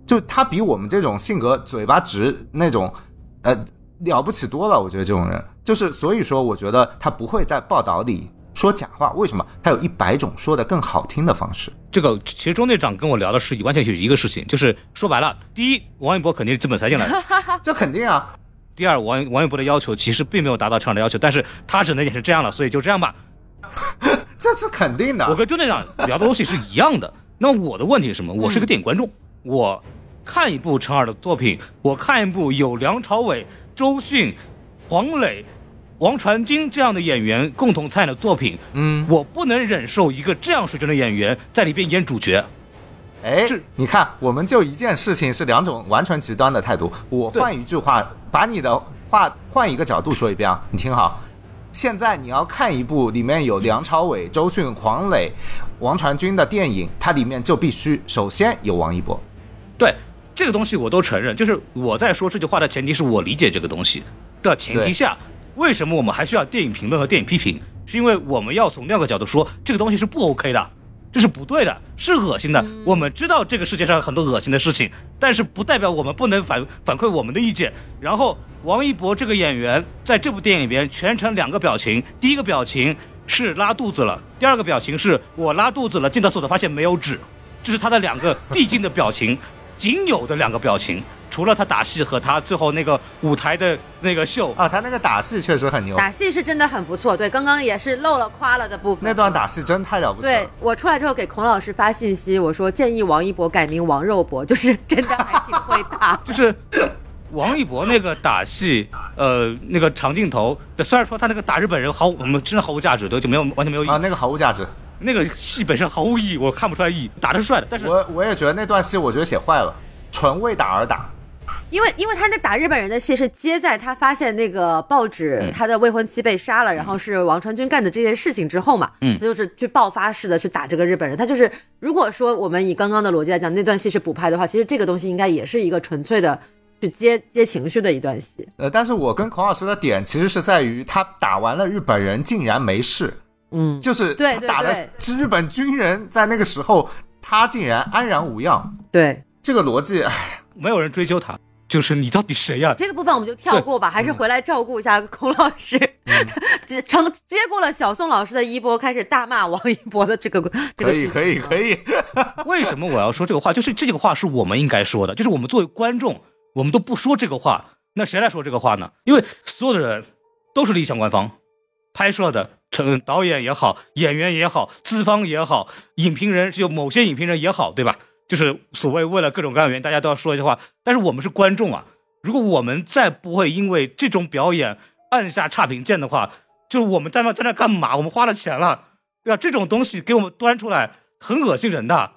就他比我们这种性格嘴巴直那种，呃，了不起多了。我觉得这种人，就是所以说，我觉得他不会在报道里说假话。为什么？他有一百种说的更好听的方式。这个其实钟队长跟我聊的是完全是一个事情，就是说白了，第一，王一博肯定是资本才进来的；这肯定啊，第二，王王一博的要求其实并没有达到陈耳的要求，但是他只能也是这样了，所以就这样吧。这是肯定的。我跟钟队长聊的东西是一样的。那么我的问题是什么？我是个电影观众，我看一部陈耳的作品，我看一部有梁朝伟、周迅、黄磊、王传君这样的演员共同参演的作品，嗯，我不能忍受一个这样水准的演员在里边演主角。哎是，你看，我们就一件事情是两种完全极端的态度。我换一句话，把你的话换一个角度说一遍啊，你听好。现在你要看一部里面有梁朝伟、周迅、黄磊、王传君的电影，它里面就必须首先有王一博。对这个东西我都承认，就是我在说这句话的前提是我理解这个东西的前提下，为什么我们还需要电影评论和电影批评？是因为我们要从另一个角度说，这个东西是不 OK 的，这是不对的，是恶心的。我们知道这个世界上有很多恶心的事情，但是不代表我们不能反反馈我们的意见。然后王一博这个演员在这部电影里边全程两个表情，第一个表情是拉肚子了，第二个表情是我拉肚子了，进厕所的发现没有纸。这是他的两个递进的表情，仅有的两个表情，除了他打戏和他最后那个舞台的那个秀，啊，他那个打戏确实很牛，打戏是真的很不错。对，刚刚也是漏了夸了的部分。那段打戏真太了不起对。我出来之后给孔老师发信息，我说建议王一博改名王肉博，就是真的还挺会打。就是王一博那个打戏，呃，那个长镜头，虽然说他那个打日本人毫无我们真的毫无价值，对，就没有完全没有意义啊，那个毫无价值。那个戏本身毫无意义，我看不出来意义。打的是帅的，但是我我也觉得那段戏，我觉得写坏了，纯为打而打。因为因为他那打日本人的戏是接在他发现那个报纸嗯他的未婚妻被杀了，然后是王传君干的这件事情之后嘛，嗯他就是去爆发式的去打这个日本人。他就是如果说我们以刚刚的逻辑来讲，那段戏是补拍的话，其实这个东西应该也是一个纯粹的去接接情绪的一段戏。呃，但是我跟孔老师的点其实是在于，他打完了日本人竟然没事，嗯，就是对打的是日本军人，在那个时候他竟然安然无恙，对。这个逻辑，唉。没有人追究他，就是你到底谁呀、这个部分我们就跳过吧，还是回来照顾一下孔老师，接承接过了小宋老师的衣钵，开始大骂王一博的这个这个可以可以可以，以，为什么我要说这个话？就是这个话是我们应该说的，就是我们作为观众，我们都不说这个话，那谁来说这个话呢？因为所有的人都是立项官方，拍摄的，成导演也好，演员也好，资方也好，影评人就某些影评人也好，对吧？就是所谓为了各种各样的原因，大家都要说一些话，但是我们是观众啊，如果我们再不会因为这种表演按下差评键的话，就是我们在那在那干嘛？我们花了钱了，对吧？这种东西给我们端出来，很恶心人的。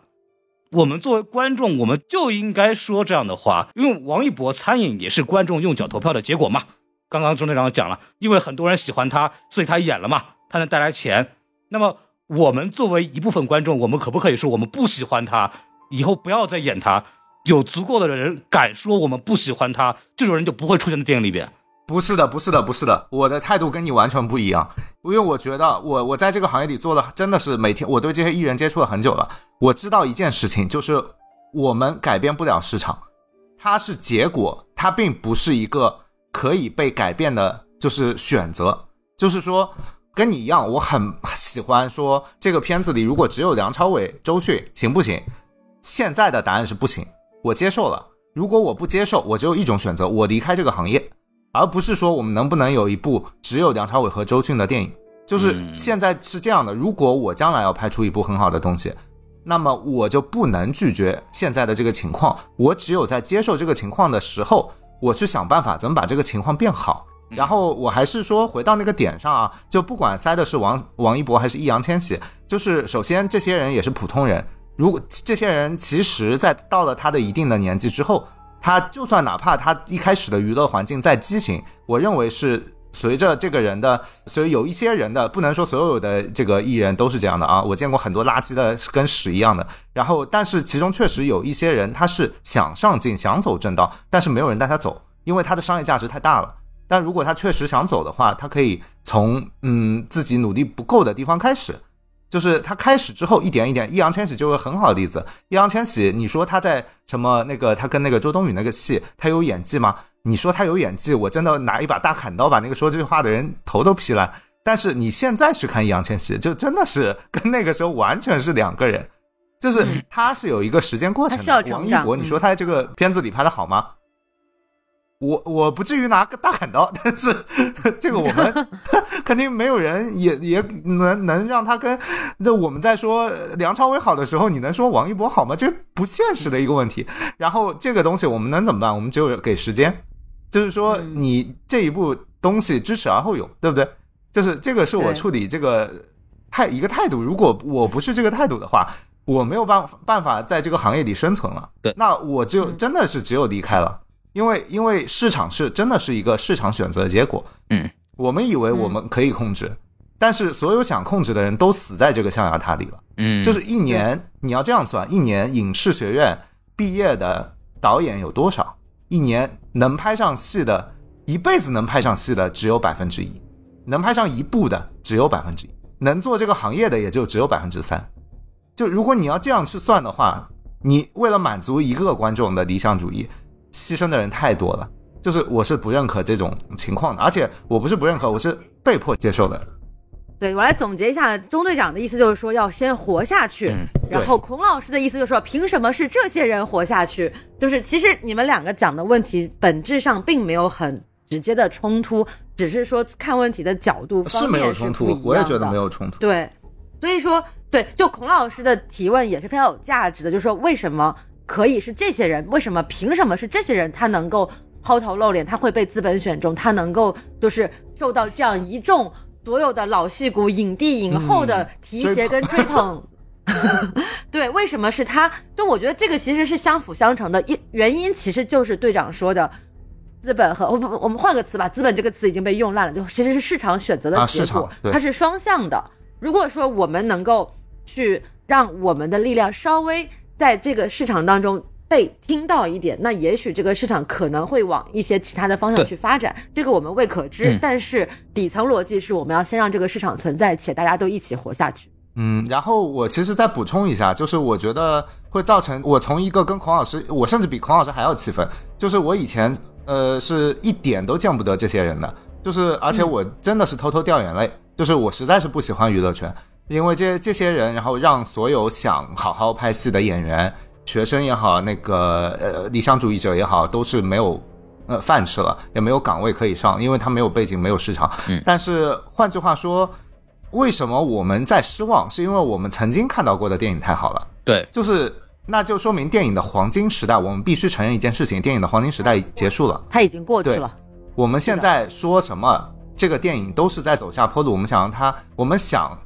我们作为观众，我们就应该说这样的话，因为王一博参演也是观众用脚投票的结果嘛。刚刚钟队长讲了，因为很多人喜欢他，所以他演了嘛，他能带来钱。那么我们作为一部分观众，我们可不可以说我们不喜欢他，以后不要再演他？有足够的人敢说我们不喜欢他，这种人就不会出现在电影里边。不是的，不是的，不是的，我的态度跟你完全不一样，因为我觉得我我在这个行业里做的真的是每天，我对这些艺人接触了很久了，我知道一件事情，就是我们改变不了市场，它是结果，它并不是一个可以被改变的，就是选择，就是说。跟你一样，我很喜欢说这个片子里如果只有梁朝伟、周迅行不行？现在的答案是不行，我接受了。如果我不接受，我只有一种选择，我离开这个行业。而不是说我们能不能有一部只有梁朝伟和周迅的电影，就是嗯现在是这样的。如果我将来要拍出一部很好的东西，那么我就不能拒绝现在的这个情况。我只有在接受这个情况的时候，我去想办法怎么把这个情况变好。然后我还是说回到那个点上啊，就不管塞的是王王一博还是易烊千玺，就是首先这些人也是普通人。如果这些人其实，在到了他的一定的年纪之后，他就算哪怕他一开始的娱乐环境再畸形，我认为是随着这个人的，所以有一些人的不能说所有的这个艺人都是这样的啊，我见过很多垃圾的跟屎一样的。然后，但是其中确实有一些人他是想上进、想走正道，但是没有人带他走，因为他的商业价值太大了。但如果他确实想走的话，他可以从嗯自己努力不够的地方开始。就是他开始之后一点一点，易烊千玺就是很好的例子。易烊千玺，你说他在什么那个他跟那个周冬雨那个戏，他有演技吗？你说他有演技，我真的拿一把大砍刀把那个说这句话的人头都劈烂。但是你现在去看易烊千玺，就真的是跟那个时候完全是两个人，就是他是有一个时间过程。王一博，你说他在这个片子里拍的好吗？我我不至于拿个大砍刀，但是这个我们 肯定没有人也也能能让他跟这我们在说梁朝伟好的时候，你能说王一博好吗？这不现实的一个问题。然后这个东西我们能怎么办？我们只有给时间，就是说嗯你这一步东西知耻而后勇，对不对？就是这个是我处理这个态一个态度。如果我不是这个态度的话，我没有办办法在这个行业里生存了。对那我就嗯真的是只有离开了。因为因为市场是真的是一个市场选择的结果，嗯，我们以为我们可以控制，但是所有想控制的人都死在这个象牙塔里了。嗯就是一年，你要这样算，一年影视学院毕业的导演有多少？一年能拍上戏的，一辈子能拍上戏的只有百分之一，能拍上一部的只有百分之一，能做这个行业的也就只有百分之三。就如果你要这样去算的话，你为了满足一个观众的理想主义，牺牲的人太多了。就是我是不认可这种情况的，而且我不是不认可，我是被迫接受的。对我来总结一下，中队长的意思就是说要先活下去，嗯然后孔老师的意思就是说，凭什么是这些人活下去？就是其实你们两个讲的问题本质上并没有很直接的冲突，只是说看问题的角度是方面没有冲突我也觉得没有冲突。对，所以说对，就孔老师的提问也是非常有价值的，就是说为什么可以是这些人？为什么凭什么是这些人？他能够抛头露脸，他会被资本选中，他能够就是受到这样一众所有的老戏骨、影帝、影后的提携跟追捧。对，为什么是他？就我觉得这个其实是相辅相成的，一原因其实就是队长说的，资本和我不我们换个词吧，资本这个词已经被用烂了，就其实是市场选择的啊结果，市场它是双向的。如果说我们能够去让我们的力量稍微在这个市场当中被听到一点，那也许这个市场可能会往一些其他的方向去发展，这个我们未可知。嗯但是底层逻辑是我们要先让这个市场存在，且大家都一起活下去。嗯，然后我其实再补充一下，就是我觉得会造成我从一个跟孔老师，我甚至比孔老师还要气愤，就是我以前呃是一点都见不得这些人的，就是而且我真的是偷偷掉眼泪，就是我实在是不喜欢娱乐圈，因为这这些人，然后让所有想好好拍戏的演员、学生也好，那个呃理想主义者也好，都是没有。呃，饭吃了，也没有岗位可以上，因为他没有背景，没有市场。嗯但是换句话说，为什么我们在失望？是因为我们曾经看到过的电影太好了，对，就是那就说明电影的黄金时代，我们必须承认一件事情：电影的黄金时代结束了。它已经过去对了。我们现在说什么，这个电影都是在走下坡路。我们想让它，我们想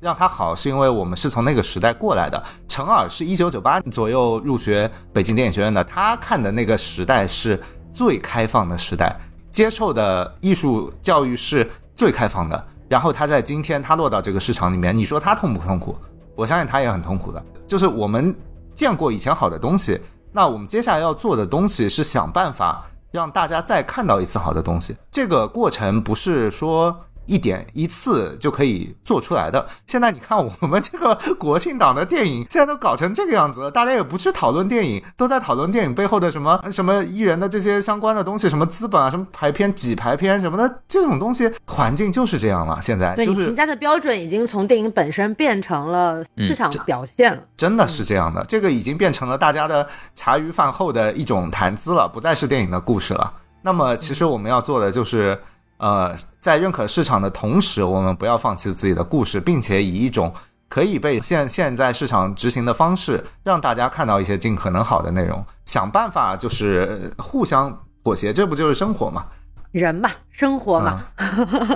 让它好，是因为我们是从那个时代过来的。陈耳是一九九八左右入学北京电影学院的，他看的那个时代是最开放的时代，接受的艺术教育是最开放的。然后他在今天他落到这个市场里面，你说他痛不痛苦？我相信他也很痛苦的。就是我们见过以前好的东西，那我们接下来要做的东西是想办法让大家再看到一次好的东西。这个过程不是说一点一次就可以做出来的。现在你看我们这个国庆档的电影，现在都搞成这个样子了，大家也不去讨论电影，都在讨论电影背后的什么什么艺人的这些相关的东西，什么资本啊，什么排片、挤排片什么的，这种东西环境就是这样了。现在就是对你评价的标准已经从电影本身变成了市场表现了。真的是这样的，这个已经变成了大家的茶余饭后的一种谈资了，不再是电影的故事了。那么，其实我们要做的就是，呃，在认可市场的同时，我们不要放弃自己的故事，并且以一种可以被现现在市场执行的方式，让大家看到一些尽可能好的内容，想办法就是呃互相妥协，这不就是生活吗？人嘛，生活嘛，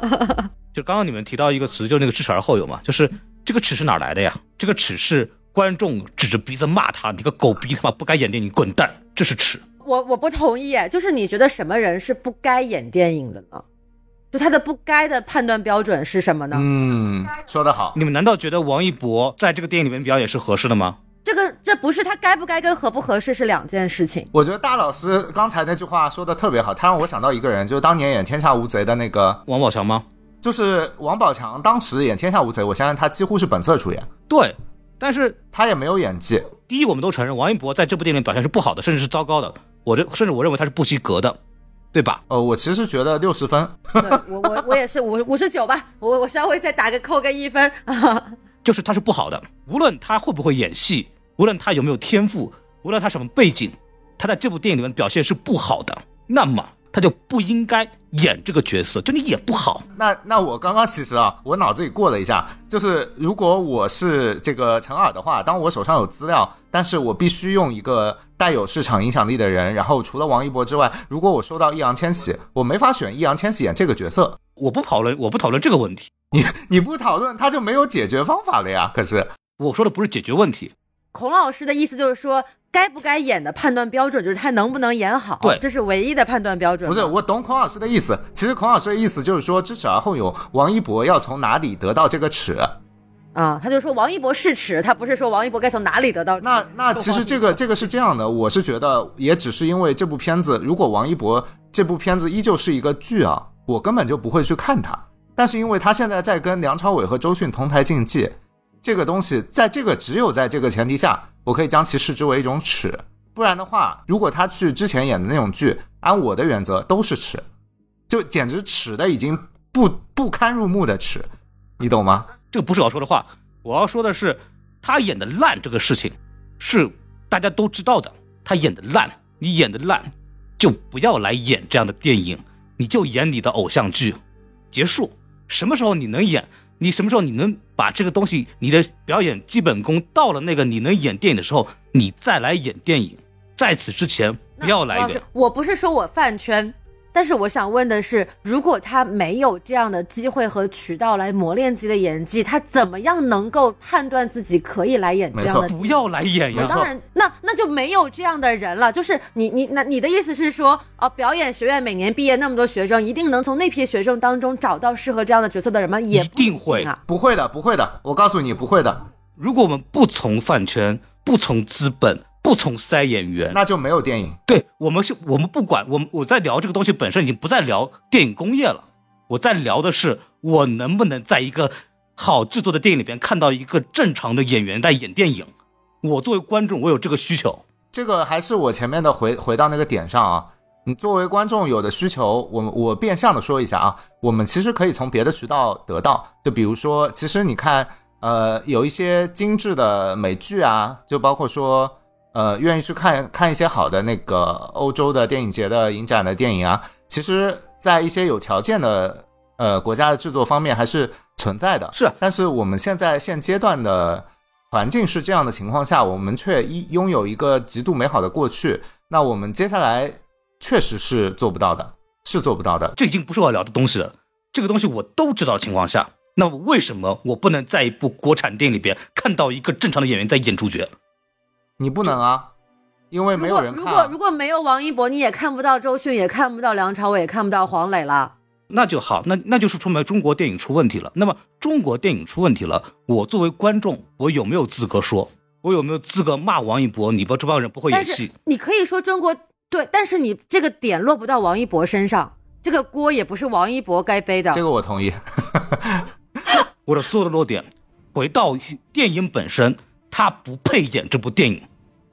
就刚刚你们提到一个词，就那个知耻而后勇嘛，就是这个耻是哪儿来的呀？这个耻是观众指着鼻子骂他，你个狗逼他妈不该演电影，滚蛋，这是耻。我我不同意，就是你觉得什么人是不该演电影的呢？就他的不该的判断标准是什么呢？嗯，说得好。你们难道觉得王一博在这个电影里面表演是合适的吗？这个这不是他该不该跟合不合适是两件事情。我觉得大老师刚才那句话说的特别好，他让我想到一个人，就是当年演《天下无贼》的那个王宝强吗？就是王宝强当时演《天下无贼》，我相信他几乎是本色出演，对，但是他也没有演技。第一，我们都承认王一博在这部电影里表现是不好的，甚至是糟糕的。我这甚至我认为他是不及格的，对吧？呃，我其实觉得六十分，对我我我也是五五十九吧，我我稍微再打个扣个一分啊。就是他是不好的。无论他会不会演戏，无论他有没有天赋，无论他什么背景，他在这部电影里面表现是不好的，那么他就不应该演这个角色。就你演不好，那那我刚刚其实啊，我脑子里过了一下，就是如果我是这个陈耳的话，当我手上有资料，但是我必须用一个带有市场影响力的人，然后除了王一博之外，如果我收到易烊千玺，我没法选易烊千玺演这个角色。我不讨论，我不讨论这个问题。你你不讨论，他就没有解决方法了呀。可是，我说的不是解决问题，孔老师的意思就是说，该不该演的判断标准就是他能不能演好，对这是唯一的判断标准。不是我懂孔老师的意思。其实孔老师的意思就是说，知耻而后勇。王一博要从哪里得到这个耻？啊，他就说王一博是耻，他不是说王一博该从哪里得到耻。那那其实这个这个是这样的，我是觉得也只是因为这部片子，如果王一博这部片子依旧是一个剧啊，我根本就不会去看它。但是因为他现在在跟梁朝伟和周迅同台竞技，这个东西在这个只有在这个前提下，我可以将其视之为一种耻。不然的话，如果他去之前演的那种剧，按我的原则都是耻，就简直耻的已经不不堪入目的耻，你懂吗？这个不是我要说的话。我要说的是，他演的烂这个事情是大家都知道的。他演的烂，你演的烂，就不要来演这样的电影，你就演你的偶像剧，结束。什么时候你能演？你什么时候你能把这个东西，你的表演基本功到了那个你能演电影的时候，你再来演电影。在此之前，不要来演。我不是说我饭圈，但是我想问的是，如果他没有这样的机会和渠道来磨练自己的演技，他怎么样能够判断自己可以来演这样的？不要来演呀！当然，那那就没有这样的人了。就是你你那你的意思是说，哦，表演学院每年毕业那么多学生，一定能从那批学生当中找到适合这样的角色的人吗？也一定会啊，不会的，不会的，我告诉你不会的。如果我们不从饭圈，不从资本。不从塞演员，那就没有电影。对我们是，我们不管我们我在聊这个东西本身已经不再聊电影工业了，我在聊的是我能不能在一个好制作的电影里边看到一个正常的演员在演电影。我作为观众，我有这个需求。这个还是我前面的回回到那个点上啊。你作为观众有的需求，我我变相的说一下啊，我们其实可以从别的渠道得到。就比如说，其实你看，呃，有一些精致的美剧啊，就包括说。呃，愿意去看看一些好的那个欧洲的电影节的影展的电影啊，其实，在一些有条件的呃国家的制作方面还是存在的。是，但是我们现在现阶段的环境是这样的情况下，我们却一拥有一个极度美好的过去，那我们接下来确实是做不到的，是做不到的。这已经不是我聊的东西了。这个东西我都知道的情况下，那为什么我不能在一部国产电影里边看到一个正常的演员在演主角？你不能啊，因为没有人看。如果如果没有王一博，你也看不到周迅，也看不到梁朝伟，也看不到黄磊了。那就好，那那就是说明中国电影出问题了。那么中国电影出问题了，我作为观众，我有没有资格说？我有没有资格骂王一博？你不这帮人不会演戏？你可以说中国对，但是你这个点落不到王一博身上，这个锅也不是王一博该背的。这个我同意。我的所有的落点，回到电影本身，他不配演这部电影。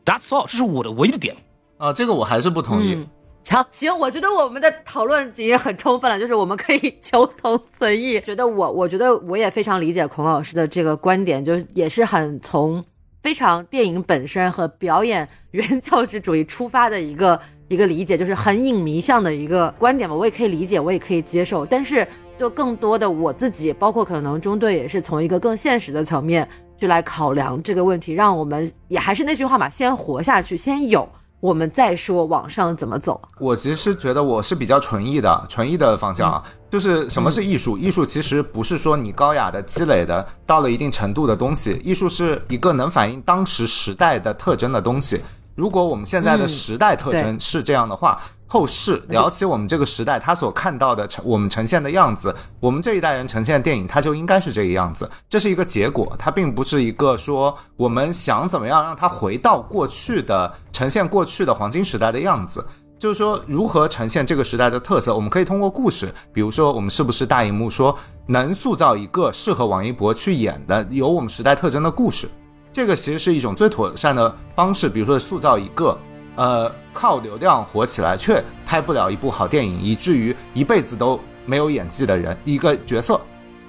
That's all，这是我的唯一的点啊，这个我还是不同意。行行，我觉得我们的讨论已经很充分了，就是我们可以 求同存异。觉得我，我觉得我也非常理解孔老师的这个观点，就是也是很从非常电影本身和表演原教旨主义出发的一个一个理解，就是很影迷向的一个观点吧。我也可以理解，我也可以接受。但是，就更多的我自己，包括可能中队也是从一个更现实的层面。去来考量这个问题，让我们也还是那句话嘛，先活下去，先有，我们再说往上怎么走。我其实觉得我是比较纯艺的，纯艺的方向啊，就是什么是艺术？艺术其实不是说你高雅的积累的到了一定程度的东西，艺术是一个能反映当时时代的特征的东西。如果我们现在的时代特征是这样的话，后世聊起我们这个时代，他所看到的呈我们呈现的样子，我们这一代人呈现的电影，它就应该是这个样子。这是一个结果，它并不是一个说我们想怎么样让它回到过去的呈现过去的黄金时代的样子。就是说，如何呈现这个时代的特色，我们可以通过故事，比如说我们是不是大荧幕说能塑造一个适合王一博去演的有我们时代特征的故事。这个其实是一种最妥善的方式，比如说塑造一个，呃，靠流量火起来却拍不了一部好电影，以至于一辈子都没有演技的人一个角色，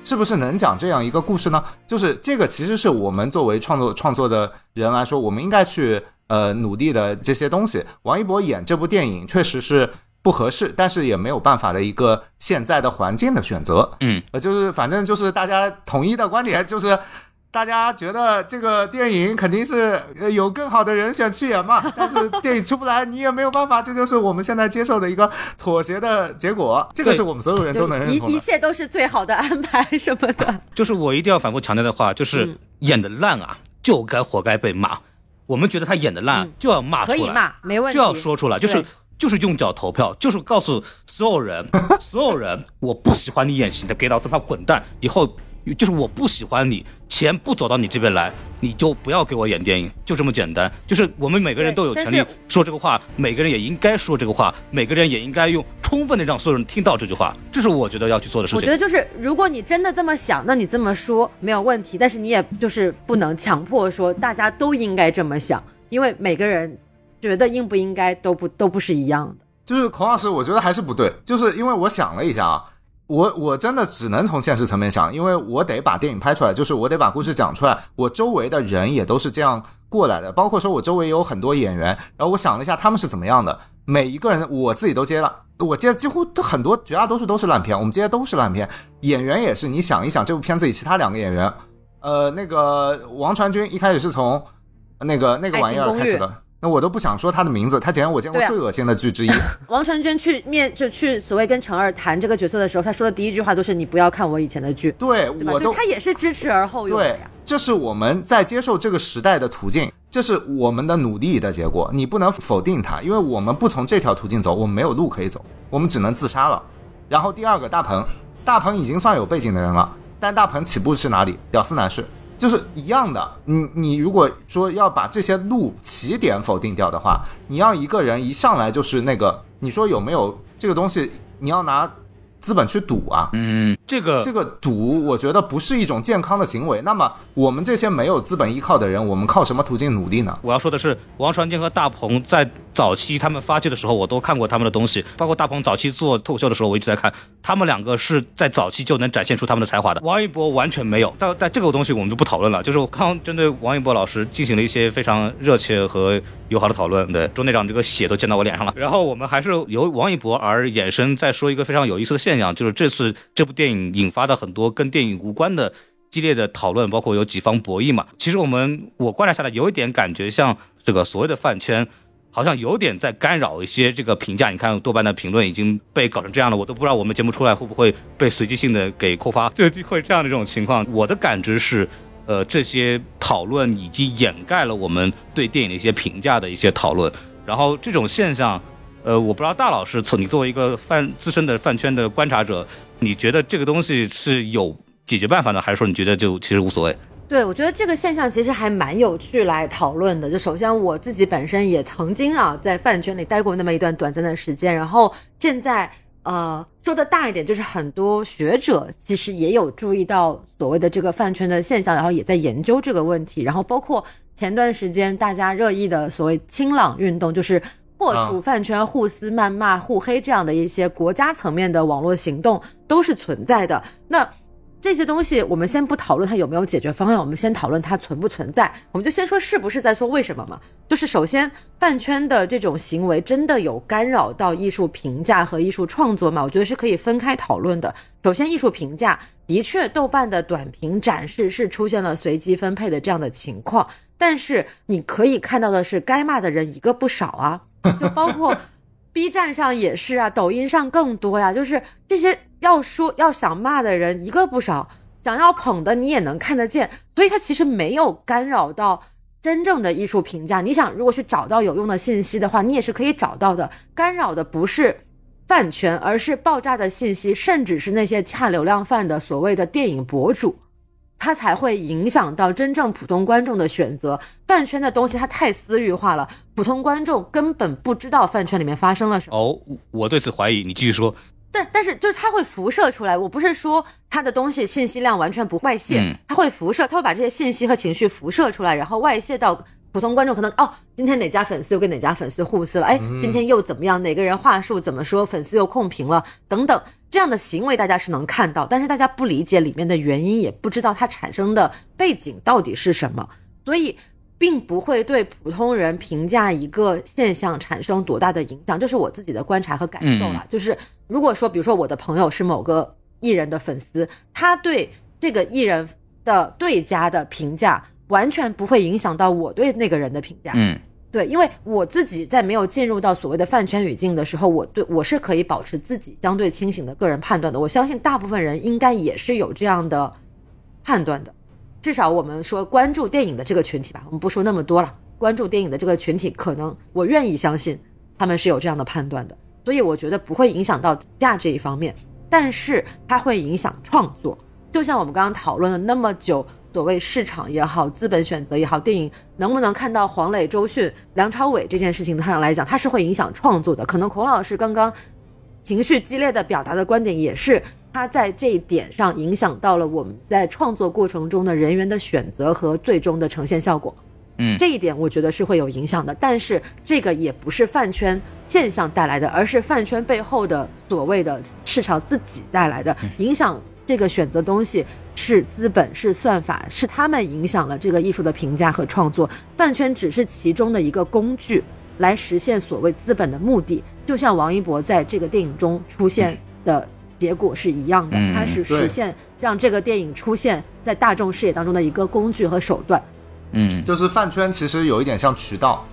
是不是能讲这样一个故事呢？就是这个其实是我们作为创作创作的人来说，我们应该去呃努力的这些东西。王一博演这部电影确实是不合适，但是也没有办法的一个现在的环境的选择。嗯，呃，就是反正就是大家统一的观点就是。大家觉得这个电影肯定是有更好的人选去演嘛？但是电影出不来，你也没有办法，这就是我们现在接受的一个妥协的结果。这个是我们所有人都能认同的。一一切都是最好的安排什么的。就是我一定要反复强调的话，就是演的烂啊，就该活该被骂。我们觉得他演的烂，就要骂出来，可以骂，没问题，就要说出来，就是就是用脚投票，就是告诉所有人，所有人，我不喜欢你演戏的，给老子他滚蛋，以后。就是我不喜欢你，钱不走到你这边来，你就不要给我演电影，就这么简单。就是我们每个人都有权利说这个话，每个人也应该说这个话，每个人也应该用充分的让所有人听到这句话。这是我觉得要去做的事情。我觉得就是，如果你真的这么想，那你这么说没有问题，但是你也就是不能强迫说大家都应该这么想，因为每个人觉得应不应该都不都不是一样的。就是孔老师，我觉得还是不对，就是因为我想了一下啊。我我真的只能从现实层面想，因为我得把电影拍出来，就是我得把故事讲出来。我周围的人也都是这样过来的，包括说我周围有很多演员。然后我想了一下，他们是怎么样的，每一个人我自己都接了，我接几乎很多，绝大多数都是烂片，我们接的都是烂片。演员也是，你想一想，这部片子里其他两个演员，呃，那个王传君一开始是从那个那个玩意儿开始的。那我都不想说他的名字，他简直我见过最恶心的剧之一。王传君去面就去所谓跟陈二谈这个角色的时候，他说的第一句话都是“你不要看我以前的剧”，对对？我都就他也是知耻而后勇的对呀。，这是我们在接受这个时代的途径，这是我们的努力的结果，你不能否定他，因为我们不从这条途径走，我们没有路可以走，我们只能自杀了。然后第二个，大鹏，大鹏已经算有背景的人了，但大鹏起步是哪里？屌丝男士。就是一样的，你你如果说要把这些路起点否定掉的话，你要一个人一上来就是那个，你说有没有这个东西？你要拿资本去赌啊，嗯，这个这个赌，我觉得不是一种健康的行为。那么，我们这些没有资本依靠的人，我们靠什么途径努力呢？我要说的是，王传君和大鹏在早期他们发迹的时候，我都看过他们的东西，包括大鹏早期做脱口秀的时候，我一直在看，他们两个是在早期就能展现出他们的才华的。王一博完全没有，但但这个东西我们就不讨论了。就是我刚刚针对王一博老师进行了一些非常热切和友好的讨论，对，周队长这个血都溅到我脸上了。然后我们还是由王一博而衍生，再说一个非常有意思的现现象，就是这次这部电影引发的很多跟电影无关的激烈的讨论，包括有几方博弈嘛。其实我们我观察下来，有一点感觉像这个所谓的饭圈。好像有点在干扰一些这个评价，你看豆瓣的评论已经被搞成这样了，我都不知道我们节目出来会不会被随机性的给扣发，就会这样的这种情况。我的感知是，呃，这些讨论已经掩盖了我们对电影的一些评价的一些讨论，然后这种现象，呃，我不知道大老师，从你作为一个饭资深的饭圈的观察者，你觉得这个东西是有解决办法呢，还是说你觉得就其实无所谓？对，我觉得这个现象其实还蛮有趣来讨论的。就首先我自己本身也曾经啊在饭圈里待过那么一段短暂的时间，然后现在呃说的大一点，就是很多学者其实也有注意到所谓的这个饭圈的现象，然后也在研究这个问题。然后包括前段时间大家热议的所谓“清朗运动”，就是破除饭圈互撕、谩骂、互黑这样的一些国家层面的网络行动都是存在的。那这些东西我们先不讨论它有没有解决方案，我们先讨论它存不存在。我们就先说是不是在说为什么嘛？就是首先饭圈的这种行为真的有干扰到艺术评价和艺术创作吗？我觉得是可以分开讨论的。首先，艺术评价的确，豆瓣的短评展示是出现了随机分配的这样的情况，但是你可以看到的是，该骂的人一个不少啊，就包括 B 站上也是啊，抖音上更多呀，就是这些要说要想骂的人一个不少，想要捧的你也能看得见，所以它其实没有干扰到真正的艺术评价。你想，如果去找到有用的信息的话，你也是可以找到的。干扰的不是饭圈，而是爆炸的信息，甚至是那些恰流量饭的所谓的电影博主。它才会影响到真正普通观众的选择。饭圈的东西它太私域化了，普通观众根本不知道饭圈里面发生了什么。哦，我对此怀疑，你继续说。但但是就是它会辐射出来，我不是说它的东西信息量完全不外泄，嗯它会辐射，它会把这些信息和情绪辐射出来，然后外泄到普通观众可能哦，今天哪家粉丝又跟哪家粉丝互撕了，哎，今天又怎么样？哪个人话术怎么说？粉丝又控评了，等等，这样的行为大家是能看到，但是大家不理解里面的原因，也不知道它产生的背景到底是什么，所以。并不会对普通人评价一个现象产生多大的影响，这是我自己的观察和感受啦。就是如果说，比如说我的朋友是某个艺人的粉丝，他对这个艺人的对家的评价完全不会影响到我对那个人的评价。嗯，对，因为我自己在没有进入到所谓的饭圈语境的时候，我对我是可以保持自己相对清醒的个人判断的。我相信大部分人应该也是有这样的判断的。至少我们说关注电影的这个群体吧，我们不说那么多了。关注电影的这个群体，可能我愿意相信他们是有这样的判断的，所以我觉得不会影响到价这一方面，但是它会影响创作。就像我们刚刚讨论了那么久，所谓市场也好，资本选择也好，电影能不能看到黄磊、周迅、梁朝伟这件事情上来讲，它是会影响创作的。可能孔老师刚刚情绪激烈的表达的观点，也是他在这一点上影响到了我们在创作过程中的人员的选择和最终的呈现效果。嗯这一点我觉得是会有影响的，但是这个也不是饭圈现象带来的，而是饭圈背后的所谓的市场自己带来的影响。这个选择东西是资本，是算法，是他们影响了这个艺术的评价和创作。饭圈只是其中的一个工具，来实现所谓资本的目的。就像王一博在这个电影中出现的结果是一样的，嗯它是实对现让这个电影出现在大众视野当中的一个工具和手段。嗯，就是饭圈其实有一点像渠道，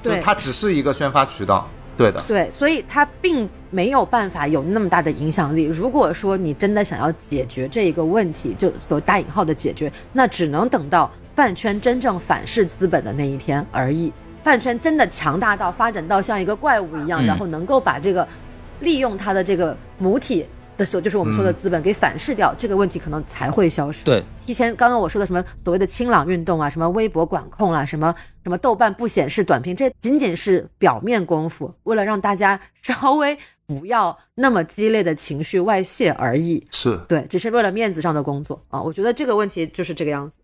对它只是一个宣发渠道。对的，对，所以它并没有办法有那么大的影响力。如果说你真的想要解决这一个问题，就所谓打引号的解决，那只能等到饭圈真正反噬资本的那一天而已。饭圈真的强大到发展到像一个怪物一样，嗯然后能够把这个利用它的这个母体的时候，就是我们说的资本给反噬掉，这个问题可能才会消失。对，提前刚刚我说的什么所谓的清朗运动啊，什么微博管控啊，什么什么豆瓣不显示短评，这仅仅是表面功夫，为了让大家 稍微不要那么激烈的情绪外泄而已。是对，只是为了面子上的工作啊。我觉得这个问题就是这个样子。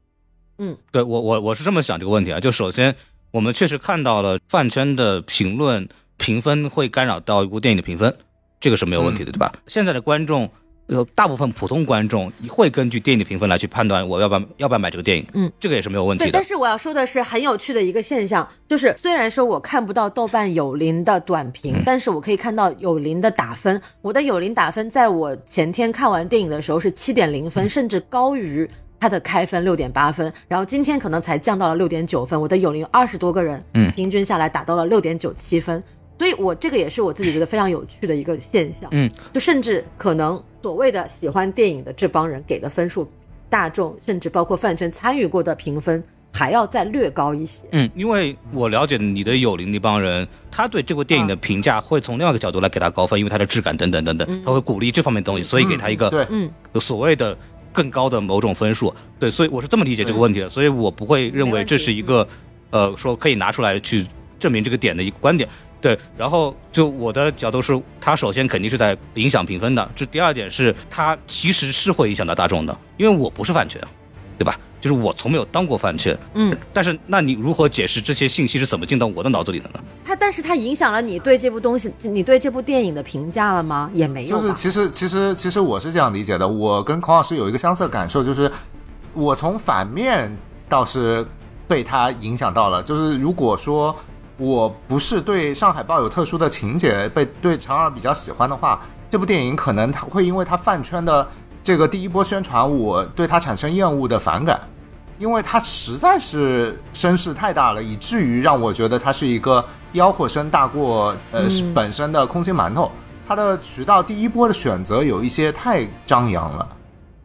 嗯对我我我是这么想这个问题啊，就首先我们确实看到了饭圈的评论评分会干扰到一部电影的评分，这个是没有问题的，对吧？现在的观众。呃，大部分普通观众会根据电影的评分来去判断我要不要要不要买这个电影，嗯，这个也是没有问题对，的但。是我要说的是，很有趣的一个现象，就是虽然说我看不到豆瓣有零的短评，嗯但是我可以看到有零的打分。我的有零打分，在我前天看完电影的时候是七点零嗯分，甚至高于它的开分六点八分，然后今天可能才降到了六点九分。我的有零二十多个人，嗯平均下来达到了六点九七分。所以我这个也是我自己觉得非常有趣的一个现象，嗯，就甚至可能所谓的喜欢电影的这帮人给的分数，大众甚至包括饭圈参与过的评分还要再略高一些。嗯，因为我了解你的友邻那帮人，他对这部电影的评价会从另外一个角度来给他高分，因为它的质感等等等等，他会鼓励这方面的东西，所以给他一个对，嗯，所谓的更高的某种分数。对，所以我是这么理解这个问题的，所以我不会认为这是一个呃说可以拿出来去证明这个点的一个观点。对，然后就我的角度是，它首先肯定是在影响评分的。这第二点是，它其实是会影响到大众的，因为我不是饭圈，对吧？就是我从没有当过饭圈，嗯，但是那你如何解释这些信息是怎么进到我的脑子里的呢？它但是它影响了你对这部东西，你对这部电影的评价了吗？也没有。就是其实其实其实我是这样理解的，我跟孔老师有一个相似的感受，就是我从反面倒是被他影响到了。就是如果说我不是对上海报有特殊的情节，被对长二比较喜欢的话，这部电影可能它会因为它饭圈的这个第一波宣传，我对它产生厌恶的反感。因为他实在是声势太大了，以至于让我觉得他是一个吆喝声大过呃、嗯本身的空心馒头。它的渠道第一波的选择有一些太张扬了，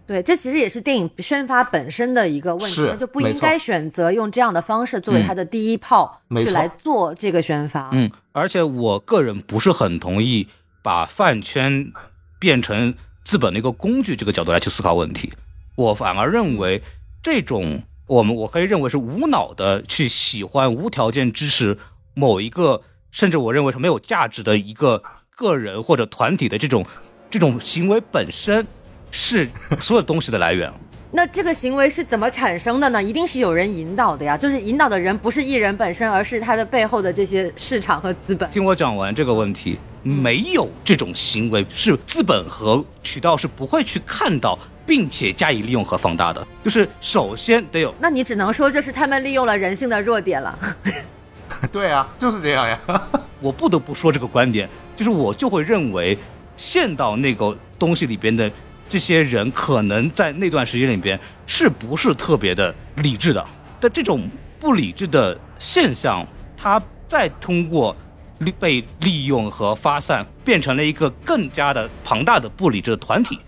对，这其实也是电影宣发本身的一个问题，是它就不应该选择用这样的方式作为它的第一炮，去来做这个宣发。嗯，而且我个人不是很同意把饭圈变成资本的一个工具这个角度来去思考问题。我反而认为这种我们我可以认为是无脑的去喜欢、无条件支持某一个，甚至我认为是没有价值的一个个人或者团体的这种这种行为本身是所有东西的来源。那这个行为是怎么产生的呢？一定是有人引导的呀，就是引导的人不是艺人本身，而是他的背后的这些市场和资本。听我讲完这个问题，没有这种行为是资本和渠道是不会去看到，并且加以利用和放大的。就是首先得有，那你只能说这是他们利用了人性的弱点了。对啊，就是这样呀。我不得不说这个观点，就是我就会认为，陷到那个东西里边的这些人，可能在那段时间里边是不是特别的理智的？但这种不理智的现象，它再通过被利用和发散，变成了一个更加的庞大的不理智的团体，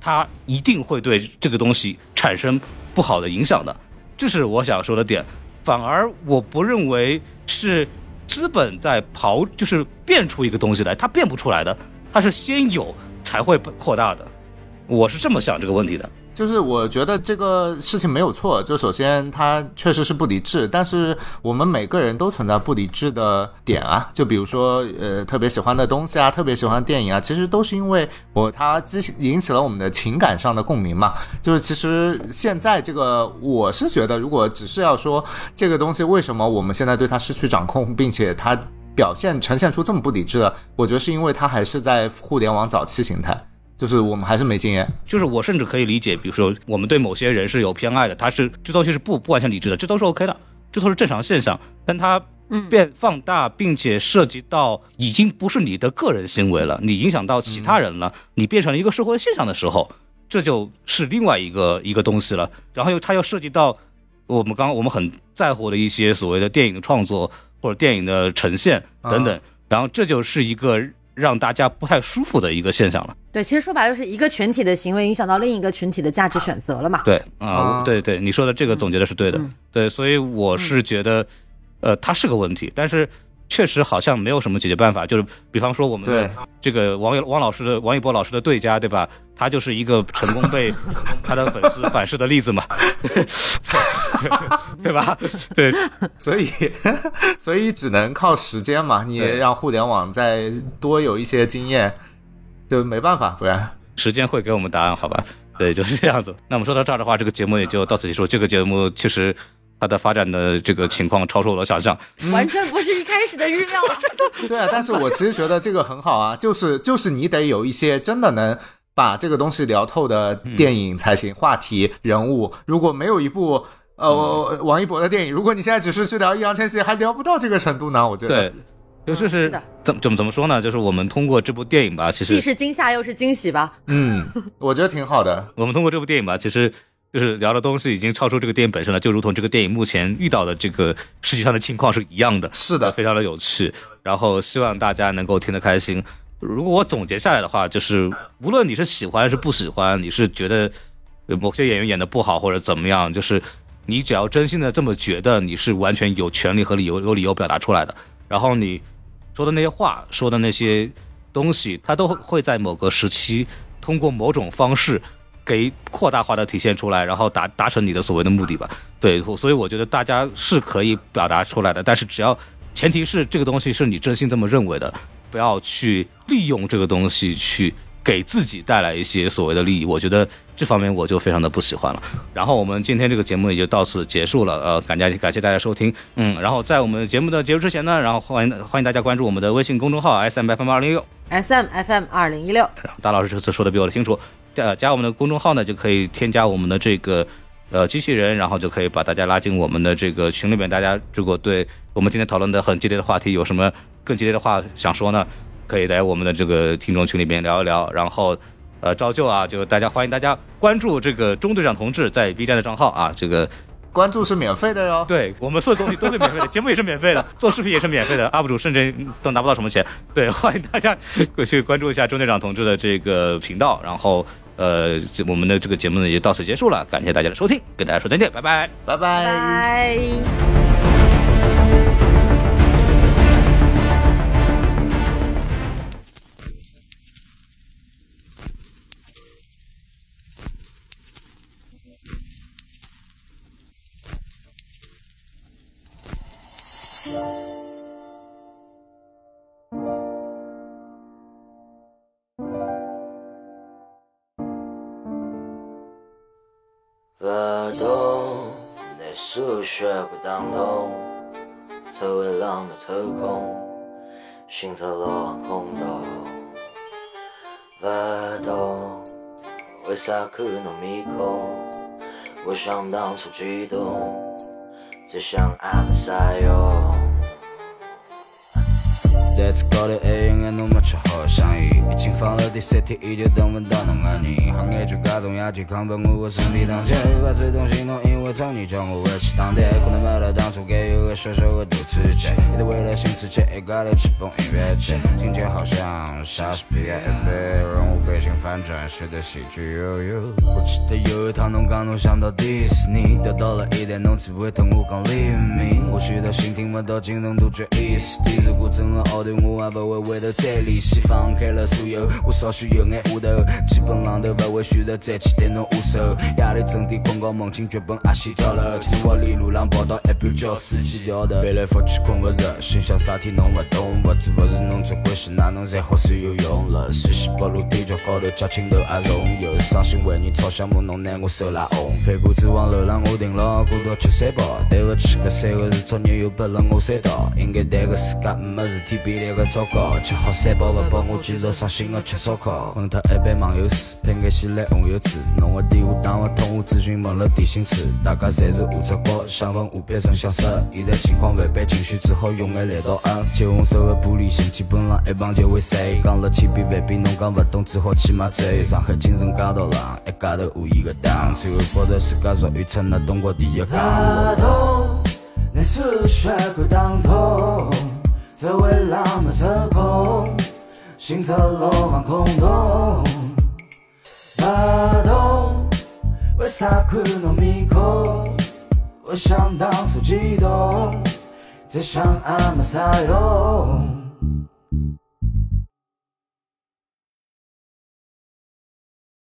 它一定会对这个东西产生不好的影响的。这是我想说的点。反而我不认为是资本在刨，就是变出一个东西来，它变不出来的，它是先有才会扩大的。我是这么想这个问题的。就是我觉得这个事情没有错，就首先它确实是不理智，但是我们每个人都存在不理智的点啊，就比如说呃特别喜欢的东西啊，特别喜欢电影啊，其实都是因为我它激引起了我们的情感上的共鸣嘛。就是其实现在这个我是觉得，如果只是要说这个东西为什么我们现在对它失去掌控，并且它表现呈现出这么不理智的，我觉得是因为它还是在互联网早期形态。就是我们还是没经验，就是我甚至可以理解，比如说我们对某些人是有偏爱的，他是这东西是不不完全理智的，这都是 OK 的，这都是正常现象。但它变放大，并且涉及到已经不是你的个人行为了，你影响到其他人了，你变成了一个社会现象的时候，这就是另外一个一个东西了。然后又它又涉及到我们刚刚我们很在乎的一些所谓的电影的创作或者电影的呈现等等，然后这就是一个让大家不太舒服的一个现象了。对，其实说白了，就是一个群体的行为影响到另一个群体的价值选择了嘛。对啊、啊对对，你说的这个总结的是对的，嗯对，所以我是觉得，呃，它是个问题，但是确实好像没有什么解决办法。就是比方说我们的对这个王王老师的王一博老师的对家，对吧？他就是一个成功被 他的粉丝反噬的例子嘛，对吧？对所以 所以只能靠时间嘛。你也让互联网再多有一些经验，就没办法，不然。时间会给我们答案，好吧？对，就是这样子。那我们说到这儿的话，这个节目也就到此结束。这个节目确实它的发展的这个情况超出我的想象。完全不是一开始的预料。对啊，但是我其实觉得这个很好啊，就是就是你得有一些真的能把这个东西聊透的电影才行，话题、人物。如果没有一部呃王一博的电影，如果你现在只是去聊易烊千玺，还聊不到这个程度呢。我觉得对，就是是的怎么怎么怎么说呢？就是我们通过这部电影吧，其实既是惊吓又是惊喜吧？嗯，我觉得挺好的。我们通过这部电影吧，其实就是聊的东西已经超出这个电影本身了，就如同这个电影目前遇到的这个世界上的情况是一样的。是的，非常的有趣，然后希望大家能够听得开心。如果我总结下来的话，就是无论你是喜欢还是不喜欢，你是觉得呃某些演员演的不好或者怎么样，就是你只要真心的这么觉得，你是完全有权利和理由有理由表达出来的。然后你说的那些话，说的那些东西，它都会在某个时期通过某种方式给扩大化的体现出来，然后达达成你的所谓的目的吧。对，所以我觉得大家是可以表达出来的，但是只要前提是这个东西是你真心这么认为的，不要去利用这个东西去给自己带来一些所谓的利益。我觉得这方面我就非常的不喜欢了。然后我们今天这个节目也就到此结束了，呃，感谢感谢大家收听，嗯，然后在我们节目的结束之前呢，然后欢迎欢迎大家关注我们的微信公众号 S M F M 二零一六，S M F M 二零一六，大老师这次说的比我的清楚。加加我们的公众号呢，就可以添加我们的这个呃机器人，然后就可以把大家拉进我们的这个群里面。大家如果对我们今天讨论的很激烈的话题有什么更激烈的话想说呢，可以来我们的这个听众群里面聊一聊。然后呃，照旧啊，就大家欢迎大家关注这个中队长同志在 B 站的账号啊，这个关注是免费的哟。对我们所有东西都是免费的，节目也是免费的，做视频也是免费的，UP 主甚至都拿不到什么钱。对，欢迎大家过去关注一下钟队长同志的这个频道。然后，呃，我们的这个节目呢也到此结束了，感谢大家的收听，跟大家说再见，拜拜。拜拜。你数学会当通，周围浪漫抽空，心在落空洞。不懂为啥看侬面孔，我想当初激动，只想按个啥用。再次高的 A 应该侬没吃好香烟，已经放了第三天，依旧等不到侬安宁。行业就感动亚健康把我的身体当前，把最动心动，因为当年叫我回去当爹，可能买了当初该有个小小的多刺激，也得为了新刺激，一家头去蹦音乐节，情节好像莎士比亚一杯，让我背景反转，学的喜剧悠悠。我记得有一趟侬讲侬想到迪士尼，得到了一代侬只会同我讲黎明，或许到心听不到惊动杜绝 East，如果真的后头我也不会回头再联系，放开了所有，我稍许有眼下头，基本上都不会选择再去对侬下手。夜里整点困觉，梦境剧本阿西跳楼，青花里路上跑到一半叫司机掉头，翻来覆去困不着，心想啥体侬不懂，不知不是侬最欢喜，哪能才好算有用了？随西北路天桥高头脚青头也重游，伤心为你吵相骂，侬拿我手拉红，陪过子往楼上我停了，过道吃三包，对不起，搿三个字作业又拨了我三道，应该对个自家没事。体比那个糟糕，吃好三包不饱，我继续伤心的吃烧烤，混脱一杯网友水，配眼稀烂红油汁，侬个电话打不通，我咨询问了电信处，大家侪是下只高，想问下班辰想杀，现在情况反叛，情绪只好用眼来到啊，橘红色的玻璃心，基本上一碰就会碎，讲了千遍万遍，侬讲不懂，只好去买醉。上海精神街道上，一家头无言个档，最后跑到自家属于出那东国第一不。懂你似血鬼当头，这为浪漫折扣，心侧罗网空洞。巴东，为啥哭弄迷空？我想当初激动，只想阿玛萨哟。